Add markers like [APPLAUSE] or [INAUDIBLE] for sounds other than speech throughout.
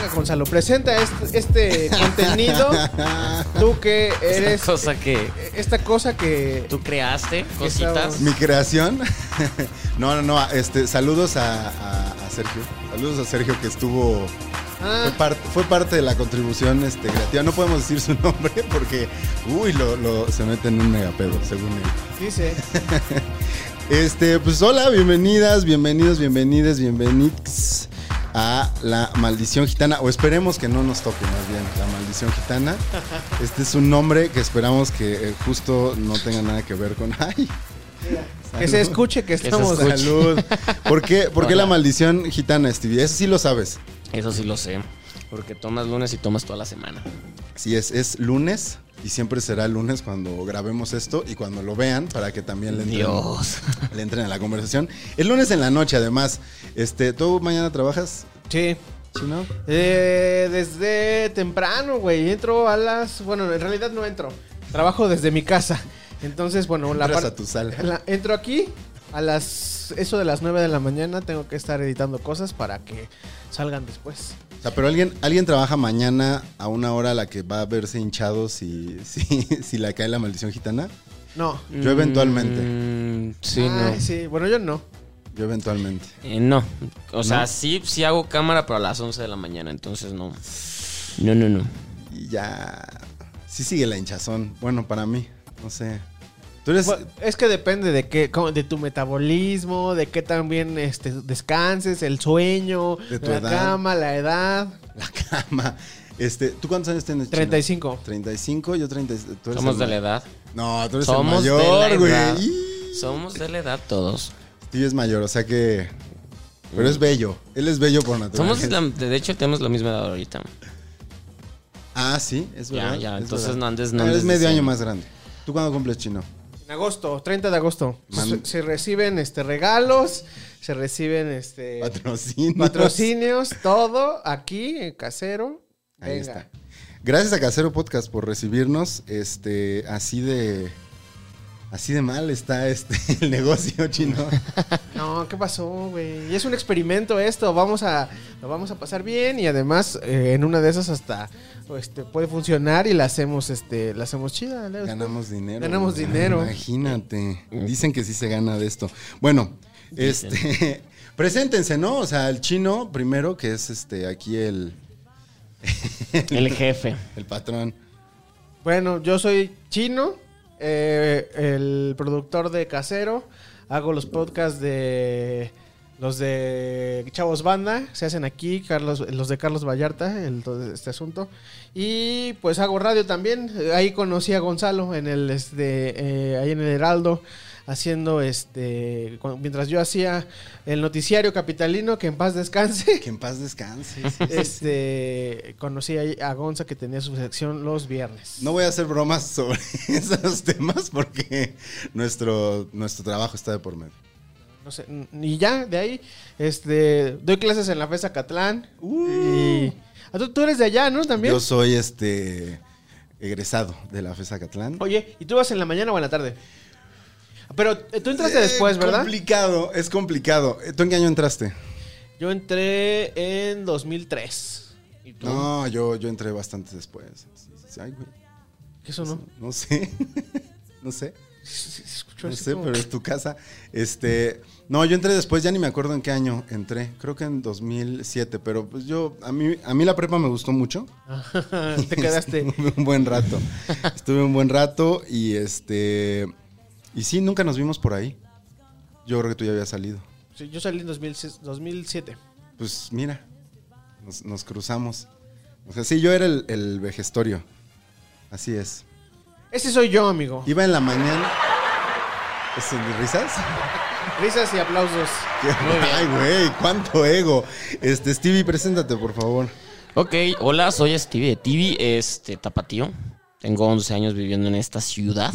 Venga, Gonzalo, presenta este, este [LAUGHS] contenido. Tú que eres cosa que esta cosa que tú creaste, estamos- cositas. Mi creación. [LAUGHS] no, no, no. Este, saludos a, a- a Sergio. Saludos a Sergio que estuvo. Ah, Fue, parte, fue parte de la contribución este, creativa. No podemos decir su [LAUGHS] nombre porque, uy, lo, lo- se mete en un megapedo, según él. dice. Este, pues hola, bienvenidas, bienvenidos, bienvenides, bienvenidos a la maldición gitana. O esperemos que no nos toque más bien la maldición gitana. [LAUGHS] Este es un nombre que esperamos que eh, justo no tenga nada que ver con. ¡Ay! Que se escuche que estamos. escuche. Salud. ¿Por qué, por qué Hola. la maldición gitana, Stevie? Eso sí lo sabes. Eso sí lo sé. Porque tomas lunes y tomas toda la semana. Sí, es, es lunes y siempre será lunes cuando grabemos esto y cuando lo vean para que también le entren, Dios. [LAUGHS] le entren a la conversación. El lunes en la noche, además. Este, ¿Tú mañana trabajas, Sí. chino? Eh, desde temprano, güey. Entro a las. Bueno, en realidad no entro. Trabajo desde mi casa. Entonces, bueno, la Entras par- a tu sala. la- entro aquí a las. Eso de las 9 de la mañana. Tengo que estar editando cosas para que salgan después. O sea, pero alguien, alguien trabaja mañana a una hora a la que va a verse hinchado si, [LAUGHS] si, si le cae la maldición gitana. No. Yo eventualmente. Mm, sí, Ay, no. sí. Bueno, yo no. Yo eventualmente. Eh, no. O sea, ¿No? sí, sí hago cámara, pero a las 11 de la mañana. Entonces no. No, no, no. Y ya. Sí sigue la hinchazón. Bueno, para mí. No sé. Tú eres. Bueno, es que depende de qué, de tu metabolismo, de qué también este, descanses, el sueño, De tu la edad. cama, la edad. La cama. Este, ¿Tú cuántos años tienes? Chino? 35. 35, yo 30. ¿tú eres Somos el de la edad. No, tú eres Somos el mayor, güey. Somos de la edad todos. Stevie es mayor, o sea que. Pero es bello. Él es bello por Somos naturaleza. la- de hecho, tenemos la misma edad ahorita. Ah, sí, es Ya, verdad. ya, es entonces verdad. no andes- Ah, no Eres andes medio año más grande. ¿Tú cuándo cumples chino? En agosto, 30 de agosto. Se, se reciben este, regalos, se reciben este, Patrocinios. patrocinios, todo aquí, en casero. Ahí está. Gracias a Casero Podcast por recibirnos. Este, así de. Así de mal está este [LAUGHS] el negocio chino. No, ¿qué pasó, güey? Y es un experimento esto, vamos a, lo vamos a pasar bien y además eh, en una de esas hasta este, puede funcionar y la hacemos, este, la hacemos chida. ¿no? Ganamos dinero. Ganamos güey. dinero. Imagínate. Dicen que sí se gana de esto. Bueno, este. [LAUGHS] preséntense, ¿no? O sea, el chino primero, que es este aquí el, [LAUGHS] El jefe. el patrón. Bueno, yo soy Chino, eh, el productor de Casero. Hago los podcasts de los de Chavos Banda, se hacen aquí, Carlos, los de Carlos Vallarta, el, todo este asunto. Y pues hago radio también. Ahí conocí a Gonzalo en el este eh, ahí en el Heraldo haciendo este mientras yo hacía el noticiario capitalino que en paz descanse. Que en paz descanse. Este conocí a Gonza que tenía su sección los viernes. No voy a hacer bromas sobre [LAUGHS] esos temas porque nuestro, nuestro trabajo está de por medio. No sé, y ya, de ahí, este, doy clases en la FESA Catlán. Y, Ah, ¿tú, tú eres de allá, ¿no? También. Yo soy este egresado de la FESA Catlán. Oye, ¿y tú vas en la mañana o en la tarde? Pero eh, tú entraste después, Es ¿verdad? complicado, es complicado. ¿Tú en qué año entraste? Yo entré en 2003. ¿Y tú? No, yo, yo entré bastante después. Ay, güey. ¿Qué eso no? No sé. no sé. [LAUGHS] No sé, pero es tu casa. Este, no, yo entré después, ya ni me acuerdo en qué año entré. Creo que en 2007, pero pues yo a mí a mí la prepa me gustó mucho. [LAUGHS] Te quedaste. [LAUGHS] Estuve un buen rato. Estuve un buen rato y este y sí, nunca nos vimos por ahí. Yo creo que tú ya habías salido. Sí, yo salí en 2006 2007. Pues mira, nos, nos cruzamos. O sea, sí, yo era el, el vejestorio. Así es. Ese soy yo, amigo. Iba en la mañana. ¿Es de risas? [LAUGHS] Risas y aplausos. Ay, güey, cuánto ego. Este, Stevie, preséntate, por favor. Ok, hola, soy Stevie de TV, este, tapatío. Tengo 11 años viviendo en esta ciudad.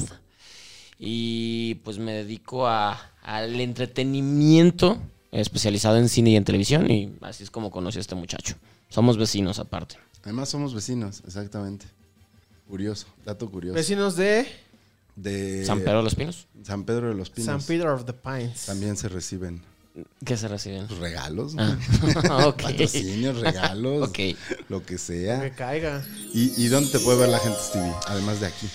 Y pues me dedico a, al entretenimiento especializado en cine y en televisión. Y así es como conocí a este muchacho. Somos vecinos aparte. Además somos vecinos, exactamente. Curioso, dato curioso. Vecinos de De San Pedro de los Pinos. San Pedro de los Pinos. San Peter of the Pines. También se reciben ¿Qué se reciben? pues, regalos, Ah, güey. [LAUGHS] ok. patrocinios, regalos, [LAUGHS] Ok. lo que Que sea. caiga. ¿Y, y dónde te puede ver la gente, Stevie? Además de aquí.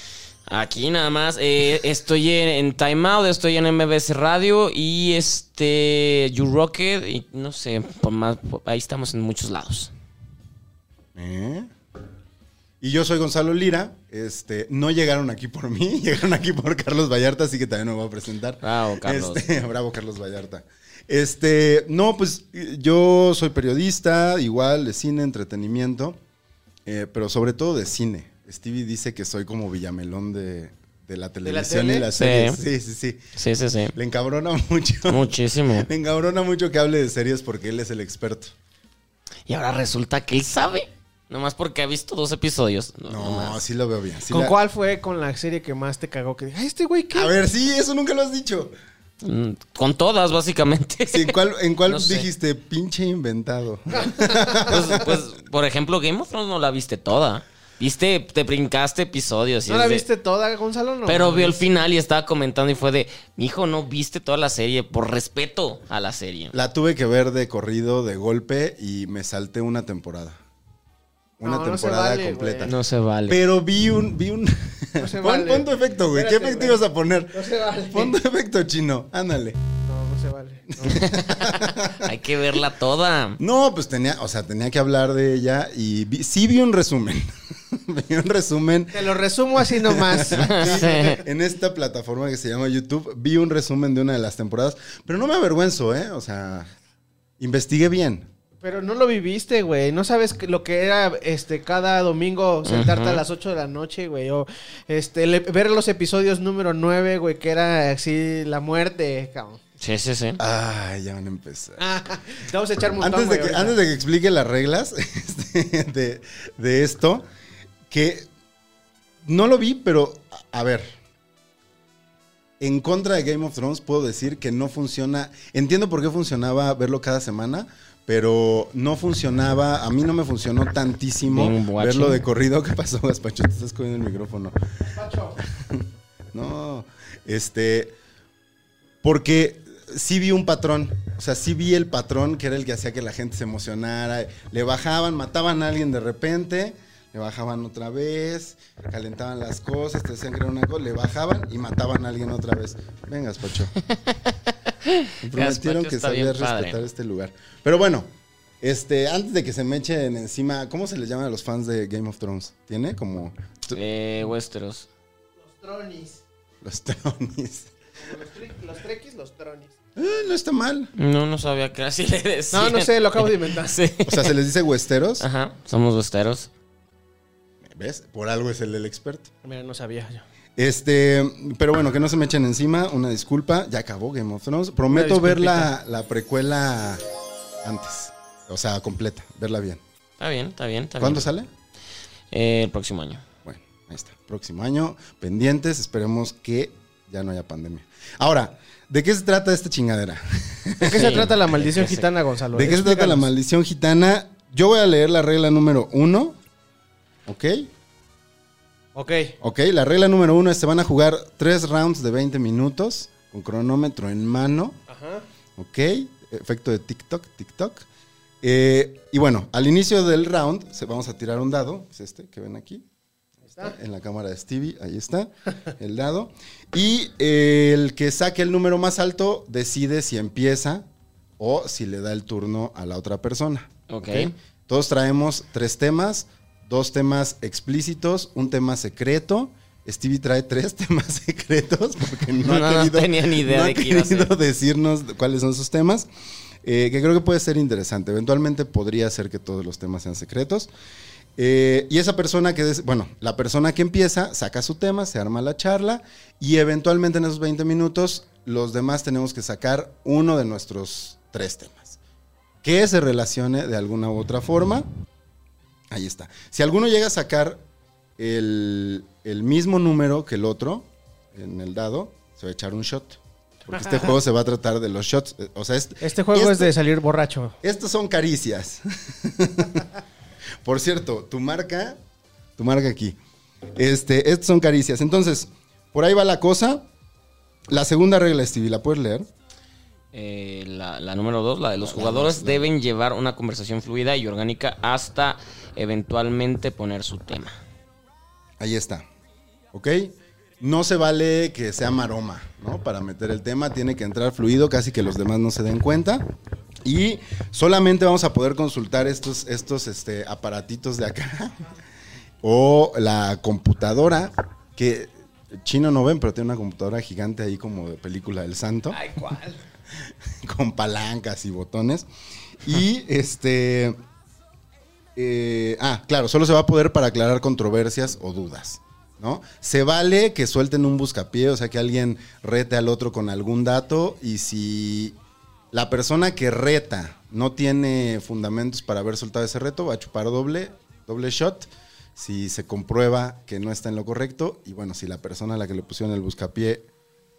Aquí nada más. eh, estoy en, en Time Out, estoy en MBS Radio y este. You Rocket. Y no sé, por más, por- ahí estamos en muchos lados. ¿Eh? Y yo soy Gonzalo Lira. Este, no llegaron aquí por mí, [LAUGHS] llegaron aquí por Carlos Vallarta, así que también me voy a presentar. Bravo, Carlos. Este, [LAUGHS] bravo, Carlos Vallarta. Este, no, pues yo soy periodista, igual de cine, entretenimiento, eh, pero sobre todo de cine. Stevie dice que soy como Villamelón de, de la televisión tele? y la serie. Sí. Sí, sí, sí. Sí, sí, sí. Le encabrona mucho. Muchísimo. [LAUGHS] Le encabrona mucho que hable de series porque él es el experto. Y ahora resulta que él sabe. Nomás porque ha visto dos episodios. No, No, nomás. sí lo veo bien. sí ¿Con la- cuál fue con la serie que más te cagó? Que dije, este güey, ¿qué? A ver, sí, eso nunca lo has dicho. Mm, Con todas, básicamente. Sí, ¿En cuál, en cuál [LAUGHS] No sé. dijiste pinche inventado? [LAUGHS] Pues, pues, por ejemplo, Game of Thrones no la viste toda. Viste, te brincaste episodios. y ¿No la de- viste toda, Gonzalo? No. Pero vio el final y estaba comentando y fue de, hijo, no viste toda la serie por respeto a la serie. La tuve que ver de corrido, de golpe, y me salté una temporada. Una No, no se temporada vale, completa. No se vale. Pero vi un. Vi un... No se [LAUGHS] pon, vale. pon tu efecto, güey. ¿Qué efecto ibas a poner? No se vale. Pon tu efecto chino. Ándale. No, no se vale. No. [LAUGHS] [LAUGHS] Hay que verla toda. No, pues tenía, o sea, tenía que hablar de ella y vi- sí vi un resumen. Vi [LAUGHS] un resumen Te lo resumo así nomás. [LAUGHS] en esta plataforma que se llama YouTube. Vi un resumen de una de las temporadas, pero no me avergüenzo, ¿eh? O sea, investigué bien. Pero no lo viviste, güey. No sabes lo que era este cada domingo sentarte a las 8 de la noche, güey. O este le- ver los episodios número 9, güey, que era así la muerte, cabrón. Sí, sí, sí. Ay, ya van a empezar. [LAUGHS] Vamos a echar un montón, Antes de, güey, que, ahorita. antes de que explique las reglas este, de, de esto, que no lo vi, pero a ver. En contra de Game of Thrones puedo decir que no funciona. Entiendo por qué funcionaba verlo cada semana, pero no funcionaba. A mí no me funcionó tantísimo verlo de corrido. [LAUGHS] ¿Qué pasó, Gaspacho? Te estás cogiendo el micrófono. [LAUGHS] No, este. Porque sí vi un patrón. O sea, sí vi el patrón que era el que hacía que la gente se emocionara. Le bajaban, mataban a alguien de repente, le bajaban otra vez, calentaban las cosas, te decían que era una cosa, le bajaban y mataban a alguien otra vez. Venga, Pacho. [LAUGHS] Me prometieron que sabías padre. respetar este lugar. Pero bueno, este, antes de que se me echen encima, ¿cómo se les llama a los fans de Game of Thrones? ¿Tiene como Eh, Westeros. Los tronis. los tronis? Como Los, trequis, los tronis. Eh, no está mal. No, no sabía que así le decían. No, no sé, lo acabo de inventar. [LAUGHS] Sí. O sea, se les dice huesteros. Ajá, somos Westeros. ¿Ves? Por algo es el del experto. Mira, no sabía yo. Este, pero bueno, que no se me echen encima, una disculpa, ya acabó Game of Thrones. Prometo ver la, la precuela antes, o sea, completa, verla bien. Está bien, está bien, está ¿Cuándo bien. sale? Eh, el próximo año. Bueno, ahí está, próximo año, pendientes, esperemos que ya no haya pandemia. Ahora, ¿de qué se trata esta chingadera? ¿De qué se [LAUGHS] trata la maldición ¿De qué se- gitana, Gonzalo? ¿De qué se trata la maldición gitana? Yo voy a leer la regla número uno, ¿ok? Ok. Ok, la regla número uno es se van a jugar tres rounds de 20 minutos con cronómetro en mano. Ajá. Ok, efecto de TikTok, TikTok. Eh, y bueno, al inicio del round se, vamos a tirar un dado, es este que ven aquí. Ahí está, en la cámara de Stevie, ahí está, [LAUGHS] el dado. Y eh, el que saque el número más alto decide si empieza o si le da el turno a la otra persona. Ok. Todos traemos tres temas, dos temas explícitos, un tema secreto. Stevie trae tres [LAUGHS] temas secretos porque no, [LAUGHS] No, ha no querido, tenía ni idea no de ha qué iba a ser. querido decirnos cuáles son sus temas, eh, que creo que puede ser interesante. Eventualmente podría ser que todos los temas sean secretos. Eh, y esa persona que, bueno, la persona que empieza saca su tema, se arma la charla y eventualmente en esos 20 minutos los demás tenemos que sacar uno de nuestros tres temas. Que se relacione de alguna u otra forma. Ahí está. Si alguno llega a sacar el, el mismo número que el otro en el dado, se va a echar un shot. Porque este juego se va a tratar de los shots. O sea, es- Este juego es de salir borracho. Estos son caricias. [LAUGHS] Por cierto, tu marca, tu marca aquí. Este, estos son caricias. Entonces, por ahí va la cosa. La segunda regla, Stevie, ¿la puedes leer? Eh, la, la número dos, la de los jugadores deben llevar una conversación fluida y orgánica hasta eventualmente poner su tema. Ahí está. ¿Ok? No se vale que sea maroma, ¿no? Para meter el tema tiene que entrar fluido, casi que los demás no se den cuenta. Y solamente vamos a poder consultar estos, estos este, aparatitos de acá. [LAUGHS] o la computadora, que chino no ven, pero tiene una computadora gigante ahí como de película del santo. Ay, ¿cuál? [LAUGHS] con palancas y botones. Y este. Eh, ah, claro, solo se va a poder para aclarar controversias o dudas. ¿No? Se vale que suelten un buscapié, o sea, que alguien rete al otro con algún dato y si la persona que reta no tiene fundamentos para haber soltado ese reto, va a chupar doble, doble shot. Si se comprueba que no está en lo correcto y bueno, si la persona a la que le pusieron el buscapié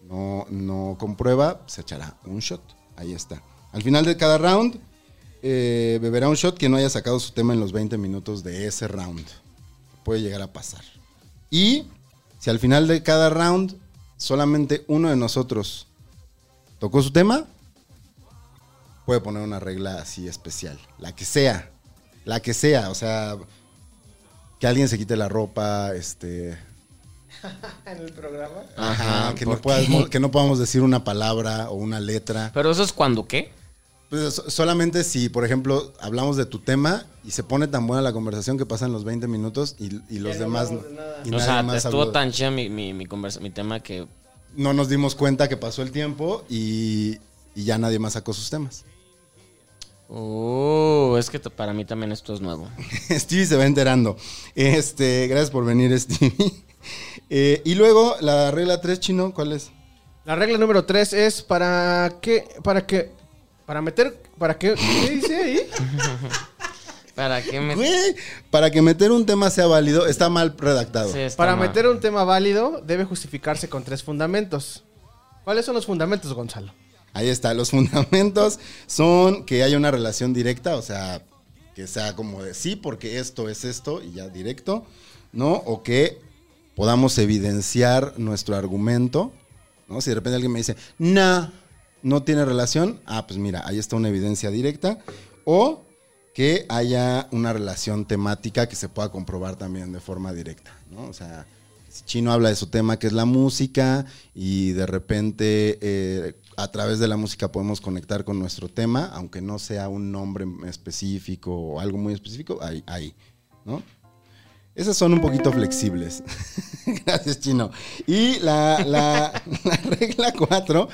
no, no comprueba, se echará un shot. Ahí está. Al final de cada round, eh, beberá un shot que no haya sacado su tema en los 20 minutos de ese round. Puede llegar a pasar. Y si al final de cada round solamente uno de nosotros tocó su tema, puede poner una regla así especial. La que sea. La que sea. O sea, que alguien se quite la ropa, este... [LAUGHS] En el programa. Ajá, que, no que no podamos decir una palabra o una letra. Pero eso es cuando qué? Pues, so- solamente si, por ejemplo, hablamos de tu tema y se pone tan buena la conversación que pasan los 20 minutos y, y los no demás... hablamos de y o sea, más estuvo habló. tan chida mi, mi, mi, conversa- mi tema que... No nos dimos cuenta que pasó el tiempo y, y ya nadie más sacó sus temas. Oh, es que para mí también esto es nuevo. [LAUGHS] Stevie se va enterando. Este, gracias por venir, [LAUGHS] Stevie. Eh, y luego, la regla 3, chino, ¿cuál es? La regla número 3 es para qué, para qué, para meter, para qué, ¿qué dice ahí? [LAUGHS] ¿Para me...? Güey, para que meter un tema sea válido, está mal redactado. Sí, está Para mal. meter un tema válido debe justificarse con tres fundamentos. ¿Cuáles son los fundamentos, Gonzalo? Ahí está, los fundamentos son que haya una relación directa, o sea, que sea como de sí, porque esto es esto y ya directo, ¿no? O que podamos evidenciar nuestro argumento, ¿no? Si de repente alguien me dice, no, no tiene relación, ah, pues mira, ahí está una evidencia directa. O que haya una relación temática que se pueda comprobar también de forma directa, ¿no? O sea, si Chino habla de su tema que es la música y de repente eh, a través de la música podemos conectar con nuestro tema, aunque no sea un nombre específico o algo muy específico, ahí, ahí, ¿no? Esas son un poquito flexibles. [LAUGHS] Gracias, Chino. Y la, la- [LAUGHS] la regla 4,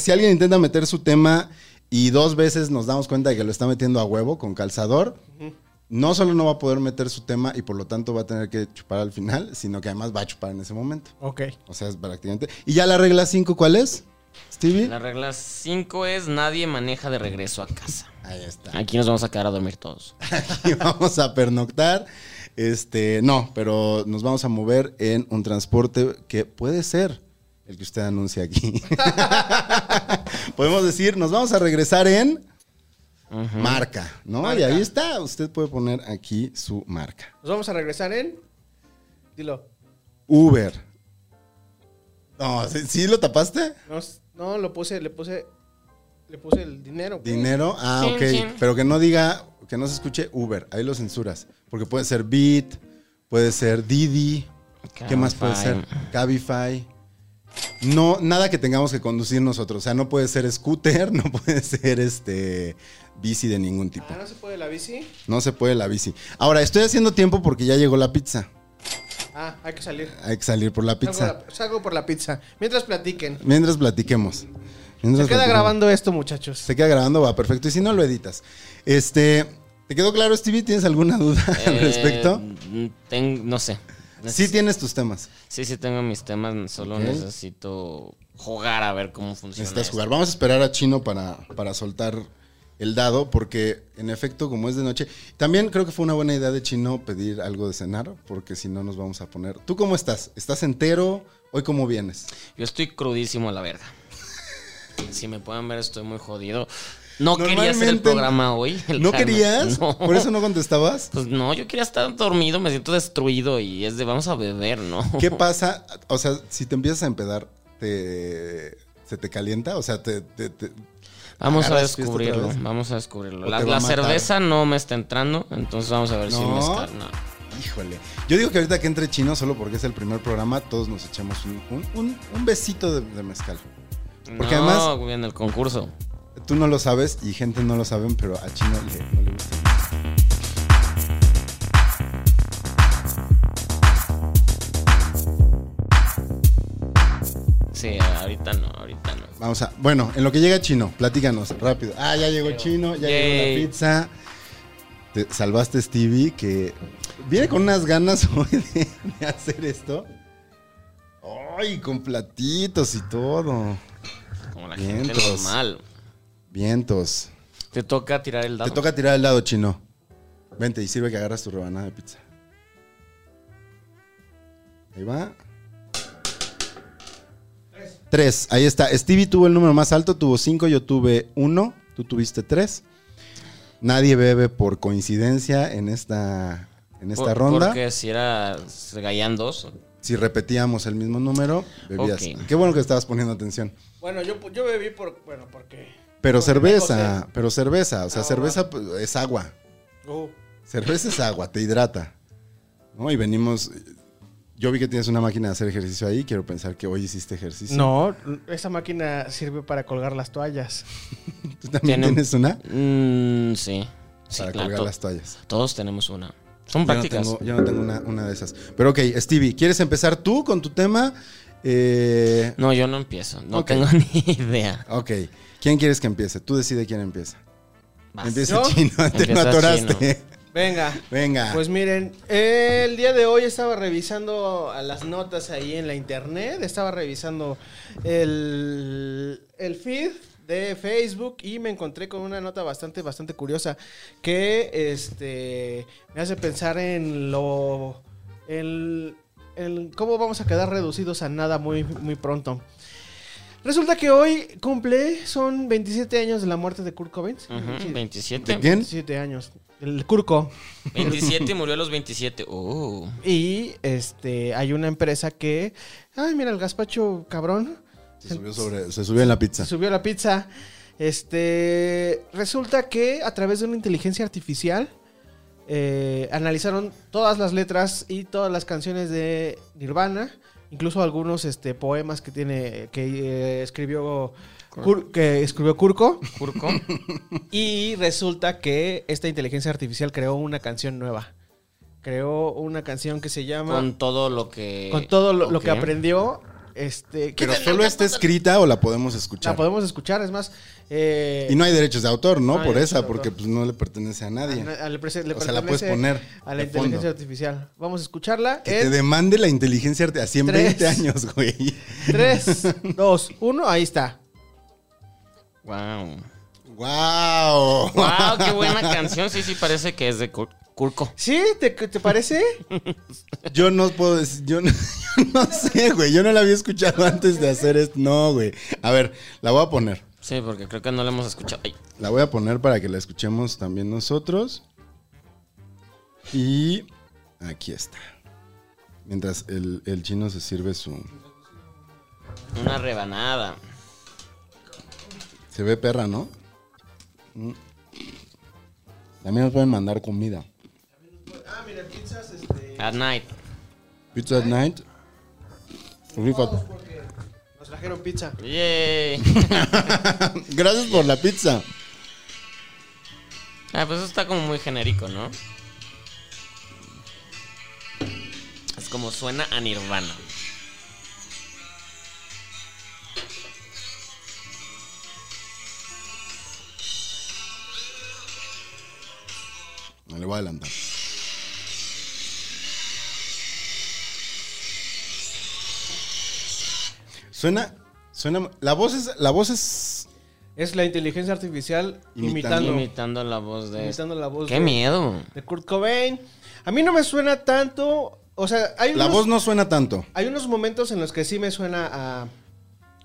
si alguien intenta meter su tema y dos veces nos damos cuenta de que lo está metiendo a huevo con calzador, no solo no va a poder meter su tema y por lo tanto va a tener que chupar al final, sino que además va a chupar en ese momento. Ok. O sea, es prácticamente. ¿Y ya la regla 5 cuál es? Stevie. La regla 5 es nadie maneja de regreso a casa. Ahí está. Aquí nos vamos a quedar a dormir todos. [LAUGHS] Aquí vamos a pernoctar. Este, no, pero nos vamos a mover en un transporte que puede ser el que usted anuncia aquí. [LAUGHS] Podemos decir, nos vamos a regresar en marca, ¿no? Marca. Y ahí está, usted puede poner aquí su marca. Nos vamos a regresar en. Dilo. Uber. No, ¿sí, sí lo tapaste? No, no, lo puse, le puse. Le puse el dinero. güey. Dinero. Ah, ok. Pero que no diga, que no se escuche Uber. Ahí lo censuras. Porque puede ser Beat, puede ser Didi. ¿Qué más puede ser? Cabify. No, nada que tengamos que conducir nosotros. O sea, no puede ser scooter, [LAUGHS] no puede ser este bici de ningún tipo. Ah, no se puede la bici. No se puede la bici. Ahora, estoy haciendo tiempo porque ya llegó la pizza. Ah, hay que salir. Hay que salir por la Salgo, pizza. la- salgo por la pizza. Mientras platiquen. Mientras platiquemos. Se Mientras queda platiquemos. grabando esto, muchachos. Se queda grabando, va perfecto. Y si no, lo editas. Este, ¿te quedó claro, Stevie? ¿Tienes alguna duda [LAUGHS] al Eh, respecto? mm, ten- no sé. Sí tienes tus temas. Sí, sí tengo mis temas, solo necesito jugar a ver cómo funciona. Necesitas esto. jugar. Vamos a esperar a Chino para, para soltar el dado, porque en efecto, como es de noche, también creo que fue una buena idea de Chino pedir algo de cenar, porque si no nos vamos a poner. ¿Tú cómo estás? ¿Estás entero? ¿Hoy cómo vienes? Yo estoy crudísimo a la verga. [LAUGHS] Si me pueden ver, estoy muy jodido. No quería hacer el programa hoy. el ¿No querías? No. ¿Por eso no contestabas? Pues no, yo quería estar dormido, me siento destruido y es de vamos a beber, ¿no? ¿Qué [LAUGHS] pasa? O sea, si te empiezas a empedar, te, ¿se te calienta? O sea, te... te- te- Vamos a ¿Agarras fiesta otra descubrirlo, vamos a descubrirlo. ¿O La, cerveza no me está entrando, entonces vamos a ver si ¿No? mezcal. No. Híjole. Yo digo que ahorita que entre Chino, solo porque es el primer programa, todos nos echamos un, un- un- un besito de, de mezcal. Porque no, además- en el concurso. Tú no lo sabes y gente no lo saben, pero a Chino le, no le gusta. Sí, ahorita no, ahorita no. Vamos a... Bueno, en lo que llega Chino, platícanos rápido. Ah, ya llegó Chino, ya llegó la pizza. Te salvaste Stevie, que viene con unas ganas [LAUGHS] hoy de, de hacer esto. ¡Ay! Con platitos y todo. Como la Vientos. gente normal. Vientos. Te toca tirar el dado. Te toca tirar el lado, Chino. Vente y sirve que agarras tu rebanada de pizza. Ahí va. Tres. Ahí está. Stevie tuvo el número más alto, tuvo cinco, yo tuve uno, tú tuviste tres. Nadie bebe por coincidencia en esta, en esta Por- ronda. Porque si era. Se gaían dos. Si repetíamos el mismo número, bebías. Qué bueno que estabas poniendo atención. Bueno, yo, yo bebí por. Bueno, porque. Pero porque cerveza, pero cerveza. O sea, Ah, cerveza pues, es agua. Uh, Cerveza es agua, te hidrata. ¿No? Y venimos. Yo vi que tienes una máquina de hacer ejercicio ahí. Quiero pensar que hoy hiciste ejercicio. No, esa máquina sirve para colgar las toallas. [LAUGHS] ¿Tú también Tiene tienes una? Mm, sí. Sí, para colgar las toallas. Todos tenemos una. Son Yo no prácticas. tengo, yo no tengo una, una de esas. Pero ok, Stevie, ¿quieres empezar tú con tu tema? Eh, No, yo no empiezo. No tengo [LAUGHS] ni idea. ok. ¿Quién quieres que empiece? Tú decide quién empieza. Vas. Empieza ¿Yo? chino, [LAUGHS] te Empieza atoraste. Venga. Venga. Pues miren, el día de hoy estaba revisando a las notas ahí en la internet, estaba revisando el, el feed de Facebook y me encontré con una nota bastante, bastante curiosa que este me hace pensar en lo, en, en cómo vamos a quedar reducidos a nada muy, muy pronto. Resulta que hoy cumple, son 27 años de la muerte de Kurt Cobain. Ujú, Sí, 27. ¿De quién? 27 años. El Curco. 27 y murió a los 27. Oh. Y este hay una empresa que. Ay, mira, el gazpacho cabrón. Se subió, sobre, se subió en la pizza. Se subió la pizza. Este. Resulta que a través de una inteligencia artificial. eh, analizaron todas las letras y todas las canciones de Nirvana. Incluso algunos este, poemas que tiene. que eh, escribió. Que escribió Kurko. Curco. [LAUGHS] Y resulta que esta inteligencia artificial creó una canción nueva. Creó una canción que se llama. Con todo lo que. con todo lo, lo que aprendió. Este, Pero solo está escrita o la podemos escuchar. la podemos escuchar, es más. eh, Y no hay derechos de autor, ¿no? Por esa, porque pues no le pertenece a nadie. a- a- le prese- le O sea, la puedes poner a la inteligencia fondo. artificial. Vamos a escucharla. Que te demande la inteligencia artificial. Así en Tres. 20 años, güey. 3, 2, 1, ahí está. Wow. ¡Wow! Wow, qué buena [LAUGHS] canción. Sí, sí, parece que es de Curco. ¿Sí? ¿Te, te parece? [LAUGHS] Yo no puedo decir, yo no, [LAUGHS] yo no sé, güey. Yo no la había escuchado antes de hacer esto. No, güey. A ver, la voy a poner. Sí, porque creo que no la hemos escuchado. Ay, La voy a poner para que la escuchemos también nosotros. Y aquí está. Mientras el, el chino se sirve su... una rebanada. Se ve perra, ¿no? Mm. También nos pueden mandar comida. Mira, pizzas, este. At night. Pizza at night. Rifa. Porque nos trajeron pizza. Yay. [LAUGHS] Gracias por la pizza. Ah, pues eso está como muy genérico, ¿no? Es como suena a Nirvana. No le voy a adelantar. Suena Suena. La voz es. La voz es. Es la inteligencia artificial Imitando. imitando, Imitando la voz de... imitando la voz ¡Qué de, miedo! de Kurt Cobain. A mí no me suena tanto. O sea, hay La unos, voz no suena tanto. hay unos momentos en los que sí me suena a,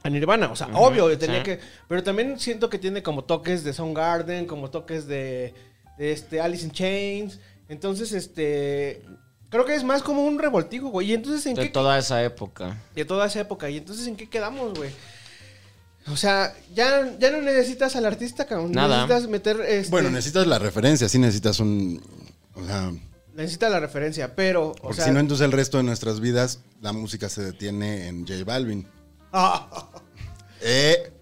a Nirvana. O sea, obvio, tenía sí. que. Pero también siento que tiene como toques de Soundgarden, como toques de, de este Alice in Chains. Entonces, este. Creo que es más como un revoltijo, güey. Y entonces, ¿en De qué toda esa época. de toda esa época. ¿Y entonces en qué quedamos, güey? O sea, ya, ya no necesitas al artista, cabrón. Nada. Necesitas meter. Este, Bueno, necesitas la referencia, sí necesitas un. O sea. necesita la referencia, pero. O Porque sea, si no, entonces el resto de nuestras vidas, la música se detiene en J Balvin. Ah, [LAUGHS] Eh,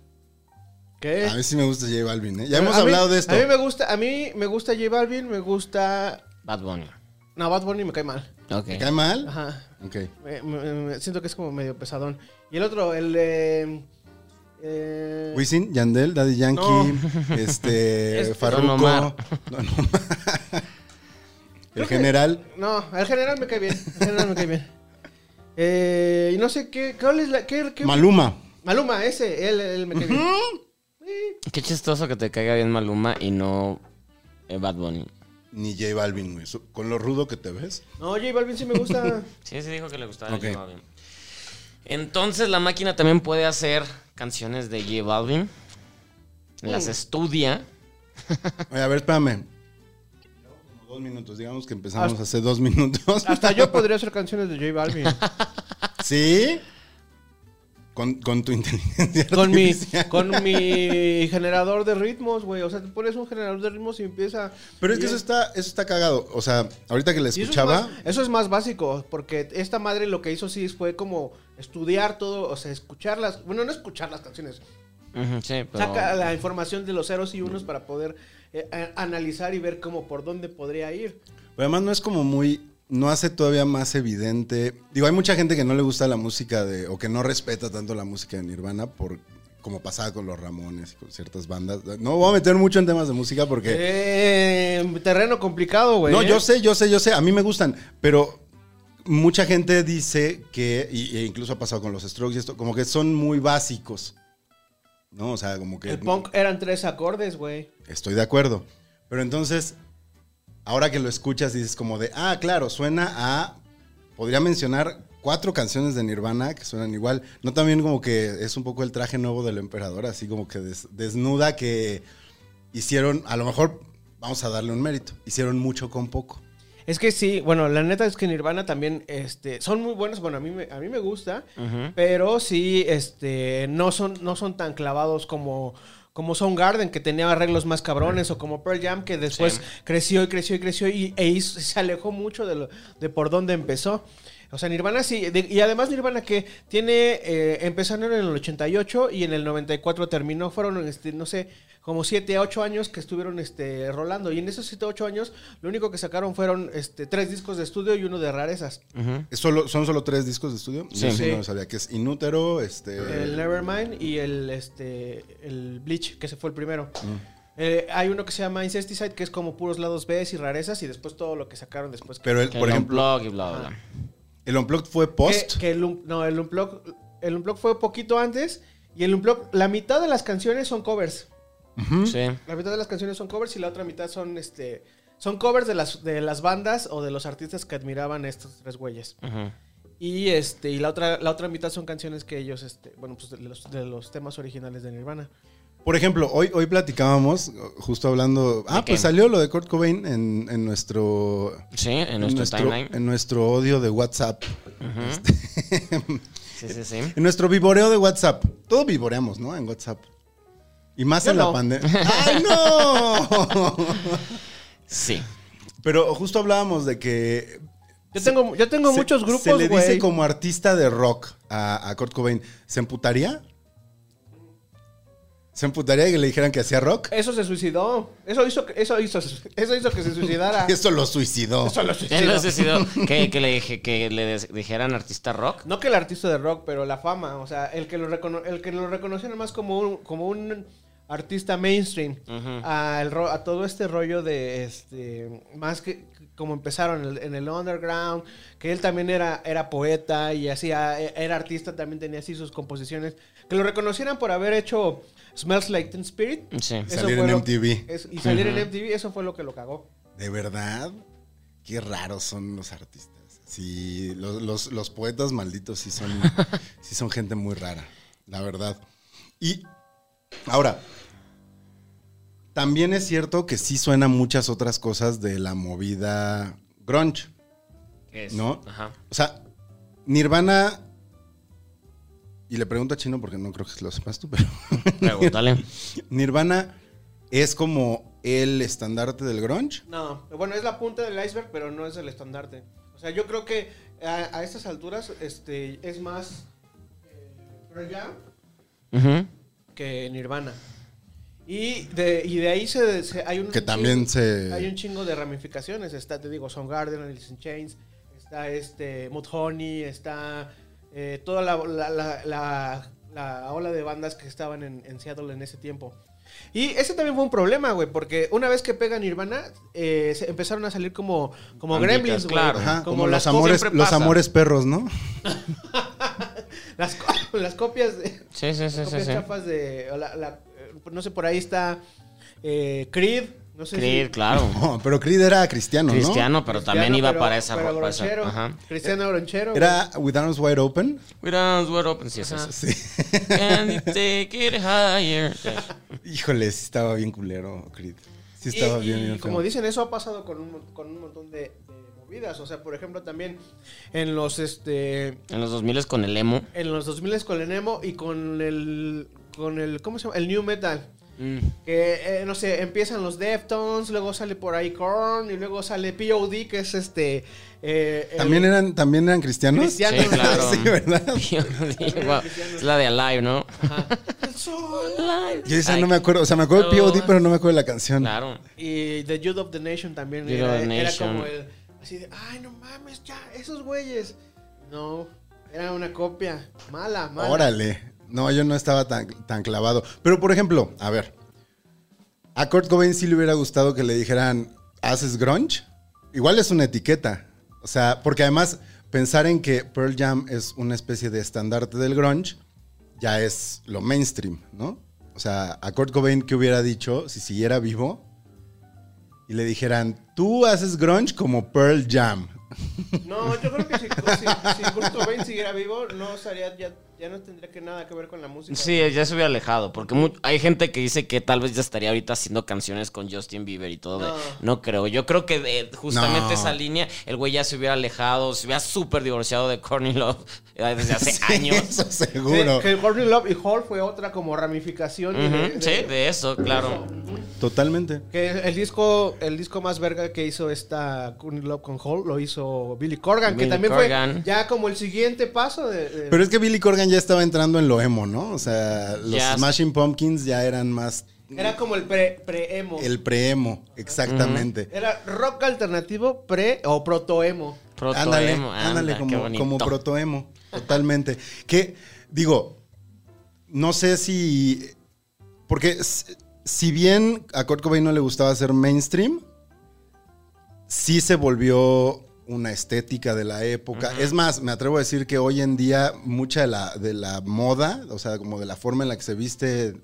¿Qué? a mí sí me gusta J Balvin, ¿eh? Ya hemos mí- hablado de esto. A mí me gusta, a mí me gusta J Balvin, me gusta. Bad Bunny. No, Bad Bunny me cae mal. Ok. ¿Te cae mal? Ajá. Ok. Me- me- me- siento que es como medio pesadón. Y el otro, el de. Eh, Wisin, Yandel, Daddy Yankee, No. [LAUGHS] este, [LAUGHS] Este- Farruko. Don Omar. [LAUGHS] Don Omar. Creo El que- general. No, al general me cae bien. Al general me cae bien. Eh, y no sé qué. ¿Cuál es la.? Qué, qué- Maluma. Maluma, ese, él, él me cae bien. Qué chistoso que te caiga bien Maluma y no eh, Bad Bunny. Ni J Balvin, güey. Su- Con lo rudo que te ves. No, J Balvin sí me gusta. [LAUGHS] Sí, sí dijo que le gustaba Ok. J Balvin. Entonces la máquina también puede hacer canciones de J Balvin. Las Mm. estudia. [LAUGHS] Oye, a ver, espérame. Como dos minutos. Digamos que empezamos Hasta- hace dos [LAUGHS] minutos. Hasta yo podría hacer canciones de J Balvin. ¿Sí? Con, con tu inteligencia [LAUGHS] con, mi, con mi generador de ritmos, güey. O sea, te pones un generador de ritmos y empieza. Pero es que eso está, eso está cagado. O sea, ahorita que la y eso es escuchaba... más- Eso es, más, básico, porque esta madre lo que hizo sí fue como estudiar todo, o sea, escucharlas. Bueno, no escuchar las canciones. Sí, pero... Saca la información de los ceros y unos para poder eh, analizar y ver cómo por dónde podría ir. Pero además no es como muy... No hace todavía más evidente... Digo, hay mucha gente que no le gusta la música de... O que no respeta tanto la música de Nirvana por... Como pasaba con los Ramones y con ciertas bandas. No voy a meter mucho en temas de música porque... Eh, terreno complicado, güey. no, ¿eh? yo sé, yo sé, yo sé. A mí me gustan. Pero mucha gente dice que... Y, e incluso ha pasado con los Strokes y esto. Como que son muy básicos. ¿No? O sea, como que... El punk eran tres acordes, güey. Estoy de acuerdo. Pero entonces, ahora que lo escuchas, dices como de, ah, claro, suena a. Podría mencionar cuatro canciones de Nirvana que suenan igual. No también como que es un poco el traje nuevo del emperador, así como que des- desnuda que hicieron, a lo mejor vamos a darle un mérito, hicieron mucho con poco. Es que sí, bueno, la neta es que Nirvana también, este, son muy buenos, bueno, a mí me, a mí me gusta, pero sí, este, no son, no son tan clavados como, como Soundgarden, que tenía arreglos más cabrones, o como Pearl Jam, que después Sí. creció y creció y creció y e hizo- [LAUGHS] se alejó mucho de, lo- de por dónde empezó. O sea, Nirvana sí, de- y además Nirvana que tiene, eh, empezaron en el 88 y en el 94 terminó, fueron, este, no sé, como 7, 8 años que estuvieron este, rolando. Y en esos 7, 8 años, lo único que sacaron fueron este, tres discos de estudio y uno de rarezas. ¿Es solo, ¿Son solo tres discos de estudio? Sí. Sí Sí. no sabía que es Inútero, este... El Nevermind y el, este, el Bleach, que se fue el primero. Eh, hay uno que se llama Incesticide, que es como puros lados B y rarezas, y después todo lo que sacaron después. Pero, el, Que por el ejemplo, y bla, bla, bla. El Unplugged fue post. Que, que el, un- no, el Unplug, el Unplug fue poquito antes, y el Unplug, la mitad de las canciones son covers. Sí. La mitad de las canciones son covers y la otra mitad son este son covers de las, de las bandas o de los artistas que admiraban a estos tres güeyes. Y este y la otra la otra mitad son canciones que ellos este bueno, pues de los, de los temas originales de Nirvana. Por ejemplo, hoy, hoy platicábamos, justo hablando. Ah, qué? pues salió lo de Kurt Cobain en, en nuestro. Sí, en nuestro, timeline. en nuestro odio de WhatsApp. Ujú. [LAUGHS] Sí, sí, sí. En nuestro viboreo de WhatsApp. Todo vivoreamos, ¿no? En WhatsApp. Y más Yo en no. la pandemia. [LAUGHS] ¡Ay, no! Sí. Pero justo hablábamos de que. Yo tengo yo tengo se- muchos grupos, Se le dice como artista de rock a, a Kurt Cobain. ¿Se emputaría? ¿Se emputaría que le dijeran que hacía rock? Eso se suicidó. Eso hizo que- eso hizo eso hizo que se suicidara. [LAUGHS] Eso lo suicidó. Eso lo Él suicidó. sé si no- que, que le, dije- que le des- dijeran artista rock. No que el artista de rock, pero la fama, o sea, el que lo recono el que lo reconocieron más como un como un artista mainstream a, el ro- a todo este rollo de este más que como empezaron en el, en el underground que él también era era poeta y hacía era artista también tenía así sus composiciones que lo reconocieran por haber hecho Smells Like Teen Spirit Sí. Eso Salir en lo- MTV. es- y salir en MTV eso fue lo que lo cagó De verdad, qué raros son los artistas. Sí, los, los- los poetas malditos sí son, [LAUGHS] sí son gente muy rara, la verdad. Y ahora, también es cierto que sí suenan muchas otras cosas de la movida grunge. ¿no? Ajá. O sea, Nirvana, y le pregunto a Chino porque no creo que lo sepas tú, pero [LAUGHS] Pregúntale. [LAUGHS] Nirvana es como el estandarte del grunge. No, bueno, es la punta del iceberg, pero no es el estandarte. O sea, yo creo que a, a estas alturas este, es más eh, Pearl Jam Ujú. que Nirvana. Y de, y de ahí se, se- hay un Que también chingo- se- hay un chingo de ramificaciones. Está, te digo, Soundgarden, Alice in Chains, está este Mudhoney, está eh, toda la, la, la- la- la ola de bandas que estaban en, en Seattle en ese tiempo. Y ese también fue un problema, güey, porque una vez que pega Nirvana, eh, se empezaron a salir como, como Banditas, gremlins, güey. claro. Ajá, como, las los amores, los amores perros, ¿no? [LAUGHS] Las, co- [LAUGHS] las copias de, Sí, sí, sí, sí. copias sí. chafas de. o la- la- eh, no sé, por ahí está eh, Creed. No sé Creed, si, claro. [LAUGHS] No, pero Creed era cristiano, ¿no? Cristiano, pero también iba pero- para esa pero para esa- gronchero. Ajá. Cristiano Gronchero. Era With Arms Wide Open. Mira, we're open, sí, es eso. Sí. Can you take it higher? [LAUGHS] Híjole, sí estaba bien culero, Creed. Sí estaba y, bien, bien como feo. dicen, eso ha pasado con un, con un montón de, de movidas. O sea, por ejemplo, también en los este En los 2000 con el emo. en los 2000 con el emo y con el con el ¿cómo se llama? El new metal. Mm. Que, eh, no sé, empiezan los Deftones, luego sale por ahí Korn y luego sale POD, que es este... eh, el- ¿También eran, ¿También eran cristianos? Cristiano. Sí, claro. [LAUGHS] Sí, ¿verdad? [LAUGHS] Wow, es la de Alive, ¿no? Yo esa no me acuerdo, o sea, me acuerdo de. POD, pero no me acuerdo de la canción. Claro. Y The Youth of the Nation también Youth era, era como el... Así de, ay, no mames, ya, esos güeyes. No, era una copia. Mala, mala. Órale. No, yo no estaba tan, tan clavado. Pero, por ejemplo, a ver. A Kurt Cobain sí le hubiera gustado que le dijeran, ¿haces grunge? Igual es una etiqueta. O sea, porque además pensar en que Pearl Jam es una especie de estandarte del grunge, ya es lo mainstream, ¿no? O sea, a Kurt Cobain que hubiera dicho, si siguiera vivo, y le dijeran, tú haces grunge como Pearl Jam. No, yo creo que si, si, si Kurt Cobain siguiera vivo, no estaría, ya, ya no tendría que nada que ver con la música. Sí, ya se hubiera alejado. Porque hay gente que dice que tal vez ya estaría ahorita haciendo canciones con Justin Bieber y todo. de- No. no creo. Yo creo que de- justamente No. esa línea, el güey ya se hubiera alejado, se hubiera súper divorciado de Courtney Love eh, desde hace [LAUGHS] Sí, años. Eso Sí, seguro. que Courtney Love y Hall fue otra como ramificación. de- Ujú, de- sí, de eso, claro. Totalmente. Que el disco, el disco más verga que hizo esta Courtney Love con Hall lo hizo Billy Corgan, que también Corgan. fue ya como el siguiente paso de. de- Pero es que Billy Corgan ya estaba entrando en lo emo, ¿no? O sea, los Ya. Smashing Pumpkins ya eran más era como el pre- pre-emo. el pre-emo, exactamente. Era rock alternativo pre o proto-emo. Proto ándale, emo, ándale, anda, como, bonito. como proto-emo, totalmente. Que, digo, no sé si... Porque si bien a Kurt Cobain no le gustaba hacer mainstream, sí se volvió una estética de la época. Es más, me atrevo a decir que hoy en día mucha de la, de la moda, o sea, como de la forma en la que se viste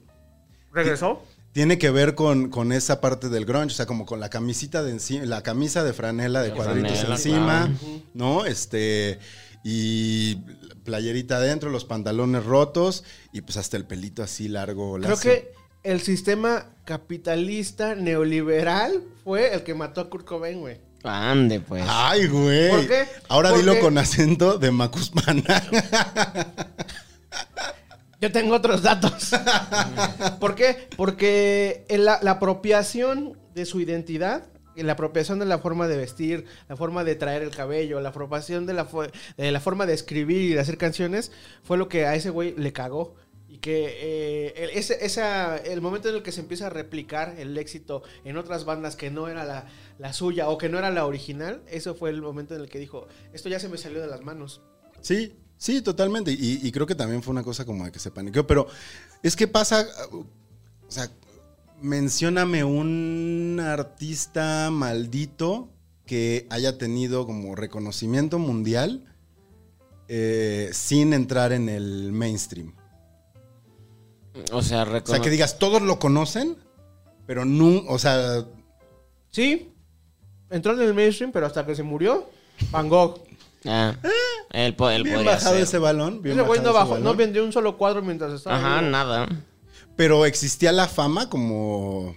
¿Regresó? tiene que ver con, con esa parte del grunge, o sea, como con la camisita de encima, la camisa de franela de De cuadritos franela, encima. ¿no? Este, y playerita adentro, los pantalones rotos y pues hasta el pelito así largo. Creo lacio. que el sistema capitalista neoliberal fue el que mató a Kurt Cobain, güey. Ande, pues. Ay, güey. ¿Por qué? Ahora Porque- dilo con acento de Macuspana. Yo tengo otros datos. [LAUGHS] ¿Por qué? Porque en la, la apropiación de su identidad, la apropiación de la forma de vestir, la forma de traer el cabello, la apropiación de la, de la forma de escribir y de hacer canciones, fue lo que a ese güey le cagó. Y que eh, ese, esa, el momento en el que se empieza a replicar el éxito en otras bandas que no era la, la suya o que no era la original, eso fue el momento en el que dijo, esto ya se me salió de las manos. Sí, sí, totalmente. Y, y creo que también fue una cosa como de que se paniqueó. Pero es que pasa. O sea, mencióname un artista maldito que haya tenido como reconocimiento mundial eh, sin entrar en el mainstream. O sea, O sea, que digas, todos lo conocen, pero no, o sea, Sí, entró en el mainstream, pero hasta que se murió, Van Gogh. Ah, él, po- él bien podría bajado ser. ese balón. Bien Ese güey no bajado ese bajó, no balón. vendió un solo cuadro mientras estaba. Ajá, vivo. nada. Pero existía la fama como...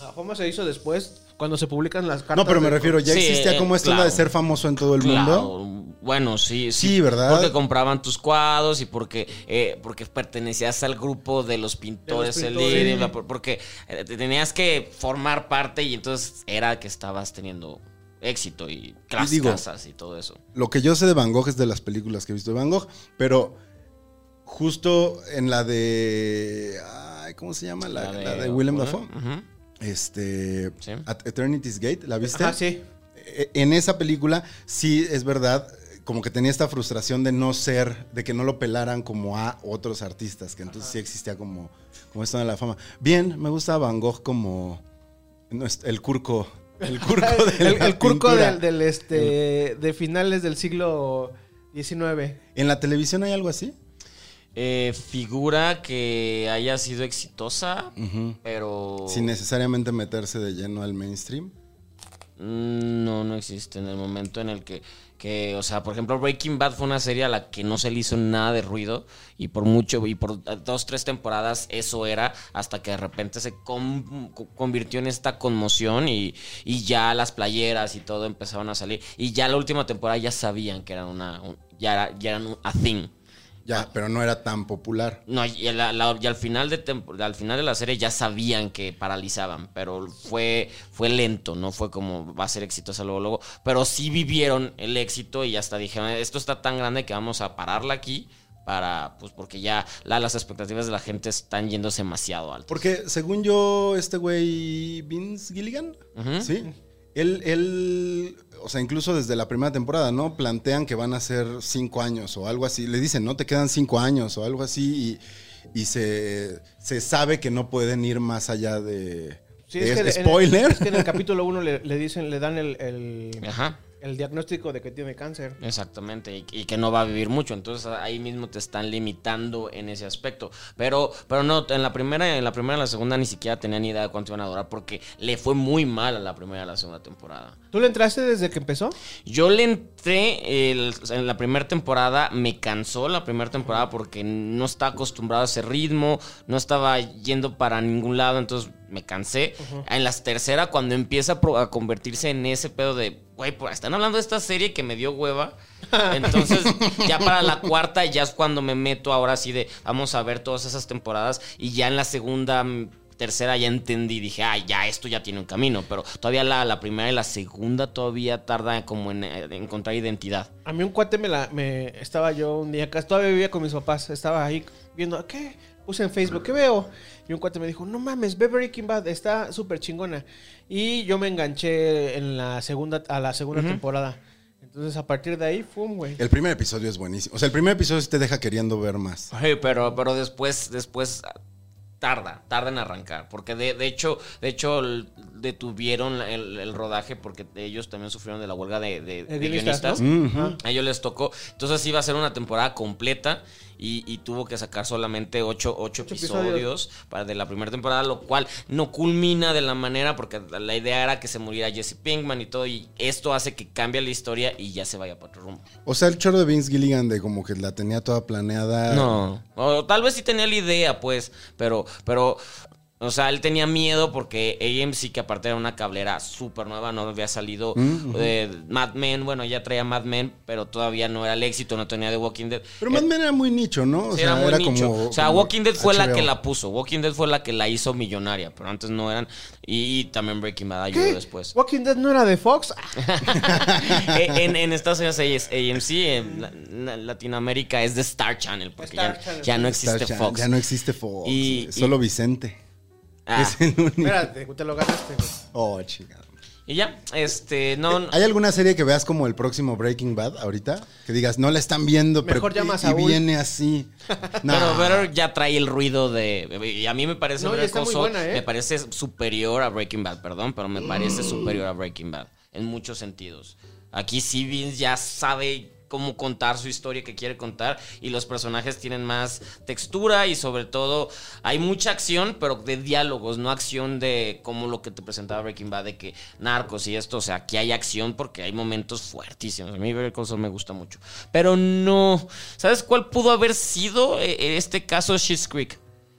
La fama se hizo después, cuando se publican las cartas. No, pero me de- refiero, ya Sí, existía como esta onda de ser famoso en todo el mundo. Claro, bueno, sí, sí. Sí, ¿verdad? Porque compraban tus cuadros y porque, eh, porque pertenecías al grupo de los pintores, De los el pintores. líder, la- porque eh, te tenías que formar parte y entonces era que estabas teniendo éxito y las digo- casas y todo eso. Lo que yo sé de Van Gogh es de las películas que he visto de Van Gogh, pero justo en la de... ay, ¿Cómo se llama? La, la de, Willem Dafoe. Este... Sí. At Eternity's Gate, ¿la viste? Ajá, sí. E- En esa película, sí, es verdad, como que tenía esta frustración de no ser, de que no lo pelaran como a otros artistas, que entonces sí existía como, como esto de la fama. Bien, me gusta Van Gogh como no, el curco, el curco [LAUGHS] de el, la el curco del, este, de finales del siglo XIX. ¿En la televisión hay algo así? Eh, figura que haya sido exitosa, pero... Sin necesariamente meterse de lleno al mainstream. Mm, No, no existe en el momento en el que, que, o sea, por ejemplo, Breaking Bad fue una serie a la que no se le hizo nada de ruido y por mucho, y por dos, tres temporadas eso era, hasta que de repente se con- co- convirtió en esta conmoción y, y ya las playeras y todo empezaron a salir. Y ya la última temporada ya sabían que eran una, un- ya, era- ya eran un a thing. Ya, pero no era tan popular. No, y, a la- la- y al final de al final de la serie ya sabían que paralizaban, pero fue fue lento, no fue como va a ser exitosa luego luego, pero sí vivieron el éxito y hasta dijeron, esto está tan grande que vamos a pararla aquí para pues porque ya la- las expectativas de la gente están yéndose demasiado alto. Porque según yo, este güey, Vince Gilligan. ¿sí? Él, él, o sea, incluso desde la primera temporada, ¿no? Plantean que van a ser cinco años o algo así. Le dicen, ¿no? Te quedan cinco años o algo así y, y se, se sabe que no pueden ir más allá de... Sí, de- es, que spoiler. es que en el [LAUGHS] capítulo 1 le, le dicen, le dan el, el, Ajá. El diagnóstico de que tiene cáncer. Exactamente, y, y que no va a vivir mucho, entonces ahí mismo te están limitando en ese aspecto. Pero, pero no, en la primera, en la primera y la segunda ni siquiera tenía ni idea de cuánto iban a durar, porque le fue muy mal a la primera y la segunda temporada. ¿Tú le entraste desde que empezó? Yo le entré el- en la primera temporada, me cansó la primera temporada porque no estaba acostumbrado a ese ritmo, no estaba yendo para ningún lado, entonces me cansé. En la tercera, cuando empieza a, a convertirse en ese pedo de, güey, pues están hablando de esta serie que me dio hueva. [LAUGHS] Entonces, ya para la cuarta, ya es cuando me meto ahora sí de, vamos a ver todas esas temporadas y ya en la segunda tercera ya entendí, dije, ah, ya esto ya tiene un camino, pero todavía la, la primera y la segunda todavía tarda como en, eh, encontrar identidad. A mí un cuate me la... Me, estaba yo un día acá, todavía vivía con mis papás, estaba ahí viendo, ¿qué? Puse en Facebook, ¿qué veo? Y un cuate me dijo, no mames, ve Breaking Bad, está súper chingona. Y yo me enganché en la segunda, a la segunda temporada. Entonces a partir de ahí, fum, güey. El primer episodio es buenísimo. O sea, el primer episodio sí te deja queriendo ver más. Sí, pero, pero después, después ah, tarda, tarda en arrancar. Porque de, de hecho, de hecho, el- detuvieron el, el rodaje porque ellos también sufrieron de la huelga de, de- de guionistas. ¿no? Ujú. A ellos les tocó. Entonces iba a ser una temporada completa y, y tuvo que sacar solamente ocho, ocho Ocho episodios, episodios. para de la primera temporada, lo cual no culmina de la manera porque la idea era que se muriera Jesse Pinkman y todo. Y esto hace que cambie la historia y ya se vaya para otro rumbo. O sea, el choro de Vince Gilligan de como que la tenía toda planeada. No, o tal vez sí tenía la idea, pues, pero, pero, o sea, él tenía miedo porque AMC, que aparte era una cablera súper nueva, no había salido Mm, eh, Mad Men, bueno, ya traía Mad Men, pero todavía no era el éxito, no tenía The Walking Dead. Pero Mad Men era muy nicho, ¿no? O Sí, sea, era muy nicho. como. o sea, como Walking Dead fue la que la puso. Walking Dead fue la que la hizo millonaria, pero antes no eran. Y, y también Breaking Bad ayudó ¿Qué? después. Walking Dead no era de Fox. [LAUGHS] [LAUGHS] Eh, en, en Estados Unidos es AMC, en la- la- Latinoamérica es de Star Channel, porque Star ya, Channel. ya no existe Fox. Ya no existe Fox. Y- Solo y- Vicente. Ah. Es el único. Espérate, te lo ganaste, güey. Oh, chingado. Y ya, este, no. ¿Hay alguna serie que veas como el próximo Breaking Bad ahorita? Que digas, no la están viendo, Mejor pero llama a y Saúl. viene así. [LAUGHS] No. Pero Better ya trae el ruido de. Y a mí me parece No, y Saul, buena, ¿eh? me parece superior a Breaking Bad, perdón, pero me parece superior a Breaking Bad en muchos sentidos. Aquí sí Vince ya sabe cómo contar su historia que quiere contar y los personajes tienen más textura y sobre todo hay mucha acción, pero de diálogos, no acción de como lo que te presentaba Breaking Bad de que narcos y esto, o sea, aquí hay acción porque hay momentos fuertísimos. A mí Call Saul me gusta mucho, pero no, ¿sabes cuál pudo haber sido eh, este caso Schitt's Creek?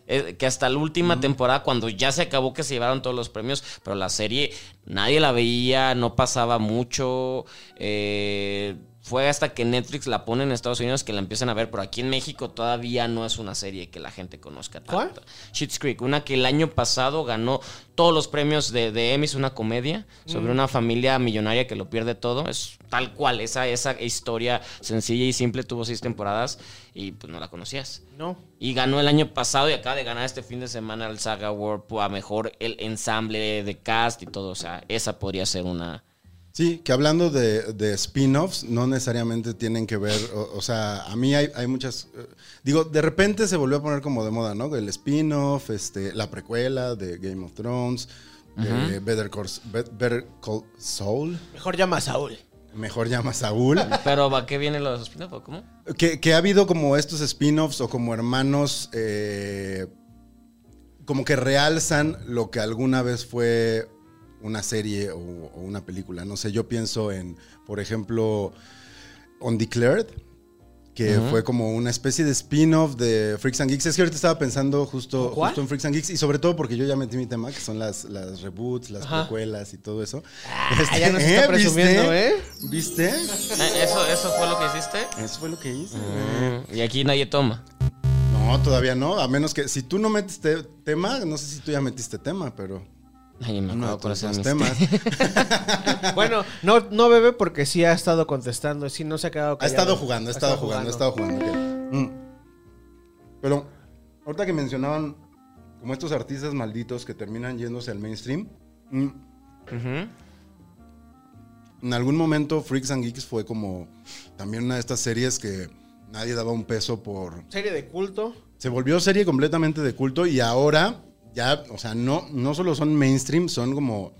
Eh, que hasta la última temporada, cuando ya se acabó que se llevaron todos los premios, pero la serie nadie la veía, no pasaba mucho. eh, fue hasta que Netflix la pone en Estados Unidos que la empiezan a ver, pero aquí en México todavía no es una serie que la gente conozca ¿Cuál? tanto. Schitt's Creek, una que el año pasado ganó todos los premios de, de Emmy, es una comedia sobre una familia millonaria que lo pierde todo, es tal cual, esa, esa historia sencilla y simple tuvo seis temporadas y pues no la conocías. No. Y ganó el año pasado y acaba de ganar este fin de semana el Saga Award a mejor el ensamble de cast y todo. O sea, esa podría ser una. Sí, que hablando de, de spin-offs, no necesariamente tienen que ver, o, o sea, a mí hay, hay muchas, eh, digo, de repente se volvió a poner como de moda, ¿no? El spin-off, este, la precuela de Game of Thrones, de Better, Call, Be- Better Call Saul, Mejor llama a Saúl. mejor llama Saúl, [LAUGHS] Pero ¿a qué vienen los spin-off o cómo? que, que ha habido como estos spin-offs o como hermanos, eh, como que realzan lo que alguna vez fue una serie o, o una película. No sé, yo pienso en, por ejemplo, Undeclared, que fue como una especie de spin-off de Freaks and Geeks. Es que ahorita estaba pensando justo, justo en Freaks and Geeks y sobre todo porque yo ya metí mi tema, que son las, las reboots, las Ajá. precuelas y todo eso. Ah, ya nos está presumiendo, ¿eh? ¿Viste? Eh, ¿Eso, ¿Eso fue lo que hiciste? Eso fue lo que hice. Mm, y aquí nadie toma. No, todavía no. A menos que si tú no metes te- tema, no sé si tú ya metiste tema, pero Ay, me acuerdo cuáles eran mis temas. [LAUGHS] Bueno, no, no bebe porque sí ha estado contestando, sí no se ha quedado Ha callado. estado jugando, ha estado jugando, ha estado jugando. Mm. Pero ahorita que mencionaban como estos artistas malditos que terminan yéndose al mainstream, mm, en algún momento Freaks and Geeks fue como también una de estas series que nadie daba un peso por... Serie de culto. Se volvió serie completamente de culto y ahora ya, o sea, no, no solo son mainstream, son como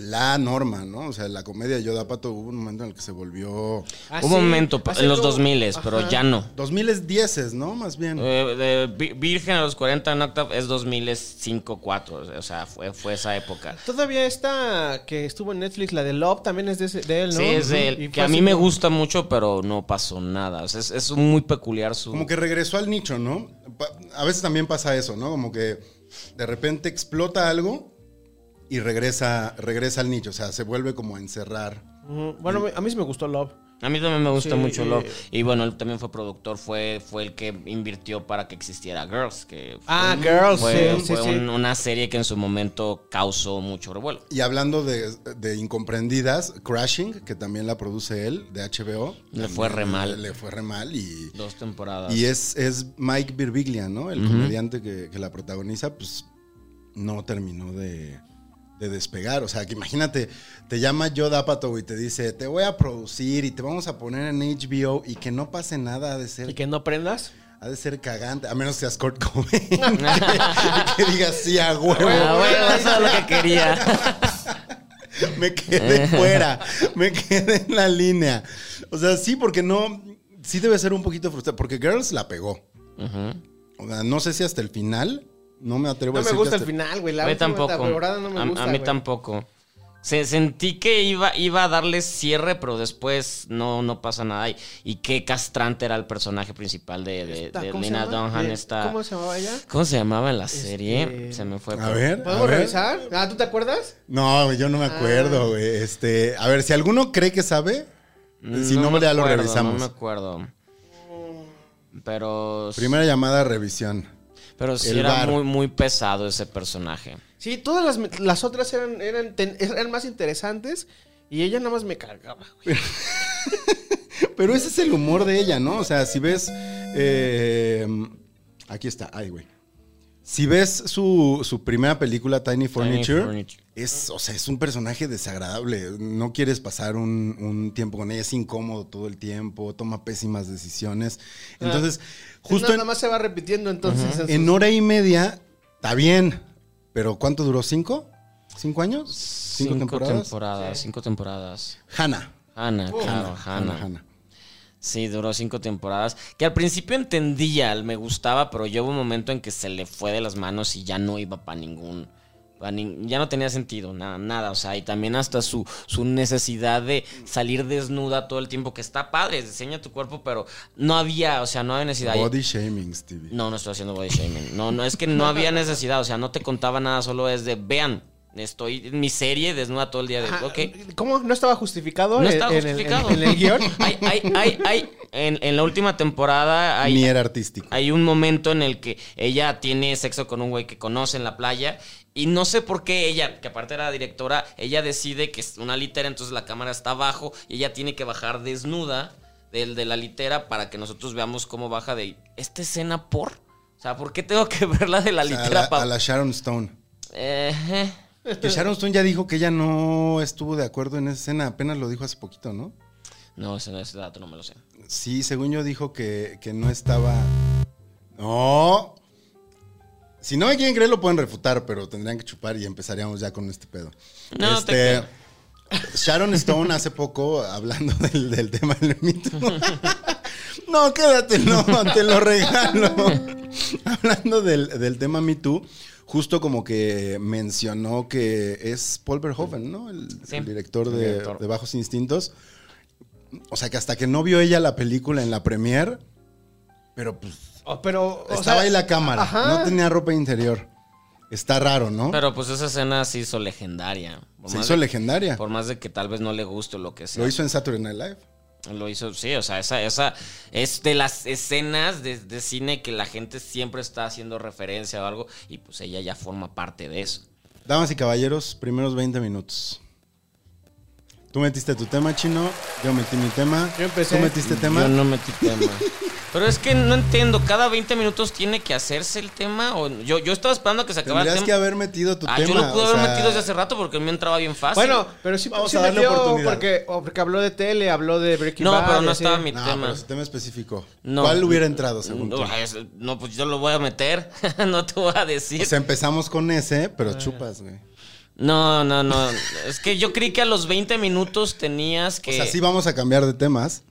la norma, ¿no? O sea, la comedia de Yoda Pato hubo un momento en el que se volvió... Ah, Hubo sí, un momento hace en los como- 2000 pero ya no. 2000 10 ¿no? Más bien. Eh, de Vi- Virgen a los 40 en Octave es 2005 4 O sea, fue, fue esa época. Todavía esta que estuvo en Netflix, la de Love, también es de, ese- de él, ¿no? Sí, es de él, Y que fue a mí así me como- gusta mucho, pero no pasó nada. O sea, es, es muy peculiar su... Como que regresó al nicho, ¿no? Pa- A veces también pasa eso, ¿no? Como que de repente explota algo y regresa, regresa al nicho. O sea, se vuelve como a encerrar. Bueno, a mí sí me gustó Love. A mí también me gusta Sí, mucho Love. Y bueno, él también fue productor, fue, fue el que invirtió para que existiera Girls. Que fue, Ah, Girls, fue, sí, sí, fue sí. un- una serie que en su momento causó mucho revuelo. Y hablando de, de incomprendidas, Crashing, que también la produce él, de HBO. Le fue re mal. Le fue re mal y... Dos temporadas. Y es, es Mike Birbiglia, ¿no? El comediante que, que la protagoniza, pues no terminó de, de despegar. O sea, que imagínate, te llama Joe Apatow y te dice, te voy a producir y te vamos a poner en HBO y que no pase nada, ha de Y ser, que no prendas. ha de ser cagante, a menos que seas Kurt Cobain. [LAUGHS] que, que digas, sí, a huevo. Ah, eso es lo que quería. [LAUGHS] me quedé fuera, me quedé en la línea. O sea, sí, porque no, sí debe ser un poquito frustrante, porque Girls la pegó. O sea, no sé si hasta el final, no me atrevo No a me decir gusta que el hasta- final, güey. La a mí última tampoco. temporada no me a, gusta, a mí güey. tampoco. Se, sentí que iba, iba a darle cierre, pero después no, no pasa nada. Y, y qué castrante era el personaje principal de, de, de esta- ¿Cómo se llamaba ella? ¿Cómo se llamaba en la serie? Este- Se me fue. A ver. ¿Podemos a ver. revisar? Ah, ¿tú te acuerdas? No, yo no me acuerdo, Ah. güey. Este, a ver, si alguno cree que sabe, si no, me ya lo acuerdo, revisamos. No me acuerdo. Pero. Primera llamada, revisión. Pero sí era bar. muy, muy pesado ese personaje. Sí, todas las, las otras eran, eran, ten- eran más interesantes y ella nada más me cargaba, güey. [LAUGHS] Pero ese es el humor de ella, ¿no? O sea, si ves. eh, aquí está, ay, güey. Si ves su, su primera película, Tiny Furniture, Furniture. es, o sea, es un personaje desagradable. No quieres pasar un, un tiempo con ella, es incómodo todo el tiempo, toma pésimas decisiones. Entonces, justo Nada en, más se va repitiendo entonces. en en sus- hora y media, está bien. Pero ¿cuánto duró? ¿Cinco? ¿Cinco años? ¿Cinco, temporadas? temporadas, cinco temporadas. Hannah. Hannah, claro, Hannah. Hannah, Hannah. Sí, duró cinco temporadas. Que al principio entendía, me gustaba, pero llegó un momento en que se le fue de las manos y ya no iba para ningún. pa' ya no tenía sentido, nada, nada. O sea, y también hasta su, su necesidad de salir desnuda todo el tiempo, que está padre, enseña tu cuerpo, pero no había, o sea, no había necesidad. Body shaming, Stevie. No, no estoy haciendo body shaming. No, no, es que no había [LAUGHS] necesidad, o sea, no te contaba nada, solo es de, vean, estoy en mi serie desnuda todo el día de, Ajá, ok. ¿Cómo? ¿No estaba justificado No en- está en, el- justificado. en- en el guion? [LAUGHS] hay, hay, hay, hay, en, en la última temporada hay, Ni era artístico. hay un momento en el que ella tiene sexo con un güey que conoce en la playa. Y no sé por qué ella, que aparte era directora, ella decide que es una litera, entonces la cámara está abajo y ella tiene que bajar desnuda del de la litera para que nosotros veamos cómo baja de esta escena por. O sea, ¿por qué tengo que [LAUGHS] verla de la O sea, a, litera la, pa- a la Sharon Stone. Eh, eh. Que [LAUGHS] Sharon Stone ya dijo que ella no estuvo de acuerdo en esa escena. Apenas lo dijo hace poquito, ¿no? No, ese, ese dato no me lo sé. Sí, según yo dijo que, que no estaba. No. Si no me quieren creer, lo pueden refutar, pero tendrían que chupar y empezaríamos ya con este pedo. No, este, te. [LAUGHS] Sharon Stone hace poco, hablando [LAUGHS] del, del tema del mito. no, quédatelo, te lo regalo. hablando del, del tema Me Too, justo como que mencionó que es Paul Verhoeven, ¿no? El, Sí, el director, el de, director. de Bajos Instintos. O sea que hasta que no vio ella la película en la premiere, pero pues Oh, pero, o estaba sea, ahí la cámara, ajá. no tenía ropa interior. Está raro, ¿no? Pero pues esa escena se hizo legendaria. Por Se más hizo de- legendaria. Por más de que tal vez no le guste o lo que sea. Lo hizo en Saturday Night Live. Lo hizo, sí, o sea, esa, esa es de las escenas de, de cine que la gente siempre está haciendo referencia o algo, y pues ella ya forma parte de eso. Damas y caballeros, primeros 20 minutos. Tú metiste tu tema, chino. Yo metí mi tema. Yo empecé. Tú metiste tema. Yo no metí tema. [LAUGHS] Pero es que no entiendo, ¿cada 20 minutos tiene que hacerse el tema? O yo, yo estaba esperando que se acabara el Tendrías tema. que haber metido tu ah, tema. yo lo pude haber sea, metido desde hace rato porque a mí me entraba bien fácil. Bueno, pero sí, Vamos sí a darle oportunidad. Porque, o porque habló de tele, habló de Breaking No, Bad. pero no estaba mi No, tema. pero su tema específico. No. ¿Cuál hubiera entrado, según tú? no, es- no, pues yo lo voy a meter. [LAUGHS] no te voy a decir. O sea, empezamos con ese, pero chupas, güey. No, no, no. Es que yo creí que a los 20 minutos tenías que. O sea, sí vamos a cambiar de temas.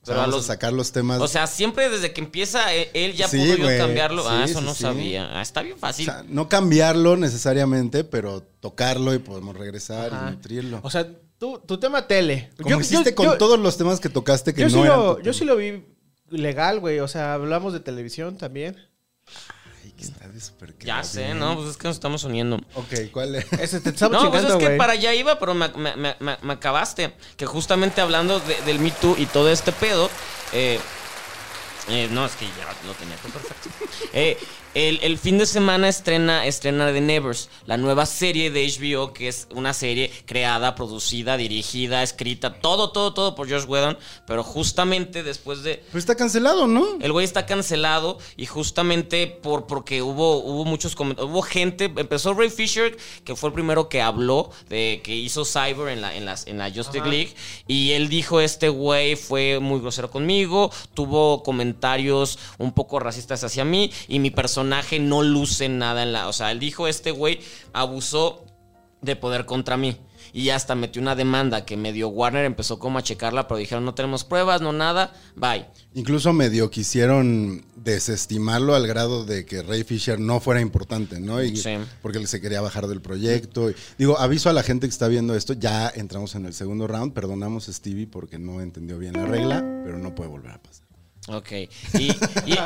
O sea, Pero a vamos a, los- sacar los temas. O sea, siempre desde que empieza eh, él ya Sí, pudo yo cambiarlo. ah, eso sí, no sí. sabía. Ah, está bien O fácil. sea, no cambiarlo necesariamente, pero tocarlo y podemos regresar Ajá. y nutrirlo. O sea, tu, tu tema tele. Como Yo- hiciste yo- con yo- todos los temas que tocaste que yo, no sí eran lo, yo sí lo vi legal, güey. O sea, hablamos de televisión también. Que está de súper ya sé. ¿no? Pues es que nos estamos uniendo. Ok, ¿cuál es? Ese te estaba [LAUGHS] No, pues es que para allá iba, pero me, me- me- me- me acabaste. Que justamente hablando de- del Me Too y todo este pedo. eh, eh, no, es que ya lo tenía todo perfecto. [LAUGHS] Eh, el, el fin de semana estrena, estrena The Nevers, la nueva serie de HBO, que es una serie creada, producida, dirigida, escrita, todo, todo, todo por Josh Whedon. Pero justamente después de, Pues está cancelado, ¿no? el güey está cancelado y justamente por porque hubo hubo muchos comentarios, hubo gente, empezó Ray Fisher, que fue el primero que habló de que hizo Cyber en la en las en la Justice Ajá. League y él dijo este güey fue muy grosero conmigo, tuvo comentarios un poco racistas hacia mí y mi personaje no luce nada en la, o sea, él dijo este güey abusó de poder contra mí. Y hasta metió una demanda que medio Warner empezó como a checarla, pero dijeron no tenemos pruebas, no nada, bye. Incluso medio quisieron desestimarlo al grado de que Ray Fisher no fuera importante, ¿no? Y Sí. Porque él se quería bajar del proyecto. Y- digo, aviso a la gente que está viendo esto, ya entramos en el segundo round, perdonamos a Stevie porque no entendió bien la regla, pero no puede volver a pasar. Ok. Y, y-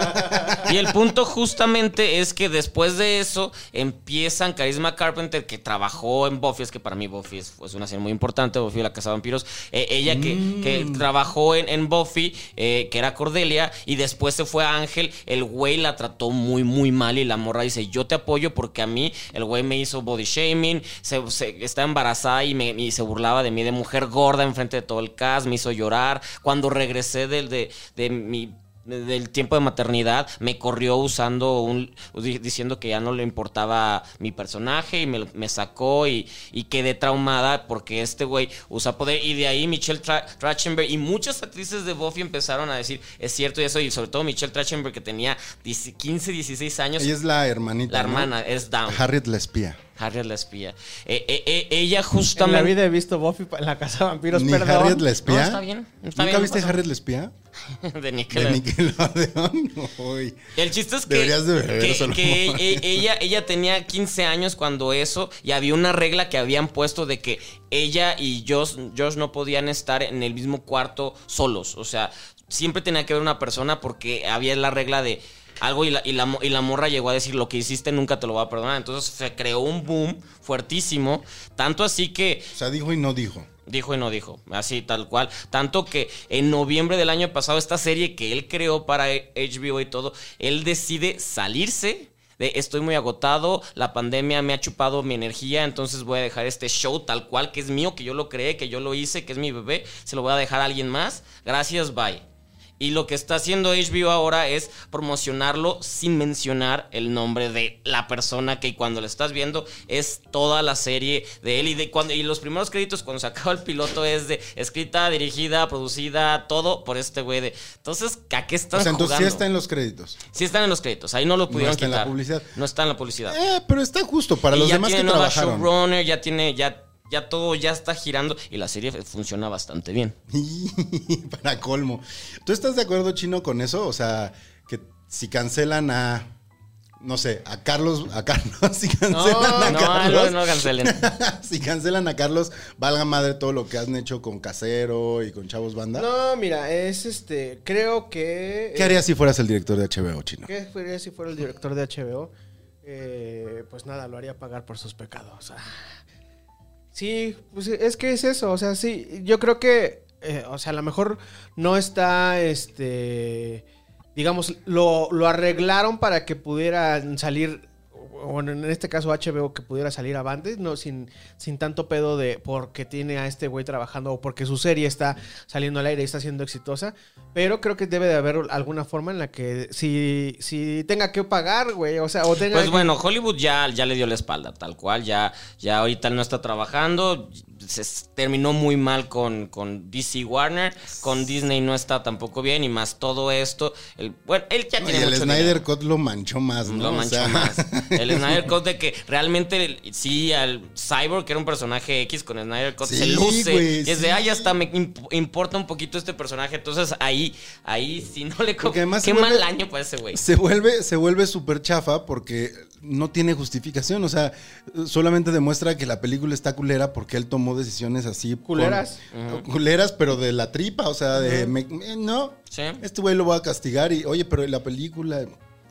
y el punto justamente es que después de eso empiezan Carisma Carpenter, que trabajó en Buffy, es que para mí Buffy es, es una serie muy importante, Buffy la Casa de Vampiros. Eh, ella que, que trabajó en, en Buffy, eh, que era Cordelia, y después se fue a Ángel, el güey la trató muy, muy mal y la morra dice, yo te apoyo porque a mí el güey me hizo body shaming, se, se- está embarazada y, me, y se burlaba de mí de mujer gorda enfrente de todo el cast, me hizo llorar. Cuando regresé del de, de mi del tiempo de maternidad, me corrió usando un. di- diciendo que ya no le importaba mi personaje y me, lo- me sacó y, y quedé traumada porque este güey usa poder. Y de ahí Michelle Tra- Trachtenberg y muchas actrices de Buffy empezaron a decir, es cierto y eso, y sobre todo Michelle Trachtenberg que tenía 10 15, 16 años. Ella es la hermanita. la ¿no? hermana es Down. Harriet la espía. Harriet la espía. Eh, eh, eh, ella En justamente. la vida he visto Buffy en la casa de vampiros, Ni perdón. Harriet la espía. No, está bien, está ¿Nunca bien, viste Harriet la espía? [LAUGHS] de De Nickelodeon. Nickelodeon. [LAUGHS] Uy. El chiste es que, Deberías de que- que e- ella, ella tenía 15 años cuando eso y había una regla que habían puesto de que ella y Josh, Josh no podían estar en el mismo cuarto solos. O sea, siempre tenía que haber una persona porque había la regla de algo y la, y la, y la morra llegó a decir lo que hiciste nunca te lo voy a perdonar. Entonces se creó un boom fuertísimo. Tanto así que O sea, dijo y no dijo. Dijo y no dijo, así tal cual. Tanto que en noviembre del año pasado, esta serie que él creó para HBO y todo, él decide salirse. De estoy muy agotado, la pandemia me ha chupado mi energía, entonces voy a dejar este show tal cual que es mío, que yo lo creé, que yo lo hice, que es mi bebé, se lo voy a dejar a alguien más. Gracias, bye. Y lo que está haciendo HBO ahora es promocionarlo sin mencionar el nombre de la persona que cuando lo estás viendo es toda la serie de él. Y, de cuando, y los primeros créditos cuando se acaba el piloto es de escrita, dirigida, producida, todo por este güey de... Entonces, ¿a qué están O sea, entonces sí está en los créditos. Sí están en los créditos, ahí no lo pudieron está en la quitar. publicidad. No está en la publicidad. Eh, pero está justo para y los ya demás que tiene nueva trabajaron. showrunner, ya tiene, ya, ya todo ya está girando y la serie funciona bastante bien. [LAUGHS] Para colmo. ¿Tú estás de acuerdo, Chino, con eso? O sea, que si cancelan a. No sé, a Carlos. A Carlos. [LAUGHS] Si cancelan a No, Carlos. no, no cancelen. [LAUGHS] si cancelan a Carlos, valga madre todo lo que han hecho con Casero y con Chavos Banda. No, mira, es este. Creo que. ¿Qué harías si fueras el director de HBO, Chino? ¿Qué haría si fuera el director de HBO? Eh, pues nada, lo haría pagar por sus pecados. Ah. Sí, pues es que es eso. O sea, sí, yo creo que. eh, o sea, a lo mejor no está este. Digamos, lo, lo arreglaron para que pudieran salir. O en este caso HBO que pudiera salir avante, no sin, sin tanto pedo de porque tiene a este güey trabajando o porque su serie está saliendo al aire y está siendo exitosa. Pero creo que debe de haber alguna forma en la que si, si tenga que pagar, güey, o sea, o tenga Pues que- bueno, Hollywood ya, ya le dio la espalda, tal cual. Ya, ya ahorita no está trabajando. Se terminó muy mal con, con DC Warner. Con Disney no está tampoco bien. Y más todo esto. El, bueno, él ya No, tiene y el mucho Snyder dinero. Cut lo manchó más, ¿no? Lo O manchó sea, más. El [LAUGHS] Snyder Cut de que realmente el- sí, al Cyborg, que era un personaje X con Snyder Cut, Sí, se luce. güey, y es sí. de ahí hasta me imp- importa un poquito este personaje. Entonces ahí, ahí si no le Porque además Qué vuelve- mal año para ese güey. Se vuelve, se vuelve súper chafa porque no tiene justificación. O sea, solamente demuestra que la película está culera porque él tomó decisiones así. con- Culeras. Culeras, pero de la tripa. O sea, de. me- me- no. Sí. Este güey lo va a castigar y, oye, pero la película.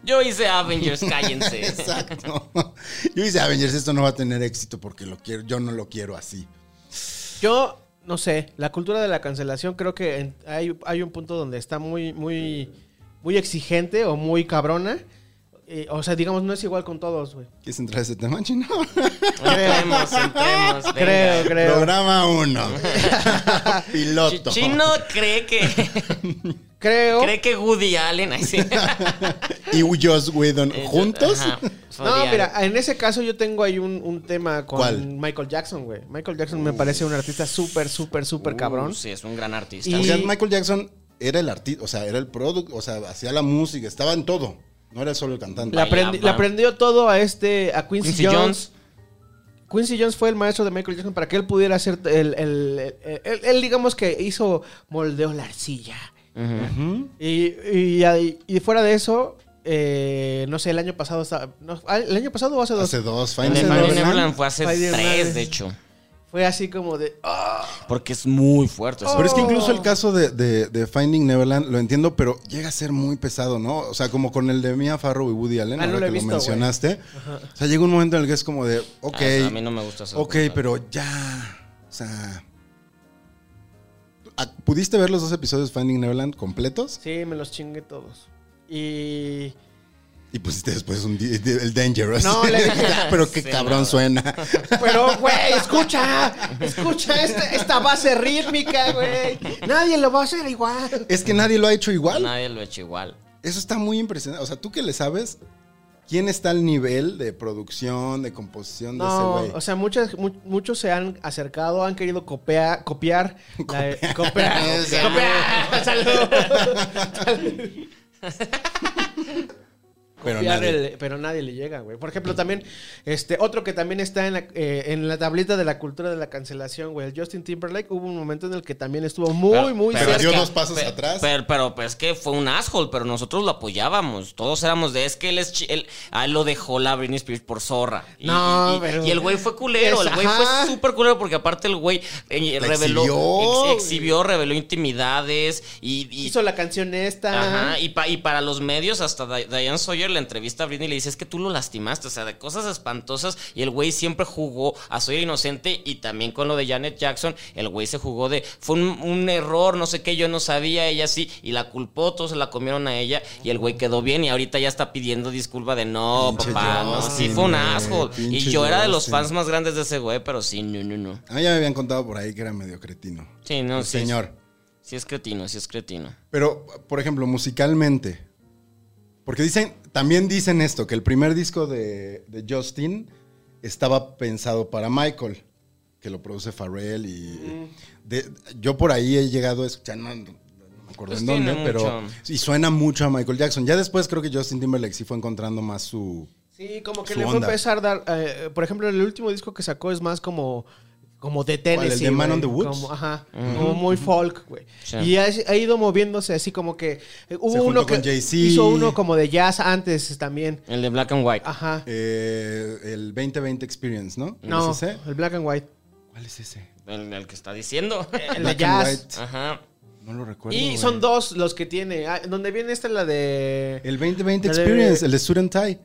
Yo hice Avengers, cállense. [LAUGHS] Exacto. Yo hice Avengers, esto no va a tener éxito porque lo quiero, yo no lo quiero así. Yo no sé, la cultura de la cancelación creo que hay, hay un punto donde está muy, muy, muy exigente o muy cabrona. Eh, o sea, digamos, no es igual con todos, güey. ¿Quieres entrar a ese tema, chino? Entremos, entremos. venga. Creo, creo. Programa 1. [LAUGHS] Piloto. Ch- Chino cree que [LAUGHS] Creo. cree que Woody Allen ahí sí. [LAUGHS] y Joss Whedon Eh, juntos. ajá, No, mira, en ese caso yo tengo ahí un, un tema con ¿Cuál? Michael Jackson, güey. Michael Jackson me parece un artista súper, súper, súper cabrón. Sí, es un gran artista. Y- O sea, Michael Jackson era el artista, o sea, era el producto, o sea, hacía la música, estaba en todo. No era solo el cantante. Le, Bailaba. aprendi- le aprendió todo a este, a Quincy, Quincy Jones. Jones. Quincy Jones fue el maestro de Michael Jackson para que él pudiera hacer el, el- el- digamos que hizo, moldeó la arcilla. Y, y, y- y fuera de eso, eh, no sé, el año pasado estaba, no, el año pasado o hace dos, Hace dos, Neverland. Neverland fue hace tres, de hecho. Fue así como de, ah, Porque es muy fuerte. Pero es que Oh. incluso el caso de, de- de Finding Neverland, lo entiendo, pero llega a ser muy pesado, ¿no? O sea, como con el de Mia Farrow y Woody Allen, Ah, no lo he que visto, lo mencionaste. O sea, llega un momento en el que es como de, ok, Ah, a mí no me gusta ese ok, pero ya, o sea... ¿a- ¿Pudiste ver los dos episodios de Finding Neverland completos? sí, me los chingué todos. Y Y pusiste después un, el Dangerous. No, le dije- Ah, [LAUGHS] pero qué Sí, cabrón no. suena. Pero, [LAUGHS] güey, escucha, escucha esta, esta base rítmica, güey. Nadie lo va a hacer igual. Es que nadie lo ha hecho igual. Nadie lo ha hecho igual. Eso está muy impresionante. O sea, tú que le sabes, ¿quién está al nivel de producción, de composición de No, ese o güey? sea, muchos, mu- muchos se han acercado, han querido copiar, copiar, la- copiar, [LAUGHS] copiar, salud. Pero nadie. el- pero nadie le llega, güey. Por ejemplo, también, este, otro que también está en la, eh, en la tablita de la cultura de la cancelación, güey. El Justin Timberlake, hubo un momento en el que también estuvo muy, Pero- muy pero cerca. dio dos pasos atrás. Pero, pero, pues, es que fue un asshole, pero nosotros lo apoyábamos. Todos éramos de, es que él es... chi- Él, a él lo dejó la Britney Spears por zorra. Y, No, y- y- pero- y el güey fue culero. Es- el güey ajá. fue súper culero porque aparte el güey eh, reveló... exhibió, ex- exhibió, reveló intimidades y... y- Hizo la canción esta. Ajá, y, pa- y para los medios, hasta Di- Diane Sawyer la entrevista a Britney y le dice, es que tú lo lastimaste, o sea, de cosas espantosas, y el güey siempre jugó a Sawyer inocente, y también con lo de Janet Jackson, el güey se jugó de, fue un, un error, no sé qué, yo no sabía, ella sí, y la culpó, todos se la comieron a ella, y el güey quedó bien, y ahorita ya está pidiendo disculpa de, no, Pinche papá, no, Justin, sí fue un asshole, y yo era de los fans más grandes de ese güey, pero sí, no, no, no. A mí ya me habían contado por ahí que era medio cretino. Sí, no, El sí, señor. Sí es cretino, sí es cretino. Pero, por ejemplo, musicalmente. Porque dicen, también dicen esto, que el primer disco de, de Justin estaba pensado para Michael, que lo produce Pharrell y... de- yo por ahí he llegado a escuchar, no, me acuerdo Pues en dónde, tiene pero... Y suena mucho a Michael Jackson. Ya después creo que Justin Timberlake sí fue encontrando más su... Sí, como que le fue a empezar a dar. eh, por ejemplo, el último disco que sacó es más como. Como de Tennessee. el de Man on the Woods? Como, ajá. Como muy folk, güey. Sí. Y ha, ha ido moviéndose así como que. eh, hubo Se uno que. con Jay-Z. Hizo uno como de jazz antes también. El de Black and White. Ajá. eh, el 2020 Experience, ¿no? no, ¿Es ese? el black and white. ¿Cuál es ese? El, el que está diciendo. El de Black jazz. White. Ajá. No lo recuerdo. Y son dos los que tiene. Ah, donde viene esta la de. El 2020 La de- Experience, el de Student Tie.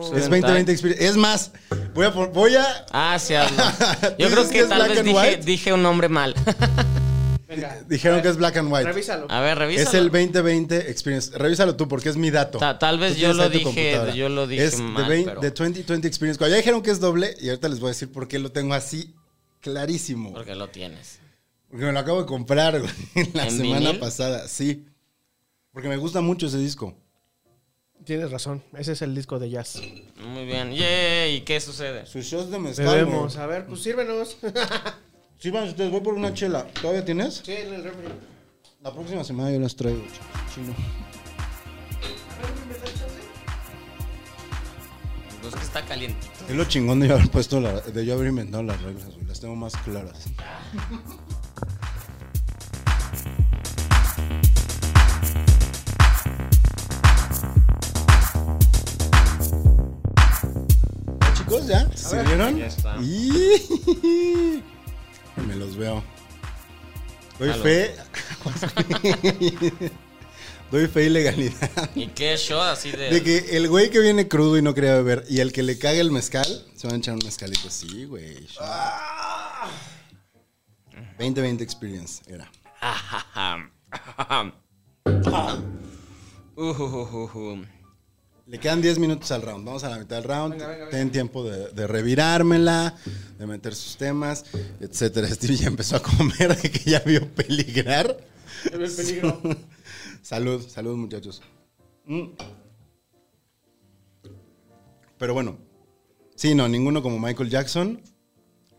Es Student 2020 Tie. Experience. Es más, voy a... Voy a Ah, sí, hazlo. [LAUGHS] ¿Tú Yo creo que tal vez dije, dije un nombre mal. [LAUGHS] Venga. Dijeron que es Black and White. Revísalo. A ver, revisa. Es el 2020 Experience. Revísalo tú porque es mi dato. Ta- tal vez yo lo dije- yo lo dije es mal, The, 20 pero- The 2020 Experience. Cuando ya dijeron que es doble, y ahorita les voy a decir por qué lo tengo así clarísimo. Porque lo tienes. Porque me lo acabo de comprar güey, [LAUGHS] la ¿En semana vinil? pasada. Sí. Porque me gusta mucho ese disco. Tienes razón. Ese es el disco de jazz. Muy bien. Yay, ¿y qué sucede? Sus shows de mezcal. Bebemos. güey. A ver, pues sírvenos. [LAUGHS] Sí, van ustedes. Voy por una chela. ¿Todavía tienes? sí, en el refri. La próxima semana yo las traigo. Chino. Pues que está calientito. Es lo chingón de yo haber puesto la- de yo haber inventado las reglas, güey. Las tengo más claras. [LAUGHS] Chicos, ¿ya? ¿Se sirvieron? ya está. Y- [LAUGHS] Me los veo. Doy fe. [LAUGHS] Doy fe y legalidad. ¿Y qué shot así de.? De que el güey que viene crudo y no quería beber y el que le caga el mezcal, se van a echar un mezcalito. Sí, güey. 2020 Experience era. Ujujujuju. [LAUGHS] Le quedan 10 minutos al round. Vamos a la mitad del round. Ten tiempo de, de revirármela, de meter sus temas, etcétera. [LAUGHS] Steve ya empezó a comer de que ya vio peligrar. El peligro. [LAUGHS] Salud, salud, muchachos. Mm. Pero bueno, sí, no, ninguno como Michael Jackson.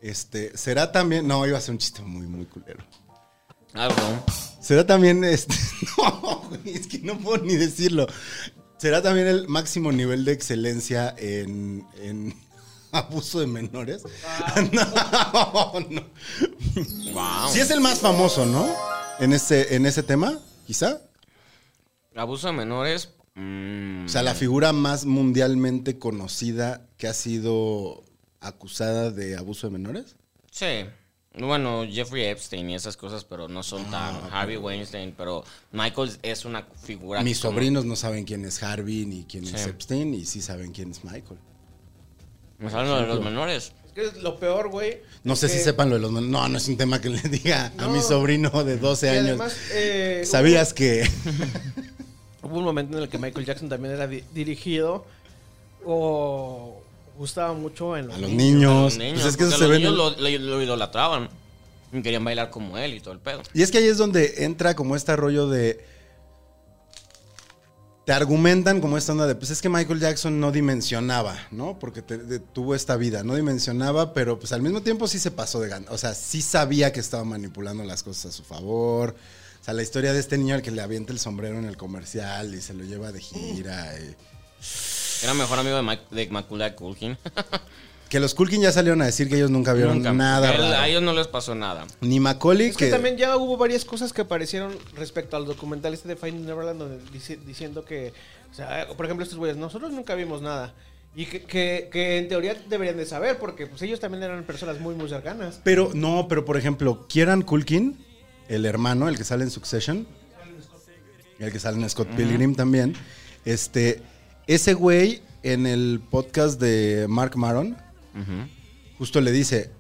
Este, será también. No, iba a ser un chiste muy, muy culero. Algo. Será también este. [LAUGHS] No, es que no puedo ni decirlo. Será también el máximo nivel de excelencia en, en [LAUGHS] abuso de menores. [LAUGHS] No, no. Wow. Sí es el más famoso, ¿no? En ese, en ese tema, quizá. Abuso de menores. mm, O sea, la figura más mundialmente conocida que ha sido acusada de abuso de menores. Sí. Bueno, Jeffrey Epstein y esas cosas, pero no son Ah, tan. Harvey Weinstein, pero Michael es una figura. Mis como- sobrinos no saben quién es Harvey ni quién es. Epstein y sí saben quién es Michael. Me salen lo de los menores. Es que es lo peor, güey. No sé si sepan lo de los menores. No, no es un tema que le [LAUGHS] diga a mi sobrino de 12 Y años. además, eh, ¿Sabías que Hubo [LAUGHS] [LAUGHS] hubo un momento en el que Michael Jackson también era di- dirigido o gustaba mucho en A los niños. Los niños, Pues es que eso porque se los niños lo, lo- lo idolatraban. Y querían bailar como él y todo el pedo. Y es que ahí es donde entra como este rollo de. Te argumentan como esta onda de, pues es que Michael Jackson no dimensionaba, ¿no? Porque te- tuvo esta vida, no dimensionaba, pero pues al mismo tiempo sí se pasó de gana. O sea, sí sabía que estaba manipulando las cosas a su favor. O sea, la historia de este niño al que le avienta el sombrero en el comercial y se lo lleva de gira. y- Era mejor amigo de, Mike, de Macaulay Culkin. [LAUGHS] Que los Culkin ya salieron a decir que ellos nunca vieron Nunca. nada Él- a ellos no les pasó nada. Ni Macaulay Es que, también ya hubo varias cosas que aparecieron respecto al documental este de Finding Neverland donde dice- diciendo que, o sea, por ejemplo, estos güeyes, nosotros nunca vimos nada. Y que, que- que en teoría deberían de saber, porque pues ellos también eran personas muy, muy cercanas. Pero, no, pero por ejemplo, Kieran Culkin, el hermano, el que sale en Succession, el que sale en Scott Pilgrim también, este, ese güey en el podcast de Mark Maron, justo le dice,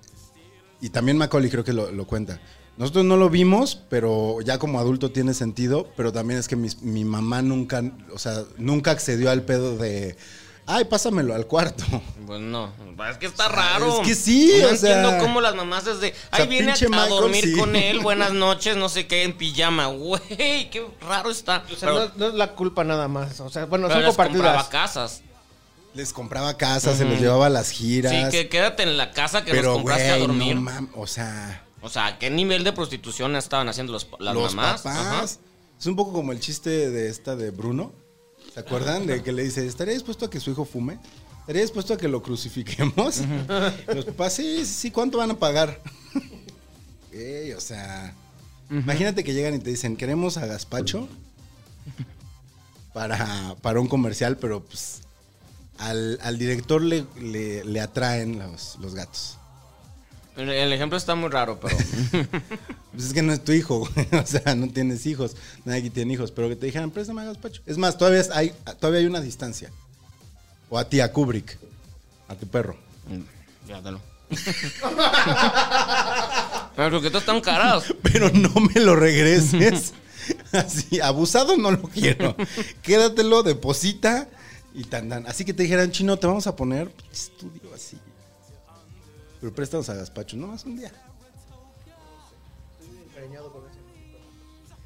y también Macaulay creo que lo, lo cuenta, nosotros no lo vimos, pero ya como adulto tiene sentido, pero también es que mis- mi mamá nunca, o sea, nunca accedió al pedo de, ay, pásamelo al cuarto. Pues no, es que está raro. Es que sí, no o sea- entiendo cómo las mamás desde. Ahí sea, viene a, Michael, dormir sí. con él, buenas [LAUGHS] noches, no sé qué, en pijama. Güey, qué raro está. O sea, Pero- no, no es la culpa nada más. O sea, bueno, pero son les compraba compartidas. casas. Les compraba casas, se los llevaba a las giras. Sí, que quédate en la casa que pero, nos compraste a dormir. no mam- o sea, o sea, ¿qué nivel de prostitución estaban haciendo los, las los mamás? papás. Ajá. Es un poco como el chiste de esta de Bruno. ¿Se acuerdan? De que le dice, ¿estaría dispuesto a que su hijo fume? ¿Estaría dispuesto a que lo crucifiquemos? Los papás, sí, sí, ¿cuánto van a pagar? Ey, o sea, imagínate que llegan y te dicen, queremos a Gaspacho para, para un comercial, pero pues al, al director le, le- le atraen los, los gatos. El, ejemplo está muy raro, pero. [LAUGHS] Pues es que no es tu hijo, güey. [LAUGHS] O sea, no tienes hijos. Nadie aquí tiene hijos. Pero que te dijeran, préstame a Gaspacho. Es más, todavía hay, todavía hay una distancia. O a ti, a Kubrick. A tu perro. Mm, Ya, dalo. [LAUGHS] Pero que todos están carados. Pero no me lo regreses. Así, abusado no lo quiero. Quédatelo, deposita y tan, tan. Así que te dijeran, chino, te vamos a poner estudio así. Pero préstanos a Gaspacho, no más un día.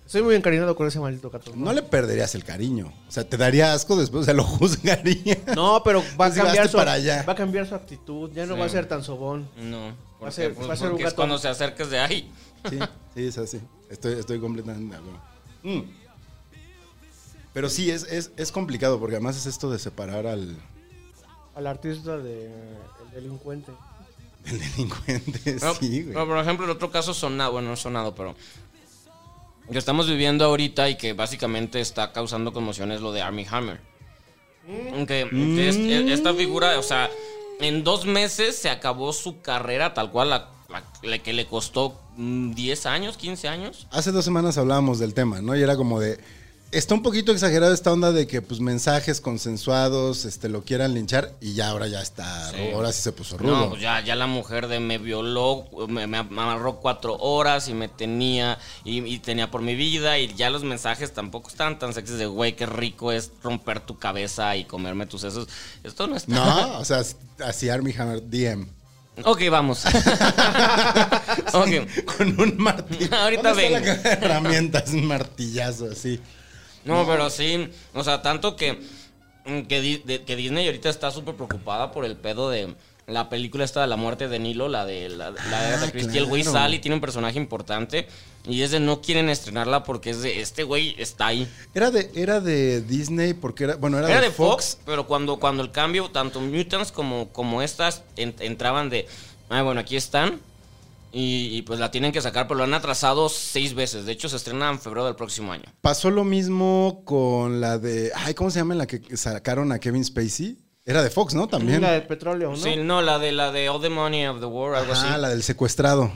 Estoy muy encariñado con ese maldito gato. No le perderías el cariño. O sea, te daría asco después, o sea, lo juzgaría. No, pero va a Pues cambiar su para allá. va a cambiar su actitud, ya no Sí. va a ser tan sobón. No. Va a ser- porque, va a ser un porque es gato. cuando se acerques de ahí. Sí, sí, es así. Estoy, estoy completamente de acuerdo. Mm. Pero sí, es, es, es complicado porque además es esto de separar al Al artista de el delincuente. [LAUGHS] el delincuente. Pero, sí, güey. pero, por ejemplo, el otro caso sonado, bueno, no sonado, pero que estamos viviendo ahorita y que básicamente está causando conmoción es lo de Army Hammer. Que, que es- es- esta figura, o sea, en dos meses se acabó su carrera tal cual, la, la- la que le costó mm, 10 años, 15 años. Hace dos semanas hablábamos del tema, ¿no? Y era como de. Está un poquito exagerado esta onda de que, pues, mensajes consensuados este, lo quieran linchar y ya ahora ya está. Sí. Ahora sí se puso rudo. No, pues ya, ya la mujer de me violó, me, me amarró cuatro horas y me tenía, y, y tenía por mi vida, y ya los mensajes tampoco estaban tan sexys de, güey, qué rico es romper tu cabeza y comerme tus sesos. Esto no está... No, o sea, así Army Hammer DM. Ok, vamos. [LAUGHS] Con un martillo. Ahorita ¿Dónde está vengo. la herramientas, un martillazo así. No, pero sí, o sea, tanto que, mm, que, de- que Disney ahorita está súper preocupada por el pedo de la película esta de la muerte de Nilo, la de la, la de Ah, Agatha Christie. El güey sale y tiene un personaje importante y es de no quieren estrenarla porque es de este güey está ahí. Era de, era de Disney porque era. Bueno, era, Era de Fox, pero cuando, cuando el cambio, tanto Mutants como, como estas en- entraban de, ah, bueno, aquí están. Y, y, pues la tienen que sacar, pero lo han atrasado seis veces. De hecho, se estrena en febrero del próximo año. Pasó lo mismo con la de. Ay, ¿cómo se llama la que sacaron a Kevin Spacey? Era de Fox, ¿no? También. La del petróleo, ¿no? Sí, no, la de la de All the Money of the World, algo Ah, así. la del secuestrado.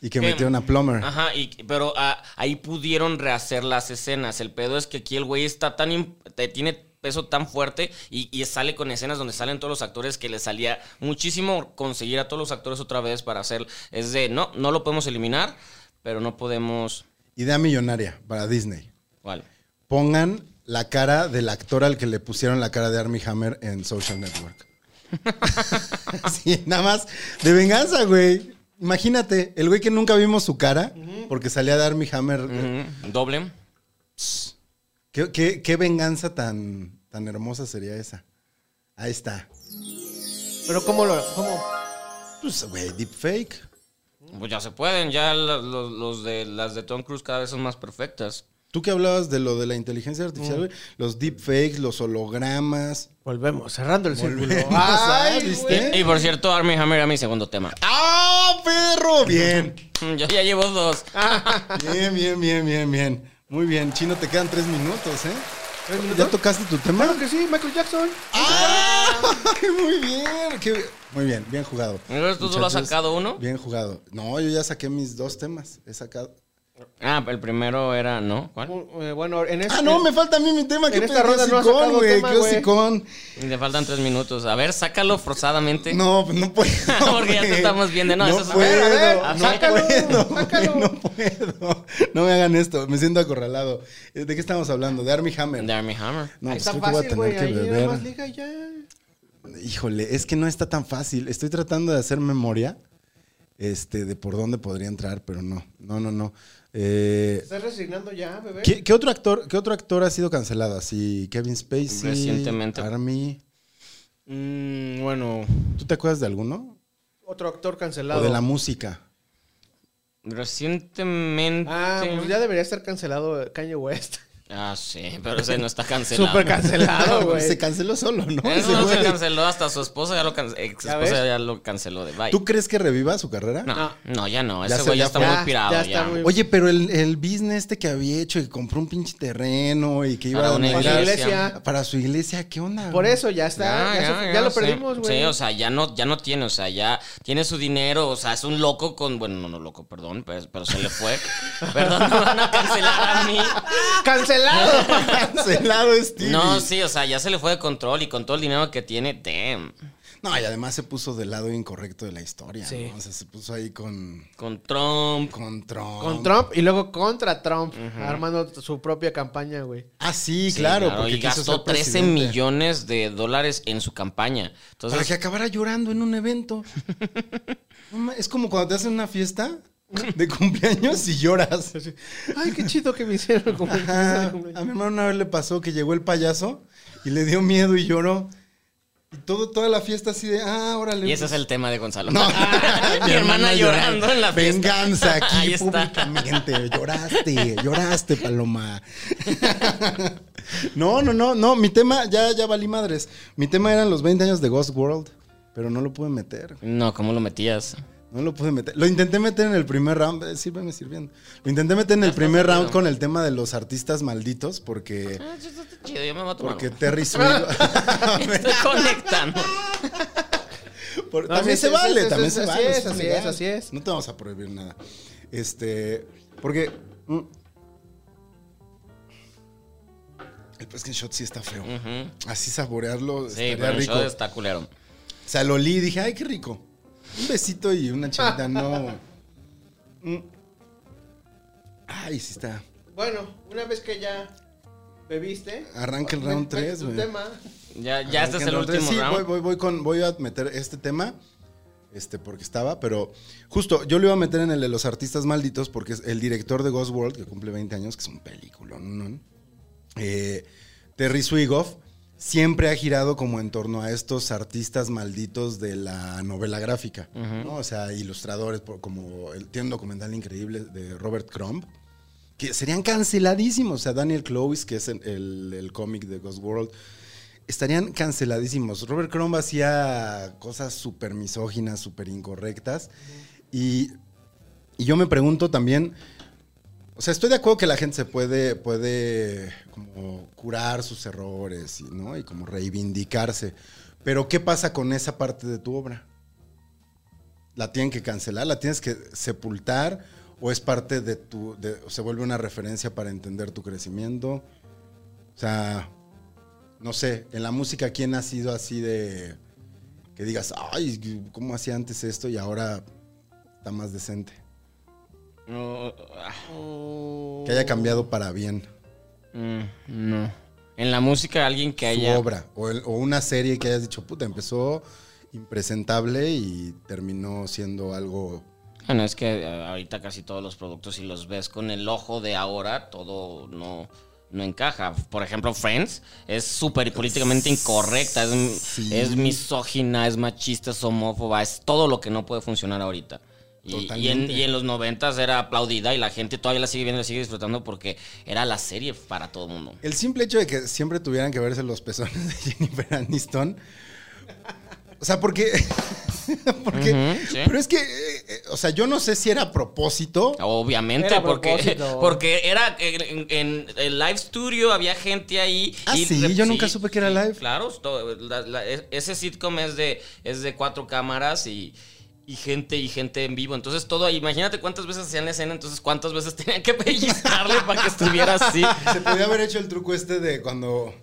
Y que Que- metieron a Plumber. Ajá, y, pero ah, ahí pudieron rehacer las escenas. El pedo es que aquí el güey está tan. te- tiene peso tan fuerte y, y sale con escenas donde salen todos los actores que le salía muchísimo conseguir a todos los actores otra vez para hacer. Es de, no, no lo podemos eliminar, pero no podemos. Idea millonaria para Disney. Vale. Pongan la cara del actor al que le pusieron la cara de Army Hammer en Social Network. [LAUGHS] sí, nada más de venganza, güey. Imagínate, el güey que nunca vimos su cara, porque salía de Army Hammer. Ujú. Doble. ¿Qué, qué- qué venganza tan, tan hermosa sería esa? Ahí está. Pero ¿cómo lo...? Cómo? Pues, güey, deepfake. Pues ya se pueden, ya los, los de las de Tom Cruise cada vez son más perfectas. Tú que hablabas de lo de la inteligencia artificial, güey, los deepfakes, los hologramas. Volvemos, cerrando el círculo. Volvemos, [LAUGHS] Ay, ah, ¿viste? Y por cierto, Army Hammer era mi segundo tema. ¡Ah, perro! Bien. [LAUGHS] Yo ya llevo dos. Bien, bien, bien, bien, bien. Muy bien. Chino, te quedan tres minutos, ¿eh? ¿Tres minutos? ¿Ya tocaste tu tema? Claro que sí, Michael Jackson. ¡Ah! [LAUGHS] Muy bien. qué- Muy bien, bien jugado. Entonces, ¿tú solo has sacado uno? Bien jugado. No, yo ya saqué mis dos temas. He sacado. Ah, el primero era, ¿no? ¿Cuál? Eh, bueno, en este... Ah, no, me falta a mí mi tema. en ¿Qué esta pedo? ronda Qué no sacado güey. tema, Qué güey. hocicón. Le faltan tres minutos. A ver, sácalo forzadamente. No, pues no puedo. [LAUGHS] Porque ya te estamos viendo. No, no eso es- puedo. A ver, a ver, no sácalo, puedo, sácalo. No puedo. No me hagan esto. Me siento acorralado. ¿De qué estamos hablando? De Army Hammer. De Army Hammer. No, Ahí pues está que voy a fácil, tener güey. que beber. más liga ya. Híjole, es que no está tan fácil. Estoy tratando de hacer memoria este, de por dónde podría entrar, pero no. No, no, no. Eh, ¿Te estás resignando ya, bebé? ¿qué, qué otro actor, ¿Qué otro actor ha sido cancelado? Así, Kevin Spacey. Recientemente. Army. Mm, bueno, ¿Tú te acuerdas de alguno? Otro actor cancelado. O de la música. recientemente. Ah, pues ya debería estar cancelado Kanye West. [LAUGHS] Ah, sí, pero ese no está cancelado. Súper cancelado, [LAUGHS] güey. Se canceló solo, ¿no? [LAUGHS] Eso no se canceló, hasta su esposa ya lo canceló. Ex ¿Ya esposa ya lo canceló de bye. ¿Tú crees que reviva su carrera? No, no, ya no. Ya Ese se- güey ya ya está muy pirado. ya Ya, está muy- Oye, pero el, el business este que había hecho, que compró un pinche terreno y que iba Para a una donar- iglesia. iglesia. Para su iglesia, ¿qué onda? Por eso ya está. Ya, se- lo sí. perdimos, güey. Sí, o sea, ya no, ya no tiene, o sea, ya tiene su dinero, o sea, es un loco con, bueno, no, no loco, perdón, pero, pero se le fue. [LAUGHS] perdón, me van a cancelar a mí. ¡Cancelado! Cancelado [LAUGHS] Stevie. No, sí, o sea, ya se le fue de control y con todo el dinero que tiene, damn. No, y además se puso del lado incorrecto de la historia, Sí. ¿no? O sea, se puso ahí con, Con Trump. con Trump. Con Trump y luego contra Trump. Armando su propia campaña, güey. Ah, sí, Sí, claro. porque y gastó ser 13 presidente. millones de dólares en su campaña. Entonces, Para que acabara llorando en un evento. [LAUGHS] Es como cuando te hacen una fiesta de cumpleaños y lloras. Ay, qué chido que me hicieron Ajá. cumpleaños. A mi hermano una vez le pasó que llegó el payaso y le dio miedo y lloró. Y todo, toda la fiesta así de, ah, órale. y ese es el tema de Gonzalo. No. [LAUGHS] Mi hermana llorando en la fiesta. Venganza [LAUGHS] aquí Ahí está. públicamente. Lloraste, lloraste, Paloma. [LAUGHS] No, no, no, no. Mi tema, ya, ya valí madres. Mi tema eran los 20 años de Ghost World, pero no lo pude meter. No, ¿cómo lo metías? No lo pude meter. Lo intenté meter en el primer round. Eh, Sírveme sirviendo. Lo intenté meter en el primer round con el tema de los artistas malditos porque, Ah, eso está chido, yo me mato porque mano. Terry Swift. [LAUGHS] Estoy conectando. Por- No, también sí, se sí, vale, sí, también sí, se así vale. es, así es, así es. No te vamos a prohibir nada. Este, porque mm, el Peskin Shot sí está feo. Así saborearlo Sí, pero el rico. está culero. O sea, lo olí y dije, ay, qué rico. Un besito y una chelita, no. [LAUGHS] Mm. Ay, sí está. Bueno, una vez que ya bebiste. Arranca el round mete tres, tu güey. tema. Ya, ya este es el último sí, round. Voy, voy, voy, con, voy a meter este tema. Este, porque estaba, pero justo yo lo iba a meter en el de los artistas malditos porque es el director de Ghost World, que cumple 20 años, que es un película, ¿no? Eh, Terry Swigoff siempre ha girado como en torno a estos artistas malditos de la novela gráfica, ¿no? O sea, ilustradores, como el, tiene un documental increíble de Robert Crumb, que serían canceladísimos. O sea, Daniel Clowes, que es el, el- el cómic de Ghost World, estarían canceladísimos. Robert Crumb hacía cosas súper misóginas, súper incorrectas. Y, y yo me pregunto también, o sea, estoy de acuerdo que la gente se puede, puede como curar sus errores ¿no? y como reivindicarse. Pero ¿qué pasa con esa parte de tu obra? ¿La tienen que cancelar? ¿La tienes que sepultar? ¿O es parte de tu... o se vuelve una referencia para entender tu crecimiento? O sea, no sé, en la música, ¿quién ha sido así de... que digas, ay, ¿cómo hacía antes esto y ahora está más decente? No, ah, Que haya cambiado para bien. mm, no. En la música, alguien que su haya. obra o, el- o una serie que hayas dicho, puta, empezó impresentable y terminó siendo algo... Bueno, es que eh, ahorita casi todos los productos, si los ves con el ojo de ahora, todo no, no encaja. Por ejemplo, Friends es súper políticamente incorrecta, es, Sí. es misógina, es machista, es homófoba, es todo lo que no puede funcionar ahorita. Y, y en, y en los noventas era aplaudida y la gente todavía la sigue viendo, la sigue disfrutando porque era la serie para todo el mundo. El simple hecho de que siempre tuvieran que verse los pezones de [LAUGHS] Jennifer Aniston. O sea, porque... [LAUGHS] porque sí. Pero es que, eh, eh, o sea, yo no sé si era a propósito. Obviamente, Era porque, propósito. [LAUGHS] porque era en, en el live studio, había gente ahí. Ah, y sí, yo nunca supe que era live. Claro, to- la- la- e- ese sitcom es de, es de cuatro cámaras y, y gente y gente en vivo. Entonces todo, imagínate cuántas veces hacían la escena, entonces cuántas veces [LAUGHS] tenían que pellizcarle para que estuviera así. Se podía haber hecho el truco este de cuando,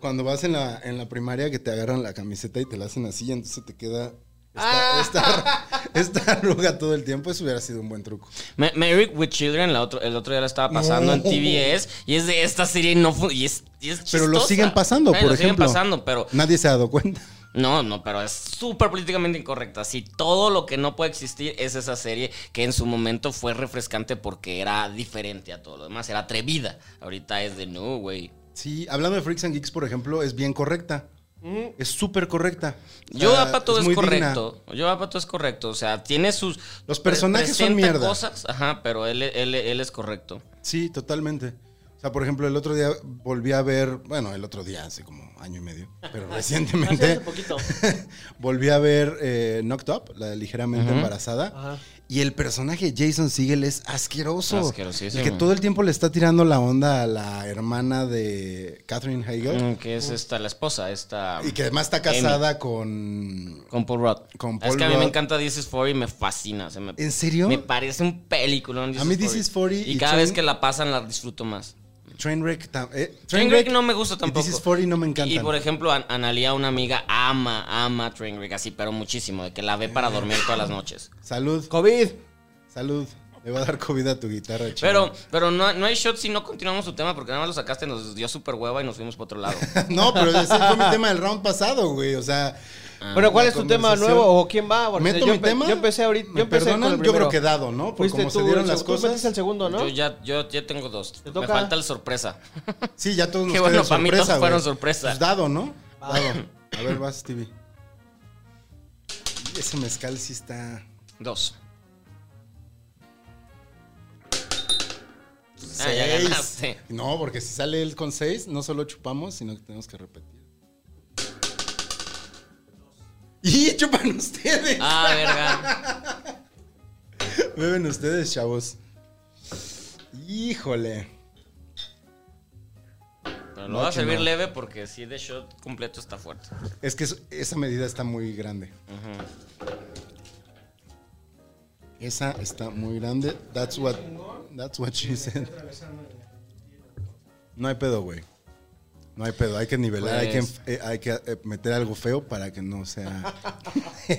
cuando vas en la, en la primaria que te agarran la camiseta y te la hacen así y entonces te queda esta, esta, [LAUGHS] esta arruga todo el tiempo. Eso hubiera sido un buen truco. Married with Children, la otro, el otro día la estaba pasando en No. TBS y es de esta serie y no y es, y es Pero lo siguen pasando, por lo siguen ejemplo. pasando, pero Nadie se ha dado cuenta. No, no, pero es súper políticamente incorrecta. Si todo lo que no puede existir es esa serie que en su momento fue refrescante porque era diferente a todo lo demás, era atrevida. Ahorita es de no, güey. Sí, hablando de Freaks and Geeks, por ejemplo, es bien correcta. Es súper correcta. O Yo sea, Apato es, muy correcto. Yo Apato es correcto. O sea, tiene sus. Los personajes son presenta mierda. cosas, ajá, pero él, él, él es correcto. Sí, totalmente. O sea, por ejemplo, el otro día volví a ver, bueno, el otro día, hace como año y medio, pero [LAUGHS] recientemente Hace poquito. [LAUGHS] volví a ver eh, Knocked Up, la ligeramente embarazada. Ajá. Y el personaje de Jason Segel es asqueroso. Asquerosísimo. Que todo el tiempo le está tirando la onda a la hermana de Catherine Hagel. Mm, Que es esta, la esposa, esta. Y que además está casada con... Con Paul Rudd. Con es Paul que a mí me encanta This is 40 y me fascina. se me- ¿En serio? Me parece un película. A mí This is 40 Y, y cada vez que la pasan la disfruto más. Trainwreck... eh, Trainwreck no me gusta tampoco. This is 40 no me encantan. Y por ejemplo, An- Analia, una amiga, ama, ama Trainwreck así, pero muchísimo, de que la ve para dormir todas las noches. Salud, COVID. salud. Le va a dar COVID a tu guitarra, chico. Pero, pero no, no hay shot si no continuamos tu tema, porque nada más lo sacaste, nos dio súper hueva y nos fuimos para otro lado. [LAUGHS] no, pero ese fue mi tema del round pasado, güey. O sea... bueno, ¿cuál es tu tema nuevo o quién va? Porque ¿Meto yo mi tema? Yo empecé ahorita. ¿Me Yo empecé perdonan? con el Yo creo que dado, ¿no? Por Fuiste cómo se tú, dieron las cosas. el segundo, ¿no? Yo ya, yo ya tengo dos. Me toca. falta el sorpresa. [LAUGHS] Sí, ya todos nos Qué bueno, para mí todos fueron güey. sorpresa. Pues dado, ¿no? Dado. A ver, vas, Stevie. [COUGHS] Y Ese mezcal sí está... Dos. Ah, ya Seis. ganaste. No, porque si sale él con seis, no solo chupamos, sino que tenemos que repetir. ¡Y chupan ustedes! Ah, verga. [LAUGHS] Beben ustedes, chavos. Híjole. Pero lo No, voy a servir leve porque si de shot completo está fuerte. Es que es- esa medida está muy grande. Esa está muy grande. That's what, that's what she said. No hay pedo, güey. No hay pedo. Hay que nivelar, hay que, Pues- eh, hay que eh, meter algo feo para que no sea [LAUGHS]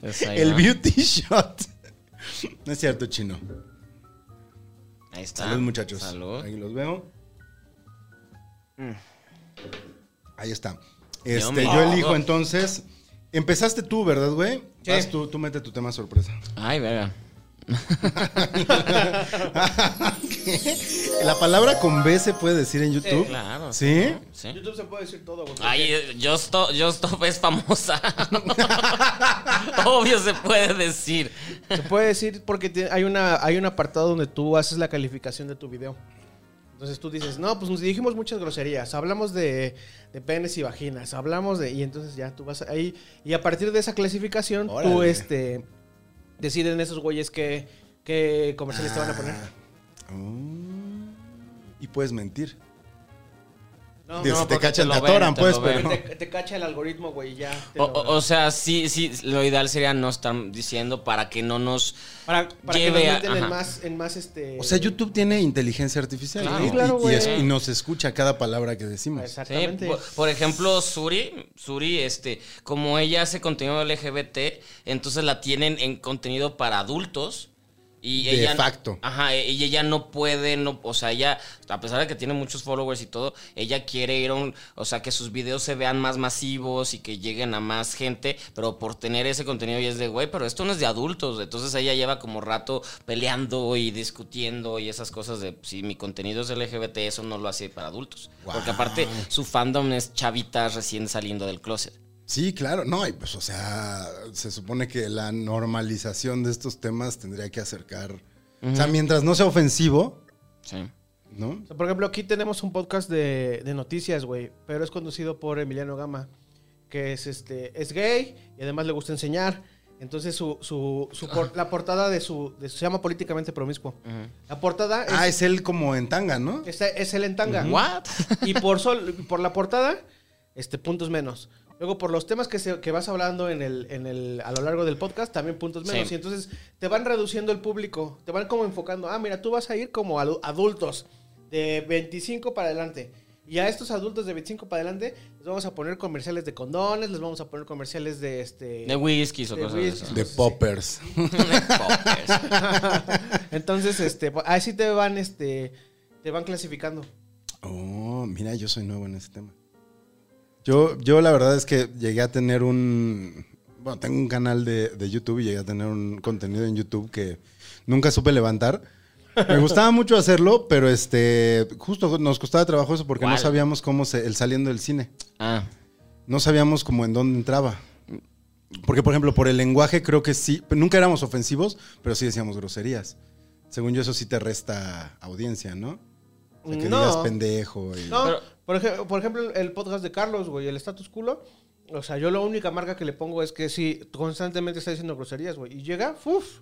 Pues el va. beauty shot. No es cierto, chino. Ahí está. Salud, muchachos. Salud. Ahí los veo. Mm. Ahí está. Este, yo elijo entonces. Empezaste tú, ¿verdad, güey? Sí. Vas tú, tú mete tu tema sorpresa. Ay, verga. [LAUGHS] [LAUGHS] [LAUGHS] La palabra con B se puede decir en YouTube. Claro. ¿Sí? Sí. YouTube se puede decir todo. Ay, Just es famosa. [LAUGHS] Obvio se puede decir. Se puede decir porque hay, una, hay un apartado donde tú haces la calificación de tu video. Entonces tú dices, no, pues nos dijimos muchas groserías, hablamos de, de penes y vaginas, hablamos de... Y entonces ya tú vas ahí y a partir de esa clasificación tú este, deciden esos güeyes qué, qué comerciales te van a poner. Oh. Y puedes mentir. No, Digo, no, si te cachan, te te, lo ven, atoran, te pues, lo ven. pero. te, te cacha el algoritmo, güey, ya. O, lo- o- o sea, sí, sí, lo ideal sería no estar diciendo para que no nos... para para que lleve nos a- meten en más, en más este... O sea, YouTube tiene inteligencia artificial. Claro. y- Sí, claro, y- y, güey. es- y nos escucha cada palabra que decimos. Sí, Exactamente. por, por ejemplo, Suri, Suri, este, como ella hace contenido LGBT, entonces la tienen en contenido para adultos Y De ella, facto. Ajá, y ella no puede, no, o sea, ella, a pesar de que tiene muchos followers y todo, ella quiere ir a un, o sea, que sus videos se vean más masivos y que lleguen a más gente, pero por tener ese contenido y es de, güey, pero esto no es de adultos, entonces ella lleva como rato peleando y discutiendo y esas cosas de, si mi contenido es LGBT, eso no lo hace para adultos. Porque aparte, su fandom es chavitas recién saliendo del closet. Sí, claro, no, y pues, o sea, se supone que la normalización de estos temas tendría que acercar. O sea, mientras no sea ofensivo, Sí. ¿no? O sea, por ejemplo, aquí tenemos un podcast de, de noticias, güey, pero es conducido por Emiliano Gama, que es este es gay y además le gusta enseñar. Entonces su, su, su por- la portada de su, de su- se llama políticamente promiscuo. La portada es, Ah, es él como en tanga, ¿no? es, es él en tanga. What? Y por sol, por la portada, este puntos menos. Luego por los temas que, se- que vas hablando en el, en el, a lo largo del podcast, también puntos menos. Sí. Y entonces te van reduciendo el público, te van como enfocando. Ah, mira, tú vas a ir como adu- adultos de 25 para adelante. Y a estos adultos de 25 para adelante les vamos a poner comerciales de condones, les vamos a poner comerciales de este... De whiskies o De cosas whisky. así. [LAUGHS] [LAUGHS] De poppers. [LAUGHS] Entonces, este, así te van, este, te van clasificando. Oh, mira, yo soy nuevo en ese tema. Yo, yo la verdad es que llegué a tener un... Bueno, tengo un canal de, de YouTube y llegué a tener un contenido en YouTube que nunca supe levantar. Me gustaba [LAUGHS] mucho hacerlo, pero este justo nos costaba trabajo eso porque no sabíamos cómo se, el saliendo del cine. Ah, No sabíamos cómo en dónde entraba. Porque, por ejemplo, por el lenguaje creo que sí, nunca éramos ofensivos, pero sí decíamos groserías. Según yo, eso sí te resta audiencia, ¿no? O sea, que No. digas pendejo. Y... No, Pero- por, ej- por ejemplo, el podcast de Carlos, güey, el status culo. O sea, yo la única marca que le pongo es que sí, constantemente está diciendo groserías, güey. Y llega, uff.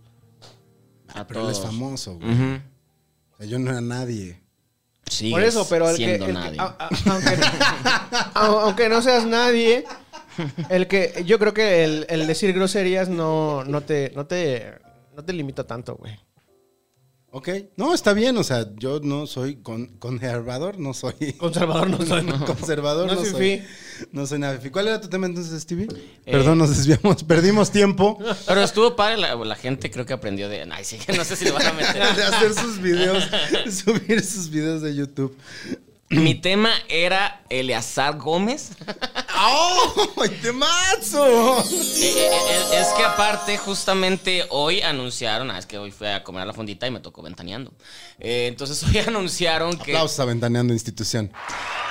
a Pero él es famoso, güey. O sea, yo no era nadie. Sigues Por eso, pero el que, siendo el que- nadie. a- a- aunque, [LAUGHS] au- aunque no seas nadie, el que yo creo que el, el decir groserías no, no te, no te, no te limita tanto, güey. Ok. No, está bien. O sea, yo no soy con- conservador, no soy. [LAUGHS] Conservador no soy. [LAUGHS] conservador, No no, soy. No soy nada. ¿Cuál era tu tema entonces, Stevie? Eh, Perdón, nos desviamos. [LAUGHS] Perdimos tiempo Pero estuvo padre, la, la gente creo que aprendió de... Ay, sí, no sé si lo van a meter. de hacer sus videos, subir sus videos de YouTube. Mi tema era Eleazar Gómez. ¡Oh! ¡Temazo! Eh, eh, eh, es que aparte, justamente hoy anunciaron, ah, es que hoy fui a comer a la fondita y me tocó ventaneando. Eh, entonces hoy [LAUGHS] anunciaron que... Aplausos a Ventaneando Institución.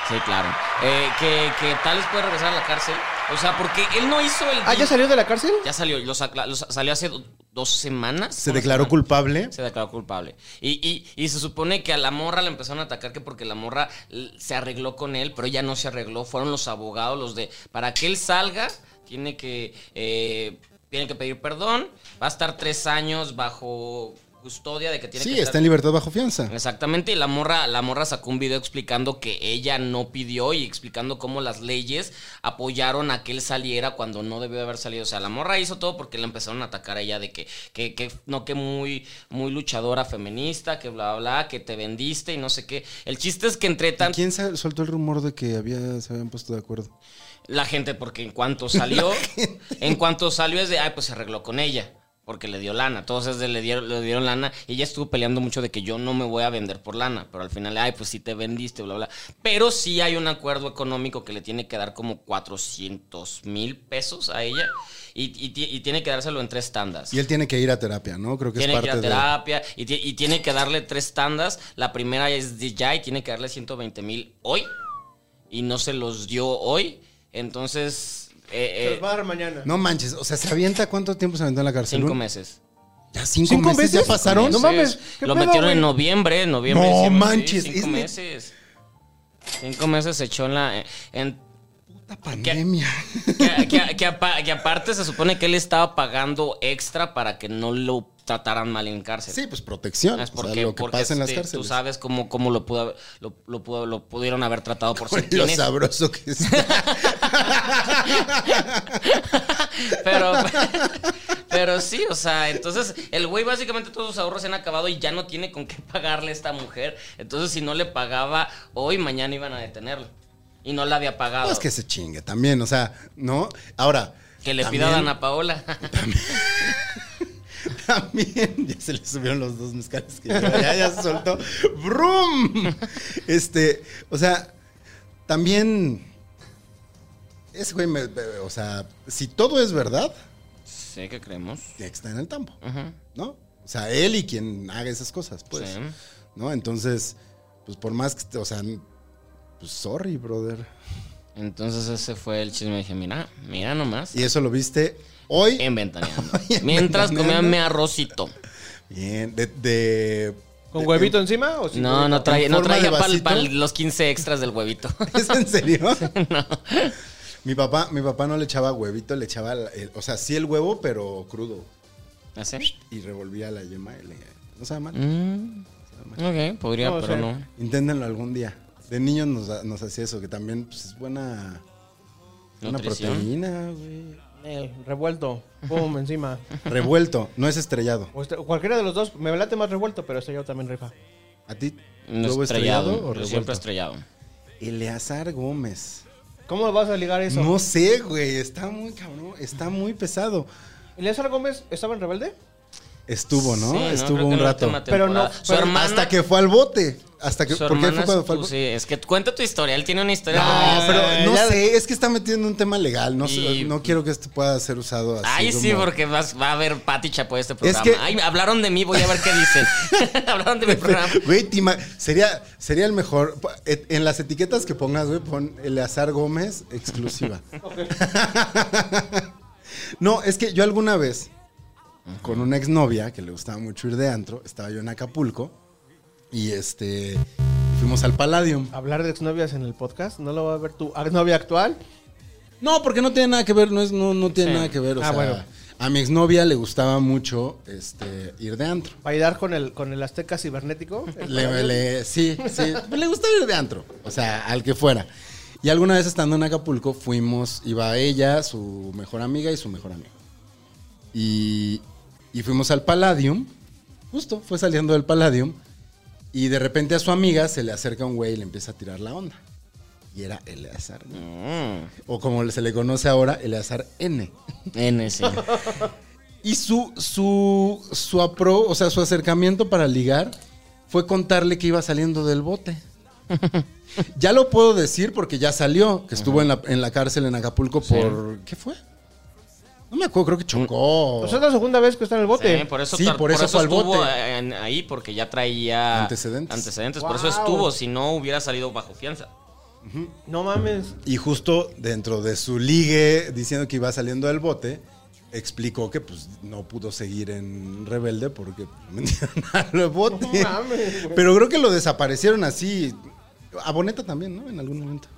Sí, claro. Eh, que, que tal vez puede regresar a la cárcel. O sea, porque él no hizo el... Ah, ¿ya salió de la cárcel? Ya salió, lo sac- lo sa- salió hace do- dos semanas. Se declaró semana. culpable. Se declaró culpable. Y, y- y se supone que a la morra le empezaron a atacar que porque la morra se arregló con él, pero ella no se arregló. Fueron los abogados los de... Para que él salga, tiene que... eh, tiene que pedir perdón. Va a estar tres años bajo custodia de que tiene Sí, que está en libertad bajo fianza. Exactamente, y la morra, la morra sacó un video explicando que ella no pidió y explicando cómo las leyes apoyaron a que él saliera cuando no debió de haber salido. O sea, la morra hizo todo porque le empezaron a atacar a ella de que, que, que no, que muy, muy luchadora feminista, que bla, bla, bla, que te vendiste y no sé qué. El chiste es que entre ¿Y tanto, ¿Quién soltó el rumor de que había, se habían puesto de acuerdo? la gente, porque en cuanto [LAUGHS] salió, en cuanto salió es de, ay, pues se arregló con ella. Porque le dio lana, todos es de le dieron, le dieron lana. Y ella estuvo peleando mucho de que yo no me voy a vender por lana. Pero al final, ay, pues sí te vendiste, bla, bla. Pero sí hay un acuerdo económico que le tiene que dar como 400 mil pesos a ella. Y, y y tiene que dárselo en tres tandas. Y él tiene que ir a terapia, ¿no? Creo que Tiene es que ir parte a de... terapia y, y tiene que darle tres tandas. La primera es de ya y tiene que darle 120 mil hoy. Y no se los dio hoy. Entonces, eh, Se eh, los va a dar mañana. No manches, o sea, ¿se avienta cuánto tiempo se aventó en la cárcel? cinco ¿Un- meses. ¿Ya cinco, ¿Cinco meses, ya meses? pasaron? No mames, ¿qué Lo pedo, metieron en güey? noviembre, en noviembre. No diciembre, sí, manches, cinco meses. Cinco meses se echó en la. En, Puta pandemia. que, que- que apa- que aparte se supone que él estaba pagando extra para que no lo trataran mal en cárcel. Sí, pues protección. Es o porque, sea, lo que porque, pasa en las este, cárceles. Tú sabes cómo, cómo lo, pudo, haber- lo, lo pudo- lo pudieron haber tratado por ser Lo sabroso que es. [LAUGHS] Pero, pero sí, o sea, entonces el güey básicamente todos sus ahorros se han acabado y ya no tiene con qué pagarle a esta mujer. Entonces, si no le pagaba hoy, mañana iban a detenerlo. Y no la había pagado. No es que se chingue también, o sea, ¿no? Ahora. Que le pida a también- Dana Paola. [LAUGHS] También, ya se le subieron los dos mezcales que ya, ya se soltó. ¡Brum! Este, o sea, también. Ese güey, me- me- o sea, si todo es verdad, Sí, que creemos. que estar en el tambo. ¿no? O sea, él y quien haga esas cosas, pues. Sí. ¿No? Entonces, pues por más que, o sea, pues sorry, brother. Entonces ese fue el chisme. Dije, mira, mira nomás. Y eso lo viste hoy. En Ventaneando. [LAUGHS] En Mientras comía mi arrocito. Bien, de. de- ¿Con de- huevito encima o No, no traía, ¿En no traía para los 15 extras del huevito. [LAUGHS] ¿Es en serio? [LAUGHS] Mi papá, mi papá no le echaba huevito, le echaba, el- o sea, sí el huevo, pero crudo. ¿Así? Y revolvía la yema y le, no sabe mal. Mm, ok, podría, No, o pero sea, no. Inténtenlo algún día. De niños nos, hacía eso, que también pues, es buena, Nutrición. proteína, güey. Eh, revuelto. Pum, encima. [LAUGHS] Revuelto, no es estrellado. O este- cualquiera de los dos. Me late más revuelto, pero yo también rifa. ¿A ti? No ¿Huevo estrellado. o revuelto? siempre estrellado. Eleazar Gómez. ¿Cómo vas a ligar eso? No sé, güey, está muy cabrón, está muy pesado. ¿Eleazar Gómez estaba en Rebelde? Estuvo, ¿no? Sí, Estuvo un rato. Pero no- pero hermana, Hasta que fue al bote. Hasta que, ¿Por qué fue cuando fue al bote? sí, es que cuenta tu historia. Él tiene una historia. No, pero Eh, no sé, es que está metido en un tema legal. No, Y- no quiero que esto pueda ser usado así. Ay, sí, porque vas- va a haber Pati Chapoy este programa. que- Ay, hablaron de mí, voy a ver qué dicen. [LAUGHS] [LAUGHS] hablaron de mi programa. Güey, sería, sería el mejor. et- En las etiquetas que pongas, güey, pon Eleazar Gómez exclusiva. [LAUGHS] no, es que yo alguna vez, con una exnovia que le gustaba mucho ir de antro, estaba yo en Acapulco y este. Fuimos al Palladium. Hablar de exnovias en el podcast. ¿No lo va a ver tu novia actual? No, porque no tiene nada que ver, no, es, no, no tiene Sí. nada que ver. O Ah, sea, bueno. a mi exnovia le gustaba mucho este, ir de antro. ¿Bailar con el, con el azteca cibernético? Le, le- sí, sí. Le gustaba ir de antro. O sea, al que fuera. Y alguna vez estando en Acapulco, fuimos, iba ella, su mejor amiga y su mejor amigo. Y, y fuimos al Palladium. Justo, fue saliendo del Palladium. Y de repente a su amiga se le acerca un güey y le empieza a tirar la onda. Y era Eleazar. Mm, O como se le conoce ahora, Eleazar N. N, sí. [LAUGHS] Y su, su, su apro, o sea, su acercamiento para ligar fue contarle que iba saliendo del bote. [LAUGHS] ya lo puedo decir porque ya salió, que estuvo en la, en la cárcel en Acapulco Sí. por... ¿Qué fue? No me acuerdo, creo que chocó. Pues es la segunda vez que está en el bote. Sí, por eso, Sí, tar- por eso fue al estuvo bote. en- ahí, porque ya traía Antecedentes. antecedentes. Por eso Wow. estuvo, si no hubiera salido bajo fianza. No mames. Y justo dentro de su ligue, diciendo que iba saliendo del bote, explicó que pues no pudo seguir en Rebelde porque me metieron [LAUGHS] al bote. No mames, güey. Pero creo que lo desaparecieron así. A Boneta también, ¿no? En algún momento.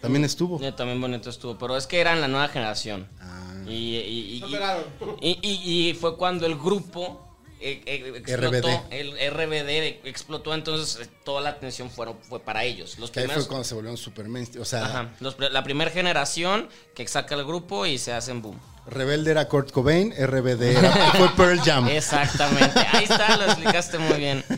También estuvo. Eh, También bonito estuvo, pero es que eran la nueva generación. Ah. Y, y- y- y- fue cuando el grupo eh, eh, explotó, RBD. el RBD explotó, entonces eh, toda la atención fueron, fue para ellos. Los Que ahí primeros, fue cuando se volvieron super mainstream. O sea, ajá, los pri- la primera generación que saca el grupo y se hacen boom. Rebelde era Kurt Cobain, RBD era, [LAUGHS] fue Pearl Jam. Exactamente. Ahí está, lo explicaste muy bien. [LAUGHS]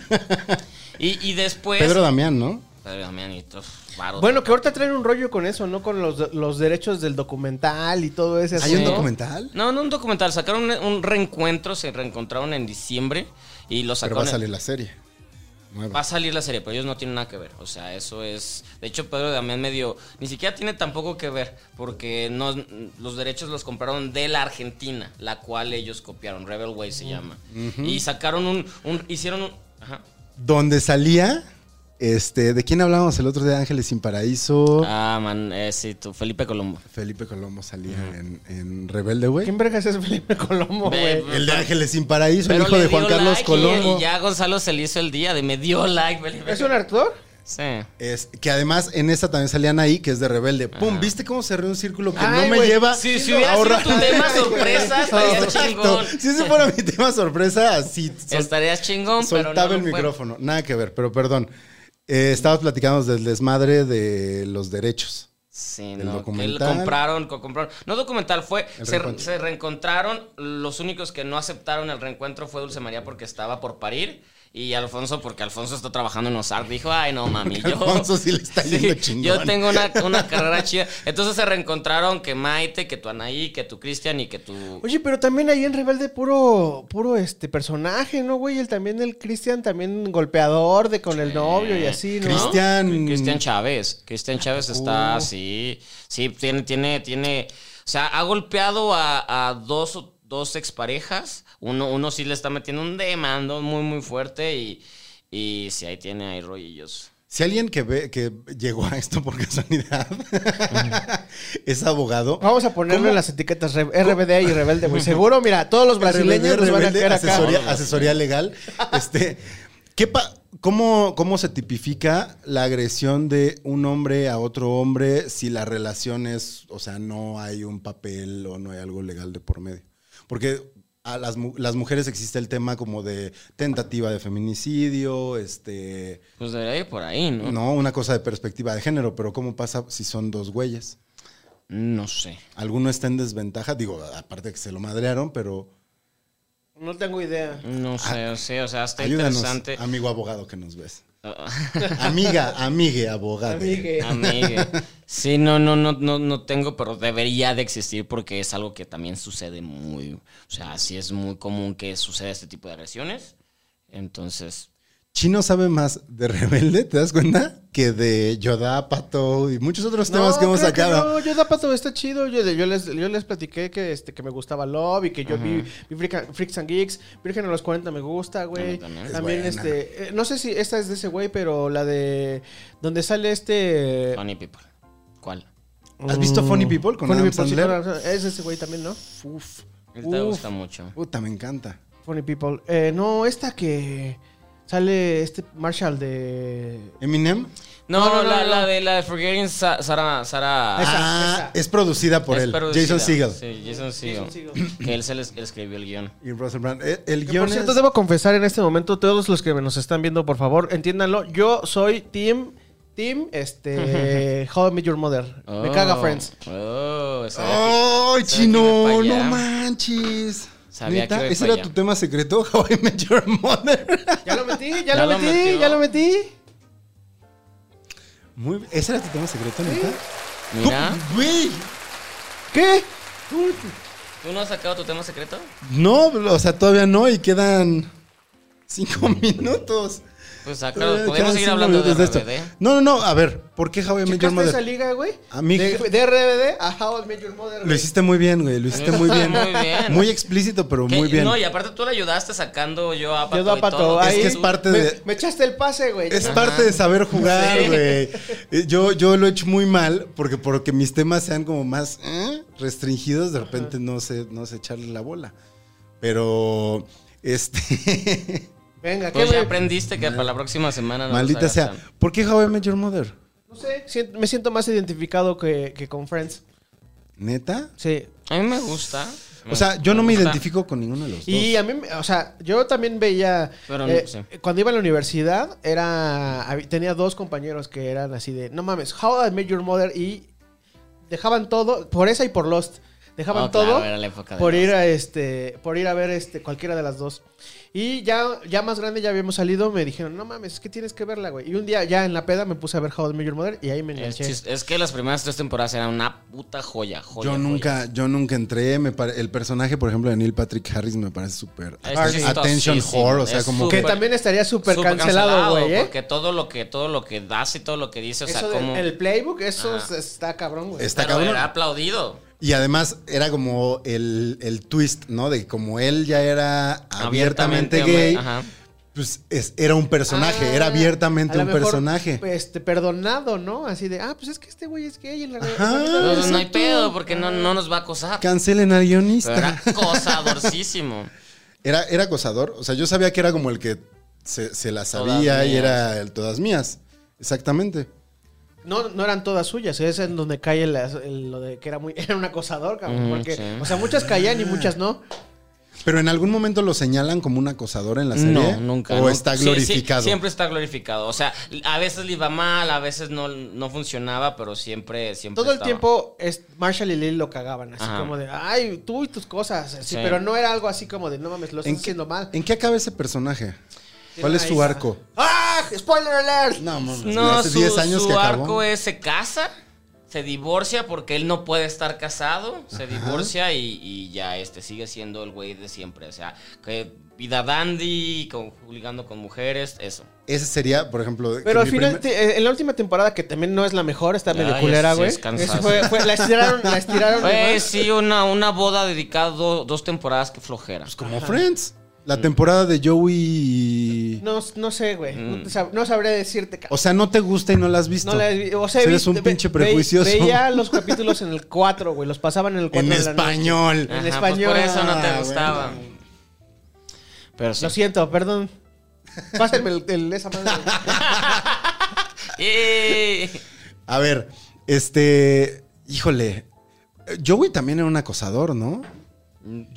Y, y después. Pedro Damián, ¿no? Pedro Damián y todos, varos. Bueno, que ahorita traen un rollo con eso, ¿no? Con los, los derechos del documental y todo ese ¿Hay un documental? No, no un documental. Sacaron un, un reencuentro, se reencontraron en diciembre y lo Pero sacaron. va a salir la serie. Va a salir la serie, pero ellos no tienen nada que ver. O sea, eso es. De hecho, Pedro Damián medio. Ni siquiera tiene tampoco que ver. Porque no, los derechos los compraron de la Argentina, la cual ellos copiaron. Rebel Way se llama. Y sacaron un, un- Hicieron un. Ajá. Donde salía, este, ¿de quién hablábamos el otro día? Ángeles sin Paraíso. Ah, man, eh, sí, tú, Felipe Colombo. Felipe Colombo salía en, en Rebelde, güey. ¿Quién vergas es Felipe Colombo, güey? El de Ángeles sin Paraíso, el hijo de Juan Carlos like Colombo. Y, ya Gonzalo se le hizo el día de me dio like, Felipe. ¿Es un actor? Sí. Es, que además en esta también salían ahí, que es de Rebelde. ¡Pum! ¿Viste cómo cerré un círculo que Ay, no me lleva Si, si a hubiera sido ahorrar- tu [LAUGHS] tema sorpresa, estarías chingón. Si ese fuera mi tema sorpresa, así Estarías chingón, pero no soltaba el micrófono. Nada que ver, pero perdón. Eh, estabas platicando del desmadre de los derechos. Sí, El no, que documental. compraron, co- compraron. No documental, fue. Se, reencuentro. se reencontraron. Los únicos que no aceptaron el reencuentro fue Dulce María porque estaba por parir. Y Alfonso, porque Alfonso está trabajando en Ozark, dijo, ay, no, mami, yo... Alfonso sí le está [LAUGHS] yendo Sí, chingón. Yo tengo una, una [LAUGHS] carrera chida. Entonces se reencontraron que Maite, que tu Anaí, que tu Cristian y que tu... Oye, pero también ahí en Rebelde puro, puro este personaje, ¿no, güey? El también el Cristian, también golpeador de con el novio y así, ¿no? Cristian. Cristian Chávez. Cristian Chávez está así. Sí, tiene, tiene, tiene. O sea, ha golpeado a, a dos, o- dos exparejas. Uno, uno sí le está metiendo un demando muy, muy fuerte. Y, y sí, ahí tiene ahí rollillos. Si alguien que ve que llegó a esto por [LAUGHS] casualidad es abogado. Vamos a ponerlo ¿Cómo? en las etiquetas RBD y Rebelde, güey. Seguro, mira, todos los [LAUGHS] brasileños RBD, a acá. asesoría, asesoría legal. Este, ¿qué pa- cómo, ¿Cómo se tipifica la agresión de un hombre a otro hombre si la relación es, o sea, no hay un papel o no hay algo legal de por medio? Porque a las, las mujeres existe el tema como de tentativa de feminicidio, este, Pues debería ir por ahí, ¿no? no, una cosa de perspectiva de género, pero ¿cómo pasa si son dos güeyes? No sé. Alguno está en desventaja, digo, aparte que se lo madrearon, pero No tengo idea. No sé, sí, o sea, está ayúdanos, interesante. amigo abogado que nos ves. [LAUGHS] Amiga, amigue, abogado. Amigue. Amigue. Sí, no, no, no, no, no tengo, pero debería de existir porque es algo que también sucede muy, o sea, sí es muy común que suceda este tipo de agresiones. Entonces, Chino sabe más de Rebelde, ¿te das cuenta? Que de Yoda, Pato y muchos otros temas que hemos creo sacado. no, yo Zapato está chido. Yo, yo les, yo les platiqué que, este, que me gustaba Love y que yo vi, vi Freak- Freaks and Geeks. Virgen a los 40 me gusta, güey. también. Es También, buena. este. eh, no sé si esta es de ese güey, pero la de. Donde sale este. funny people. ¿Cuál? ¿Has visto Funny People con Adam sí, Sandler? Es ese güey también, ¿no? Uf, Él te gusta mucho. puta, me encanta. Funny People. Eh, no, esta que. Sale este Marshall de. Eminem. No, No, no, no, la, no. la de la de Forgetting Sa- Sarah, Sarah Esa, ah, esa. es producida por es él, producida. Jason Segel Sí, Jason Segel. Que él se les él escribió el guion. y Russell Brand. Eh, El Que, guion por cierto, es- debo confesar en este momento, todos los que nos están viendo, por favor, entiéndanlo. Yo soy Team. Team, este. [LAUGHS] How I Met Your Mother. Me Oh, caga Friends. Oh, que- ¡Ay, sabía que chino! ¡No manches! Sabía ¿Neta? que iba ¿Ese era allá. tu tema secreto? [LAUGHS] How I Met Your Mother. [LAUGHS] Ya lo metí, ya, Ya lo, lo metí, metió. ya lo metí. Muy, ¿Ese era tu tema secreto, neta? Mira, ¡Güey! ¿Qué? ¿tú no has sacado tu tema secreto? No, o sea, todavía no y quedan cinco [LAUGHS] minutos. Pues acá podemos quedan seguir hablando de. RBD. No, no, no, a ver, ¿por qué How I Met Your ¿Checaste Mother? esa liga, güey? A mí- De, de RBD a How I Met Your Mother. Lo hiciste muy bien, güey, lo hiciste muy bien. Muy bien. Muy explícito, pero ¿Qué? muy bien. No, y aparte tú le ayudaste sacando yo a Pato Yo y pato. todo. Es que es parte me, de- Me echaste el pase, güey. Es Ajá. parte de saber jugar, Sí. güey. Eh, Yo, yo lo he hecho muy mal porque porque mis temas sean como más ¿eh? restringidos, de repente no sé, no sé echarle la bola. Pero, este, [LAUGHS] Venga, ¿qué Pues ya me- aprendiste que para la próxima semana no maldita los sea. ¿Por qué How I Met Your Mother? No sé, sien- me siento más identificado que, que con Friends. ¿Neta? Sí. A mí me gusta. O sea, yo no me gusta. identifico con ninguno de los dos. Y a mí, me- o sea, yo también veía. Pero eh, no, sí. Cuando iba a la universidad, era hab- tenía dos compañeros que eran así de: No mames, How I Met Your Mother. Y dejaban todo, por esa y por Lost. Dejaban Oh, todo claro, era la época de por ir a este por ir a ver este cualquiera de las dos. Y ya, ya más grande, ya habíamos salido, me dijeron, no mames, es que tienes que verla, güey. Y un día ya en la peda me puse a ver How I Met Your Mother y ahí me Es, enganché. chis- es que las primeras tres temporadas eran una puta joya. joya yo joya. nunca, yo nunca entré. Me pare- el personaje, por ejemplo, de Neil Patrick Harris me parece súper Es attention chistosísimo, whore, o sea, es como que súper- también estaría súper cancelado, güey, ¿eh? Porque todo lo que, todo lo que das y todo lo que dice, o sea, como. el playbook, eso es- está cabrón, güey. Está pero cabrón. era aplaudido. Y además era como el, el twist, ¿no? De que como él ya era abiertamente, gay, Ajá. pues es- era un personaje, Ah, era abiertamente a lo un mejor, personaje. Este, perdonado, ¿no? Así de, ah, pues es que este güey es gay en la Ajá. Entonces, no hay pedo, porque no, no nos va a acosar. Cancelen al Pero guionista. era acosadorcísimo. [LAUGHS] Era, era acosador. O sea, yo sabía que era como el que se, se la Todas sabía y mías. era el todas mías. Exactamente. No, no eran todas suyas, es en donde cae el- el- lo de que era muy [LAUGHS] era un acosador, cabrón, porque sí. o sea, muchas caían y muchas no. Pero en algún momento lo señalan como un acosador en la serie. No, nunca. O no. está Sí, sí, glorificado. siempre está glorificado. O sea, a veces le iba mal, a veces no, no funcionaba, pero siempre, siempre Todo el tiempo es Marshall y Lily lo cagaban, así Ajá. como de, ay, tú y tus cosas, así, Sí. pero no era algo así como de, no mames, lo estás ¿En qué, haciendo mal. ¿En qué acaba ese personaje? ¿Cuál es su arco? ¡Ah! ¡Spoiler alert! No, mames. No, hace su, 10 años su que arco acabó. es se casa, se divorcia porque él no puede estar casado, se divorcia y, y ya este sigue siendo el güey de siempre. O sea, que vida dandy, con, ligando con mujeres, eso. Ese sería, por ejemplo. Pero al final, te- eh, en la última temporada, que también no es la mejor, está medio Ay, culera, güey. es cansancio. Eso fue- fue- la estiraron, la estiraron. [LAUGHS] Güey, güey. sí, una, una boda dedicada do- dos temporadas que flojera. Pues como Friends. La temporada de Joey. No, no sé, güey. Mm. No, te sab- no sabré decirte. O sea, no te gusta y no la has visto. No la he vi- o sea, eres un ve- pinche ve- prejuicioso. Veía [LAUGHS] los capítulos en el 4, güey. Los pasaban en el 4 en de la noche. español. En Ajá, pues español. por eso no te Ah, gustaba. bueno. Pero sí. Lo siento, perdón. Pásenme el, el- esa madre. [LAUGHS] A ver, este. Híjole. Joey también era un acosador, ¿no?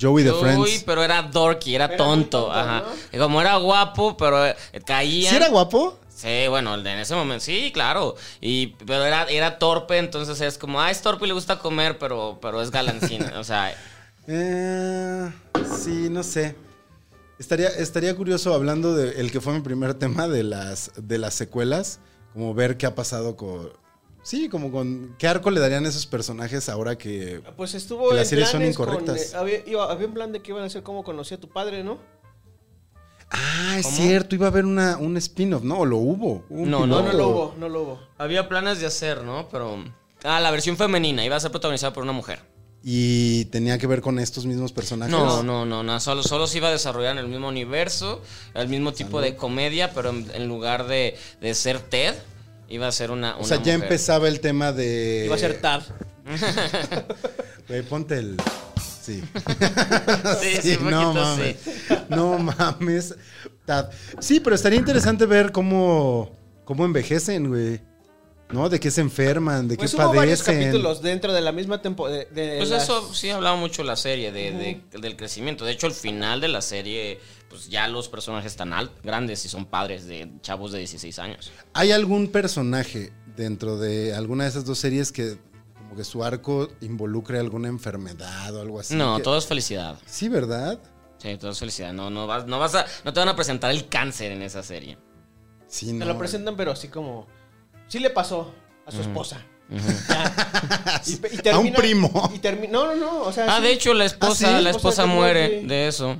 Joey de Friends. pero era dorky, era, Era tonto. ajá. ¿no? Y como era guapo, pero eh, caía. ¿Sí era guapo? Sí, bueno, en ese momento sí, claro. Y, pero era, era torpe, entonces es como, ah, es torpe y le gusta comer, pero, pero es galancín. o sea, [LAUGHS] Eh, sí, no sé. Estaría, estaría curioso hablando de el que fue mi primer tema de las, de las secuelas, como ver qué ha pasado con... Sí, como con... ¿Qué arco le darían a esos personajes ahora que... Pues estuvo Que las series son con, incorrectas. eh, había, iba- había un plan de que iban a hacer cómo conocí a tu padre, ¿no? Ah, es ¿Cómo? cierto, iba a haber una, un spin-off, ¿no? O lo hubo. No, No, no lo hubo, no lo hubo. había planes de hacer, ¿no? Pero... Ah, la versión femenina iba a ser protagonizada por una mujer. Y tenía que ver con estos mismos personajes. No, no, no, no, solo, solo se iba a desarrollar en el mismo universo, el mismo tipo de comedia, pero en, en lugar de, de ser Ted, iba a ser una, O sea, ya mujer. empezaba el tema de... Iba a ser Tad. [LAUGHS] Güey, ponte el... Sí. Sí, [LAUGHS] sí, un no mames. sí. No mames. Tad. Sí, pero estaría interesante ver cómo, cómo envejecen, güey. ¿No? De qué se enferman, de Pues qué hubo varios padecen. capítulos dentro de la misma temporada. Pues eso sí hablaba mucho la serie de, de- del crecimiento. De hecho, al final de la serie, pues ya los personajes están alt, grandes y son padres de chavos de 16 años. ¿Hay algún personaje dentro de alguna de esas dos series que como que su arco involucre alguna enfermedad o algo así? no, Que- todo es felicidad. Sí, ¿verdad? Sí, todo es felicidad. No, no vas, no vas a, no te van a presentar el cáncer en esa serie. Sí, Te no. lo presentan, pero así como. Sí le pasó a su esposa. [LAUGHS] Y, A un primo. Y termi- no, no, no. O sea, Ah, sí, de hecho, la esposa, sí? la Esposa muere de eso.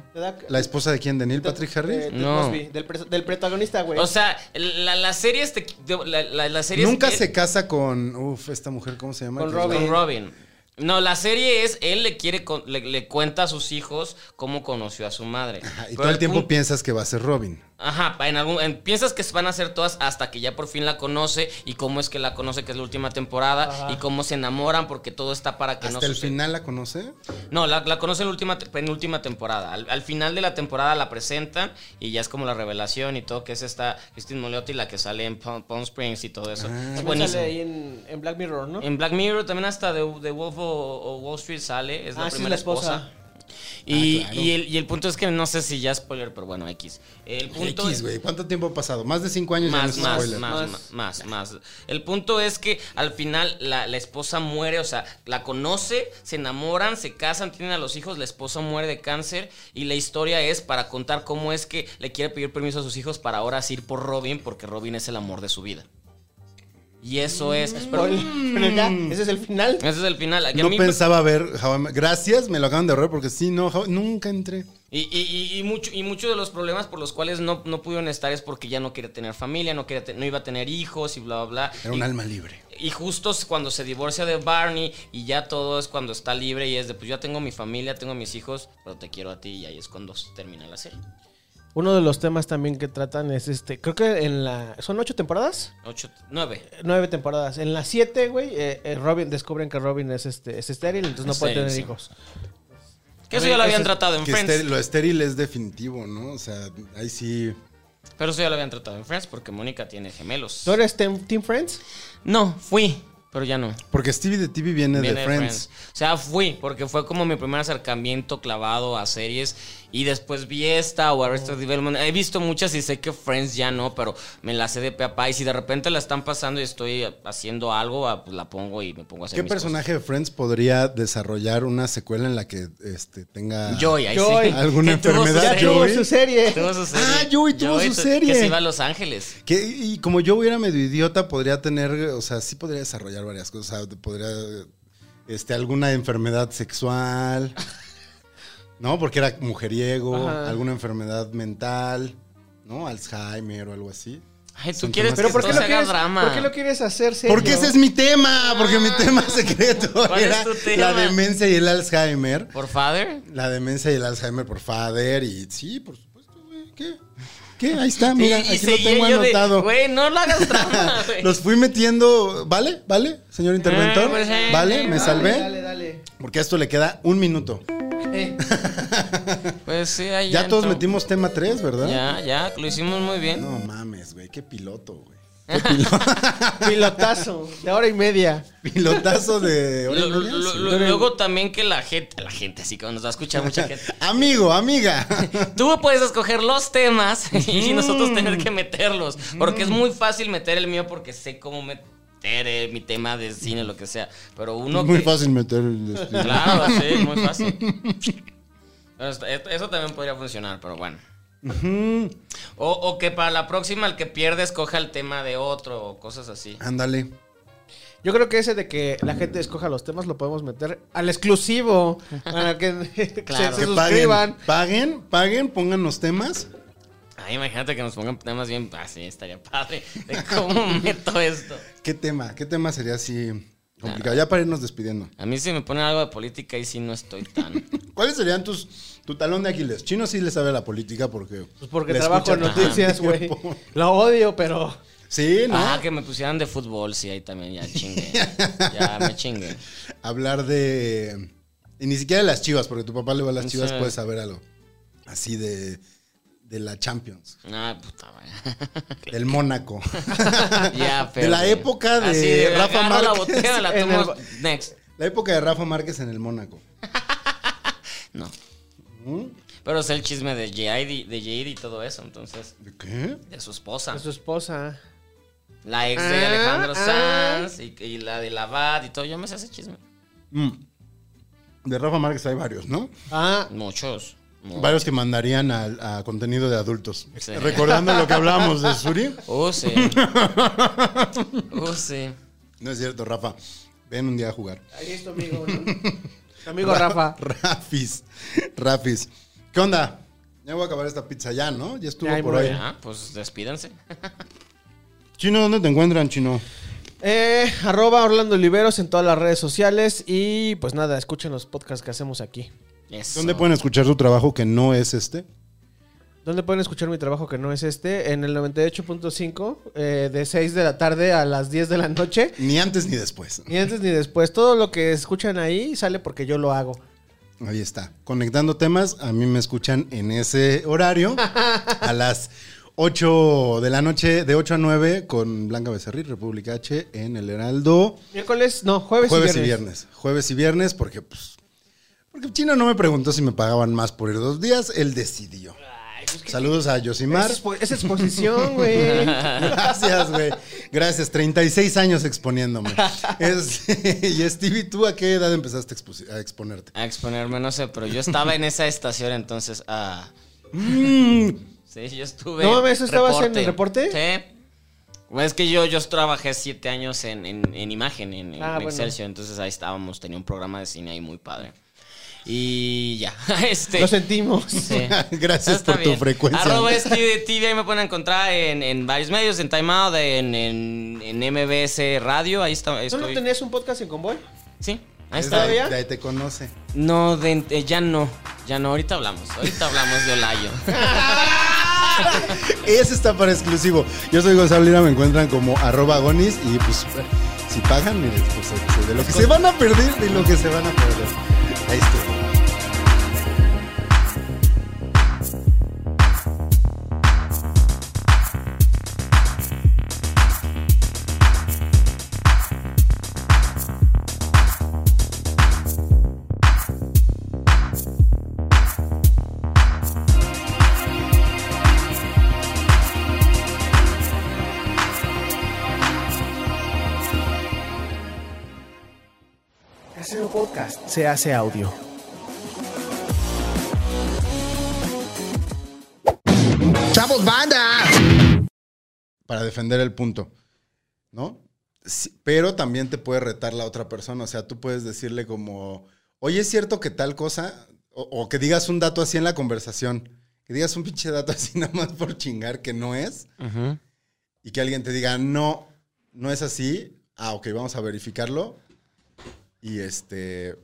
¿La esposa de quién? ¿De Neil Patrick Harris? de- de No. Del, del protagonista, güey. O sea, la, la serie este, la, la- la serie es- Nunca él- se casa con... Uf, esta mujer, ¿cómo se llama? Con Robin. con Robin. No, la serie es, él le quiere, le, le cuenta a sus hijos cómo conoció a su madre. Ajá, y Pero todo el tiempo punto- piensas que va a ser Robin. Ajá, en algún, en- piensas que van a ser todas hasta que ya por fin la conoce y cómo es que la conoce, que es la última temporada, Ajá. y cómo se enamoran porque todo está para que no ¿Hasta el suceda. final la conoce? No, la, la conoce en la última, penúltima temporada. Al, al final de la temporada la presentan y ya es como la revelación y todo, que es esta Christine Moliotti, la que sale en Palm, Palm Springs y todo eso. Ah. es buenísimo. sale ahí en, en Black Mirror, ¿no? En Black Mirror también hasta de, de Wolf o, o Wall Street sale, es la ah, sí, es primera la esposa. esposa. Y, Ah, claro. y el, y el punto es que no sé si ya spoiler, pero bueno, X. El punto X, güey. ¿Cuánto tiempo ha pasado? Más de cinco años ya no más, más, spoiler. más, Más. más, más, más. El punto es que al final la, la esposa muere, o sea, la conoce, se enamoran, se casan, tienen a los hijos, la esposa muere de cáncer y la historia es para contar cómo es que le quiere pedir permiso a sus hijos para ahora sí ir por Robin, porque Robin es el amor de su vida. Y eso es... pero- Pero, pero ya, ese es el final. ese es el final. Que a No mí- pensaba ver Gracias, me lo acaban de ahorrar porque sí, no, nunca entré. Y, y, y, y mucho, y muchos de los problemas por los cuales no, no pudieron estar es porque ya no quiere tener familia, no, quiere te- no iba a tener hijos y bla, bla, bla. Era un y, alma libre. y justo cuando se divorcia de Barney y ya todo es cuando está libre y es de, pues ya tengo mi familia, tengo mis hijos, pero te quiero a ti y ahí es cuando se termina la serie. Uno de los temas también que tratan es este. Creo que en la. ¿Son ocho temporadas? Ocho, nueve. Nueve temporadas. En las siete, güey, eh, eh, Robin descubren que Robin es este es estéril, entonces no puede tener sí. hijos. Que eso ya lo habían tratado en Que Friends. estéril- lo estéril es definitivo, ¿no? O sea, ahí sí. Pero eso ya lo habían tratado en Friends porque Mónica tiene gemelos. ¿Tú eres Team, Team Friends? No, fui. Pero ya no. Porque Stevie de TV viene, Viene de Friends. O sea, fui, porque fue como mi primer acercamiento clavado a series. Y después vi esta o Arrested Development. He visto muchas y sé que Friends ya no, pero me la sé de pe a pa. Y si de repente la están pasando y estoy haciendo algo, ah, pues la pongo y me pongo a hacer ¿Qué mis personaje de Friends podría desarrollar una secuela en la que este, tenga... Joey, ahí Joey. sí. [LAUGHS] ¿Alguna Que tuvo su enfermedad. Tuvo su serie. Tuvo su serie. Ah, Joey tuvo su serie. Que se iba a Los Ángeles. Que, y como yo hubiera medio idiota, podría tener, o sea, sí podría desarrollar varias cosas. O sea, podría, este, alguna enfermedad sexual, ¿no? Porque era mujeriego, Ajá. alguna enfermedad mental, ¿no? Alzheimer o algo así. Ay, tú Son quieres Pero que ¿por qué, lo quieres, drama. ¿por qué lo quieres hacer serio? Porque ese es mi tema, porque mi tema [LAUGHS] secreto ¿Cuál es era tema? la demencia y el Alzheimer. ¿Por father? La demencia y el Alzheimer por Fader y sí, por supuesto, güey. ¿Qué? ¿Qué? Ahí está, mira, Y- y aquí lo tengo anotado. Güey, no lo hagas [LAUGHS] drama, güey. Los fui metiendo, ¿vale? ¿Vale? Señor interventor, Ah, pues, eh, ¿vale? ¿Me dale, salvé? Dale, dale. Porque a esto le queda un minuto. Eh, [LAUGHS] Pues sí, ahí Ya todos entró. metimos tema 3, ¿verdad? Ya, ya, lo hicimos muy bien. No mames, güey, qué piloto, güey. [LAUGHS] pilotazo de hora y media. Pilotazo de... hora y media, lo- sí. lo- luego también que la gente, la gente, así que nos va a escuchar mucha [LAUGHS] gente. Amigo, amiga. [LAUGHS] Tú puedes escoger los temas y nosotros tener que meterlos. Porque es muy fácil meter el mío porque sé cómo meter eh, mi tema de cine, lo que sea. Pero uno Muy que- fácil meter el. Claro, sí, muy fácil. Eso también podría funcionar, pero bueno. O, o que para la próxima el que pierde escoja el tema de otro o cosas así. Ándale. Yo creo que ese de que la gente escoja los temas lo podemos meter al exclusivo para que se- [LAUGHS] Claro. se, Que suscriban. paguen, paguen, paguen, pongan los temas. Ay, imagínate que nos pongan temas bien. Así estaría padre. De cómo [LAUGHS] meto esto. ¿Qué tema? ¿Qué tema sería así complicado? Ya para irnos despidiendo. A mí, si me ponen algo de política, ahí sí no estoy tan. [LAUGHS] ¿Cuáles serían tus tu talón de Aquiles? Chino sí le sabe a la política porque. Pues porque le trabajo en noticias, güey. Lo odio, pero. Sí, ¿no? Ah, que me pusieran de fútbol, sí, ahí también ya chingue. [LAUGHS] Ya me chingue. Hablar de. Y ni siquiera de las chivas, porque tu papá le va a las chivas, Sí. puedes saber algo. Así de. De la Champions. Ah, puta, güey. [LAUGHS] Del Mónaco. [LAUGHS] Ya, De la época de Así, Rafa agarro la Márquez botella, la en tomo. el- Next. La época de Rafa Márquez en el Mónaco. No. ¿Mm? Pero sé el chisme de Jade, de Jade y todo eso, entonces. ¿De qué? De su esposa. De su esposa. La ex de Ah, Alejandro ah. Sanz y, y la de Lavad y todo. Yo me sé ese chisme. Mm. De Rafa Márquez hay varios, ¿no? Ah, Muchos. Mu- Varios que mandarían a, a contenido de adultos. Sí. Recordando lo que hablábamos de Suri. [LAUGHS] Oh, sí. [LAUGHS] Oh, sí. No es cierto, Rafa. Ven un día a jugar. ahí es tu amigo, ¿no? [LAUGHS] Amigo Rafa. [LAUGHS] Rafis. Rafis. ¿Qué onda? Ya voy a acabar esta pizza ya, ¿no? Ya estuvo por ahí. Ya, pues despídanse. [LAUGHS] Chino, ¿dónde te encuentran, Chino? Eh, arroba Orlando Oliveros en todas las redes sociales. Y pues nada, escuchen los podcasts que hacemos aquí. Eso. ¿Dónde pueden escuchar su trabajo que no es este? ¿Dónde pueden escuchar mi trabajo que no es este? En el 98.5, eh, de 6 de la tarde a las 10 de la noche. Ni antes ni después. Ni antes ni después. Todo lo que escuchan ahí sale porque yo lo hago. Ahí está. Conectando temas, a mí me escuchan en ese horario [LAUGHS] a las 8 de la noche, de 8 a 9, con Blanca Becerril, República H, en el Heraldo. Miércoles, no, jueves, Jueves y y viernes. viernes. Jueves y viernes, porque pues. Porque Chino no me preguntó si me pagaban más por ir dos días, él decidió. Saludos a Yosimar. Es, es exposición, [LAUGHS] güey. Gracias, güey. Gracias. 36 años exponiéndome. Es- [LAUGHS] y Stevie, ¿tú a qué edad empezaste a, exponerte? A exponerme, no sé, pero yo estaba en esa estación, entonces. Ah. Mm, Sí, yo estuve. No ¿eso estabas en el reporte? Sí. Bueno, es que yo, yo trabajé siete años en, en- en imagen, en, en Ah, bueno. Excelsior, entonces ahí estábamos, tenía un programa de cine ahí muy padre. Y ya, [LAUGHS] este. Lo sentimos. Sí. [LAUGHS] Gracias Está por tu frecuencia. Arroba Steve TV, ahí me pueden encontrar en, en varios medios, en Time Out, en, en, en MBS Radio, ahí está, ¿Tú no estoy. tenías un podcast en Convoy? Sí, ahí Es está. de, ahí te conoce. No, de- eh, ya no, ya no, ahorita hablamos, ahorita hablamos de Olayo. [LAUGHS] Ese está para exclusivo. Yo soy Gonzalo Lira, me encuentran como arroba gonis y pues si pagan, pues, de lo que se van a perder, de lo que se van a perder. Ahí estoy. Se hace audio. ¡Chavos, banda! Para defender el punto, ¿no? Sí, pero también te puede retar la otra persona. O sea, tú puedes decirle como, oye, ¿es cierto que tal cosa? O, o que digas un dato así en la conversación. Que digas un pinche dato así [LAUGHS] nada más por chingar que no es. Y que alguien te diga, no, no es así. Ah, ok, vamos a verificarlo. Y este,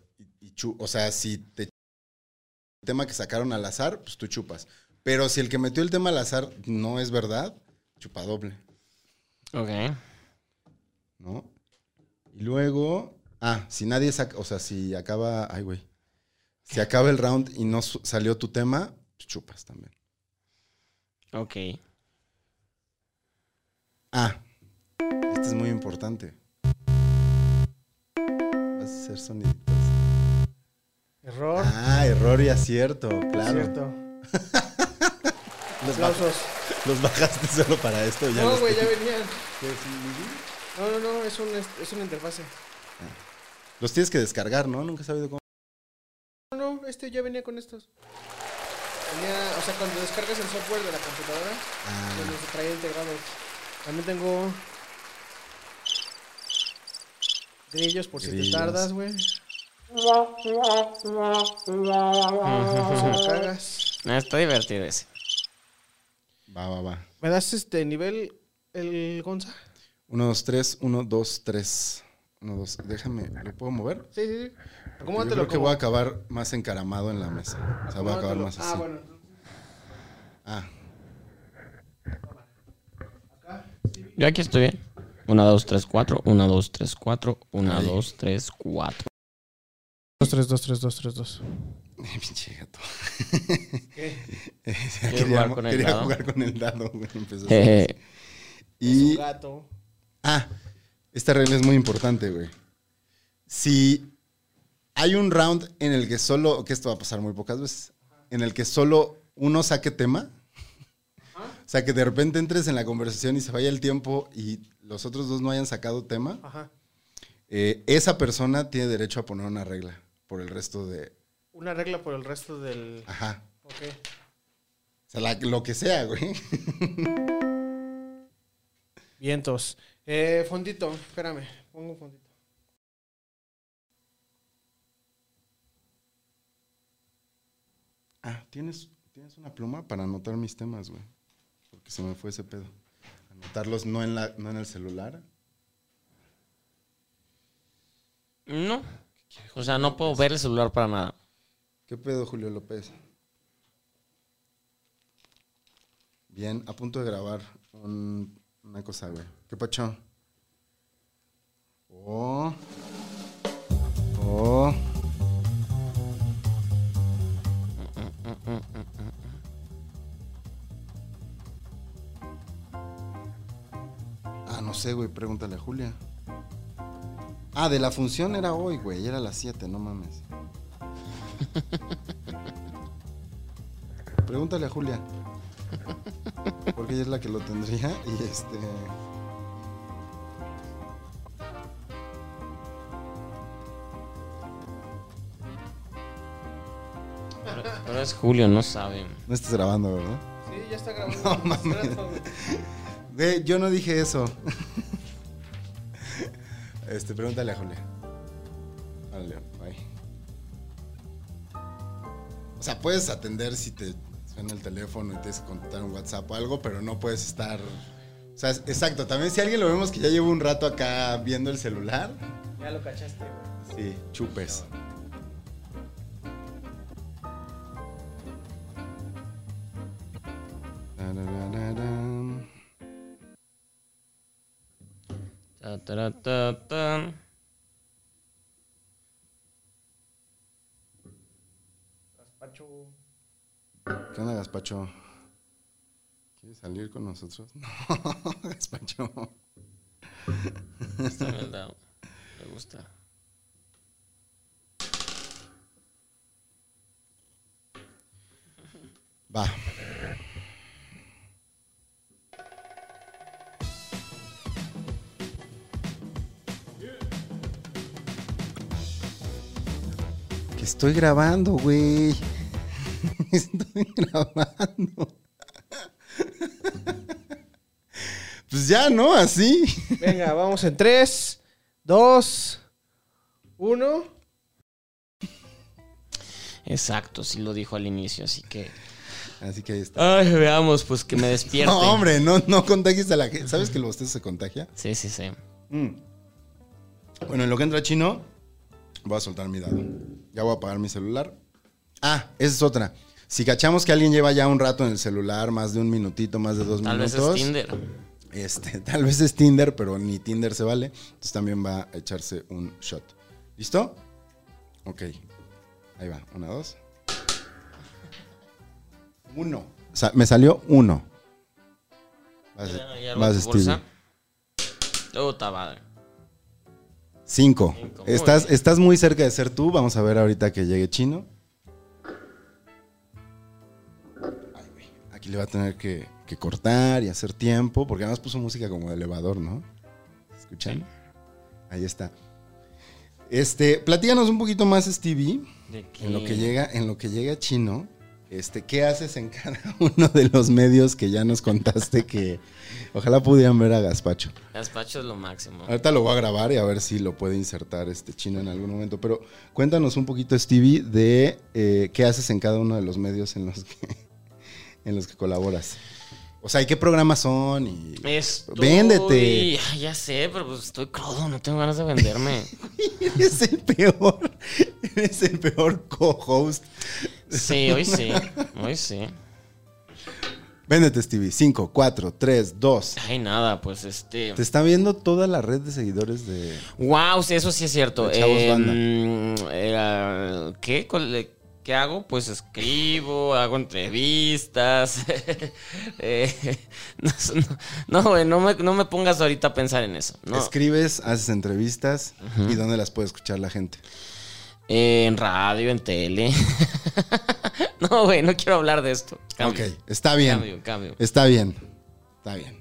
o sea, si te el tema que sacaron al azar, pues tú chupas. Pero si el que metió el tema al azar no es verdad, chupa doble, Ok. ¿no? Y luego, ah, si nadie saca, o sea, si acaba, ay, güey, si acaba el round y no salió tu tema, pues chupas también. Ok. Ah, este es muy importante. Vas a hacer soniditos. Error. Ah, error y acierto, claro. [LAUGHS] Los, los bajaste solo para esto. Ya No, güey, ya venían. No, no, no, es, un, es una interfase. Los tienes que descargar, ¿no? Nunca he sabido cómo. No, no, este ya venía con estos. Venía, o sea, cuando descargas el software de la computadora, Ah, pues los traía integrados. También tengo grillos por si Grillos. te tardas, güey. Cagas. [LAUGHS] Ah, Está divertido ese. va, va, va. ¿Me das este nivel el Gonza? 1, 2, 3, 1, 2, 3. 1, 2. Déjame, ¿lo puedo mover? Sí, sí, sí. Yo Acomódatelo creo que voy a acabar más encaramado en la mesa. O sea, voy a acabar más así. Ah, bueno. Ah, Yo aquí estoy bien. 1, 2, 3, 4. 1, 2, 3, 4. 1, Ahí. 2, 3, 4. 2, 3, 2, 3, 2, 3, 2. pinche gato. ¿Qué? [LAUGHS] quería jugar con el quería dado? jugar con el dado, güey. Empezó a Jeje. hacer eso. Es Y un gato. Ah, esta regla es muy importante, güey. Si hay un round en el que solo, que esto va a pasar muy pocas veces, en el que solo uno saque tema, o sea, que de repente entres en la conversación y se vaya el tiempo y los otros dos no hayan sacado tema, Ajá. eh, esa persona tiene derecho a poner una regla por el resto de... Una regla por el resto del. Ajá. Ok. O sea, la- lo que sea, güey. Vientos. Eh, fondito, espérame. Pongo un fondito. Ah, ¿tienes, tienes una pluma para anotar mis temas, güey. Porque se me fue ese pedo. Anotarlos no en, la, no en el celular. No. O sea, no puedo ver el celular para nada. ¿Qué pedo, Julio López? Bien, a punto de grabar un- una cosa, güey. ¿Qué pacho? Oh. Oh. Ah, no sé, güey, pregúntale a Julia. Ah, de la función era hoy, güey, era a las 7, no mames. [LAUGHS] Pregúntale a Julia. Porque ella es la que lo tendría y este. Pero, pero es Julio, no saben. No estás grabando, ¿verdad? Sí, ya está [LAUGHS] grabando. No mames. Güey, yo no dije eso. Este, pregúntale a Julia. Vale, bye. O sea, puedes atender si te suena el teléfono y tienes que contestar un WhatsApp o algo, pero no puedes estar. O sea, exacto. También si alguien lo vemos que ya lleva un rato acá viendo el celular, Ya lo cachaste, güey. sí, chupes. ¿Quieres salir con nosotros? [LAUGHS] No. Está bien dado. Me gusta. Va. Estoy grabando, güey. Estoy grabando. Pues ya, ¿no? Así. Venga, vamos en 3, 2, 1. Exacto, sí lo dijo al inicio, así que. Así que ahí está. Ay, veamos, pues que me [LAUGHS] despierte. No, hombre, no, no contagies a la gente. ¿Sabes que el bostezo se contagia? Sí, sí, sí. Mm. Bueno, en lo que entra chino, voy a soltar mi dado. Ya voy a apagar mi celular. Ah, esa es otra. Si cachamos que alguien lleva ya un rato en el celular, más de un minutito, más de dos Tal vez minutos. es Tinder. Este, [LAUGHS] tal vez es Tinder, pero ni Tinder se vale. Entonces también va a echarse un shot. ¿Listo? Ok. Ahí va. Una, dos. Uno. O sea, me salió uno. Vas, Ya, ya lo vas, Stevie. bolsa. Puta madre. Cinco. Cinco, Estás, bien. estás muy cerca de ser tú. Vamos a ver ahorita que llegue Chino. Aquí le va a tener que, que cortar y hacer tiempo, porque además puso música como de elevador, ¿no? ¿Escuchan? Ahí está. Este, platícanos un poquito más, Stevie, ¿De en lo que llega, en lo que llega Chino. Este, ¿qué haces en [LAUGHS] cada uno de los medios que ya nos contaste que ojalá pudieran ver a Gaspacho? Gazpacho es lo máximo. Ahorita lo voy a grabar y a ver si lo puede insertar este chino en algún momento. Pero cuéntanos un poquito, Stevie, de eh, qué haces en cada uno de los medios en los que, en los que colaboras. O sea, ¿y qué programas son? Y... Estoy... Véndete. Ya sé, pero pues estoy crudo, no tengo ganas de venderme. [LAUGHS] Eres el peor, eres el peor co-host. Sí, hoy sí, hoy sí. Véndete, Stevie. 5, 4, 3, 2. Ay, nada, pues este... Te está viendo toda la red de seguidores de... Wow, sí, eso sí es cierto. Eh, Banda. mm, era- ¿qué? ¿Cuál- ¿Qué hago? Pues escribo, hago entrevistas. [LAUGHS] Eh, [LAUGHS] no, no, no, no me, no me pongas ahorita a pensar en eso. Escribes, haces entrevistas y dónde las puede escuchar la gente. Eh, en radio, en tele. [LAUGHS] no, güey, no quiero hablar de esto. Cambio, Ok, está bien. Cambio, cambio. Está bien. Está bien.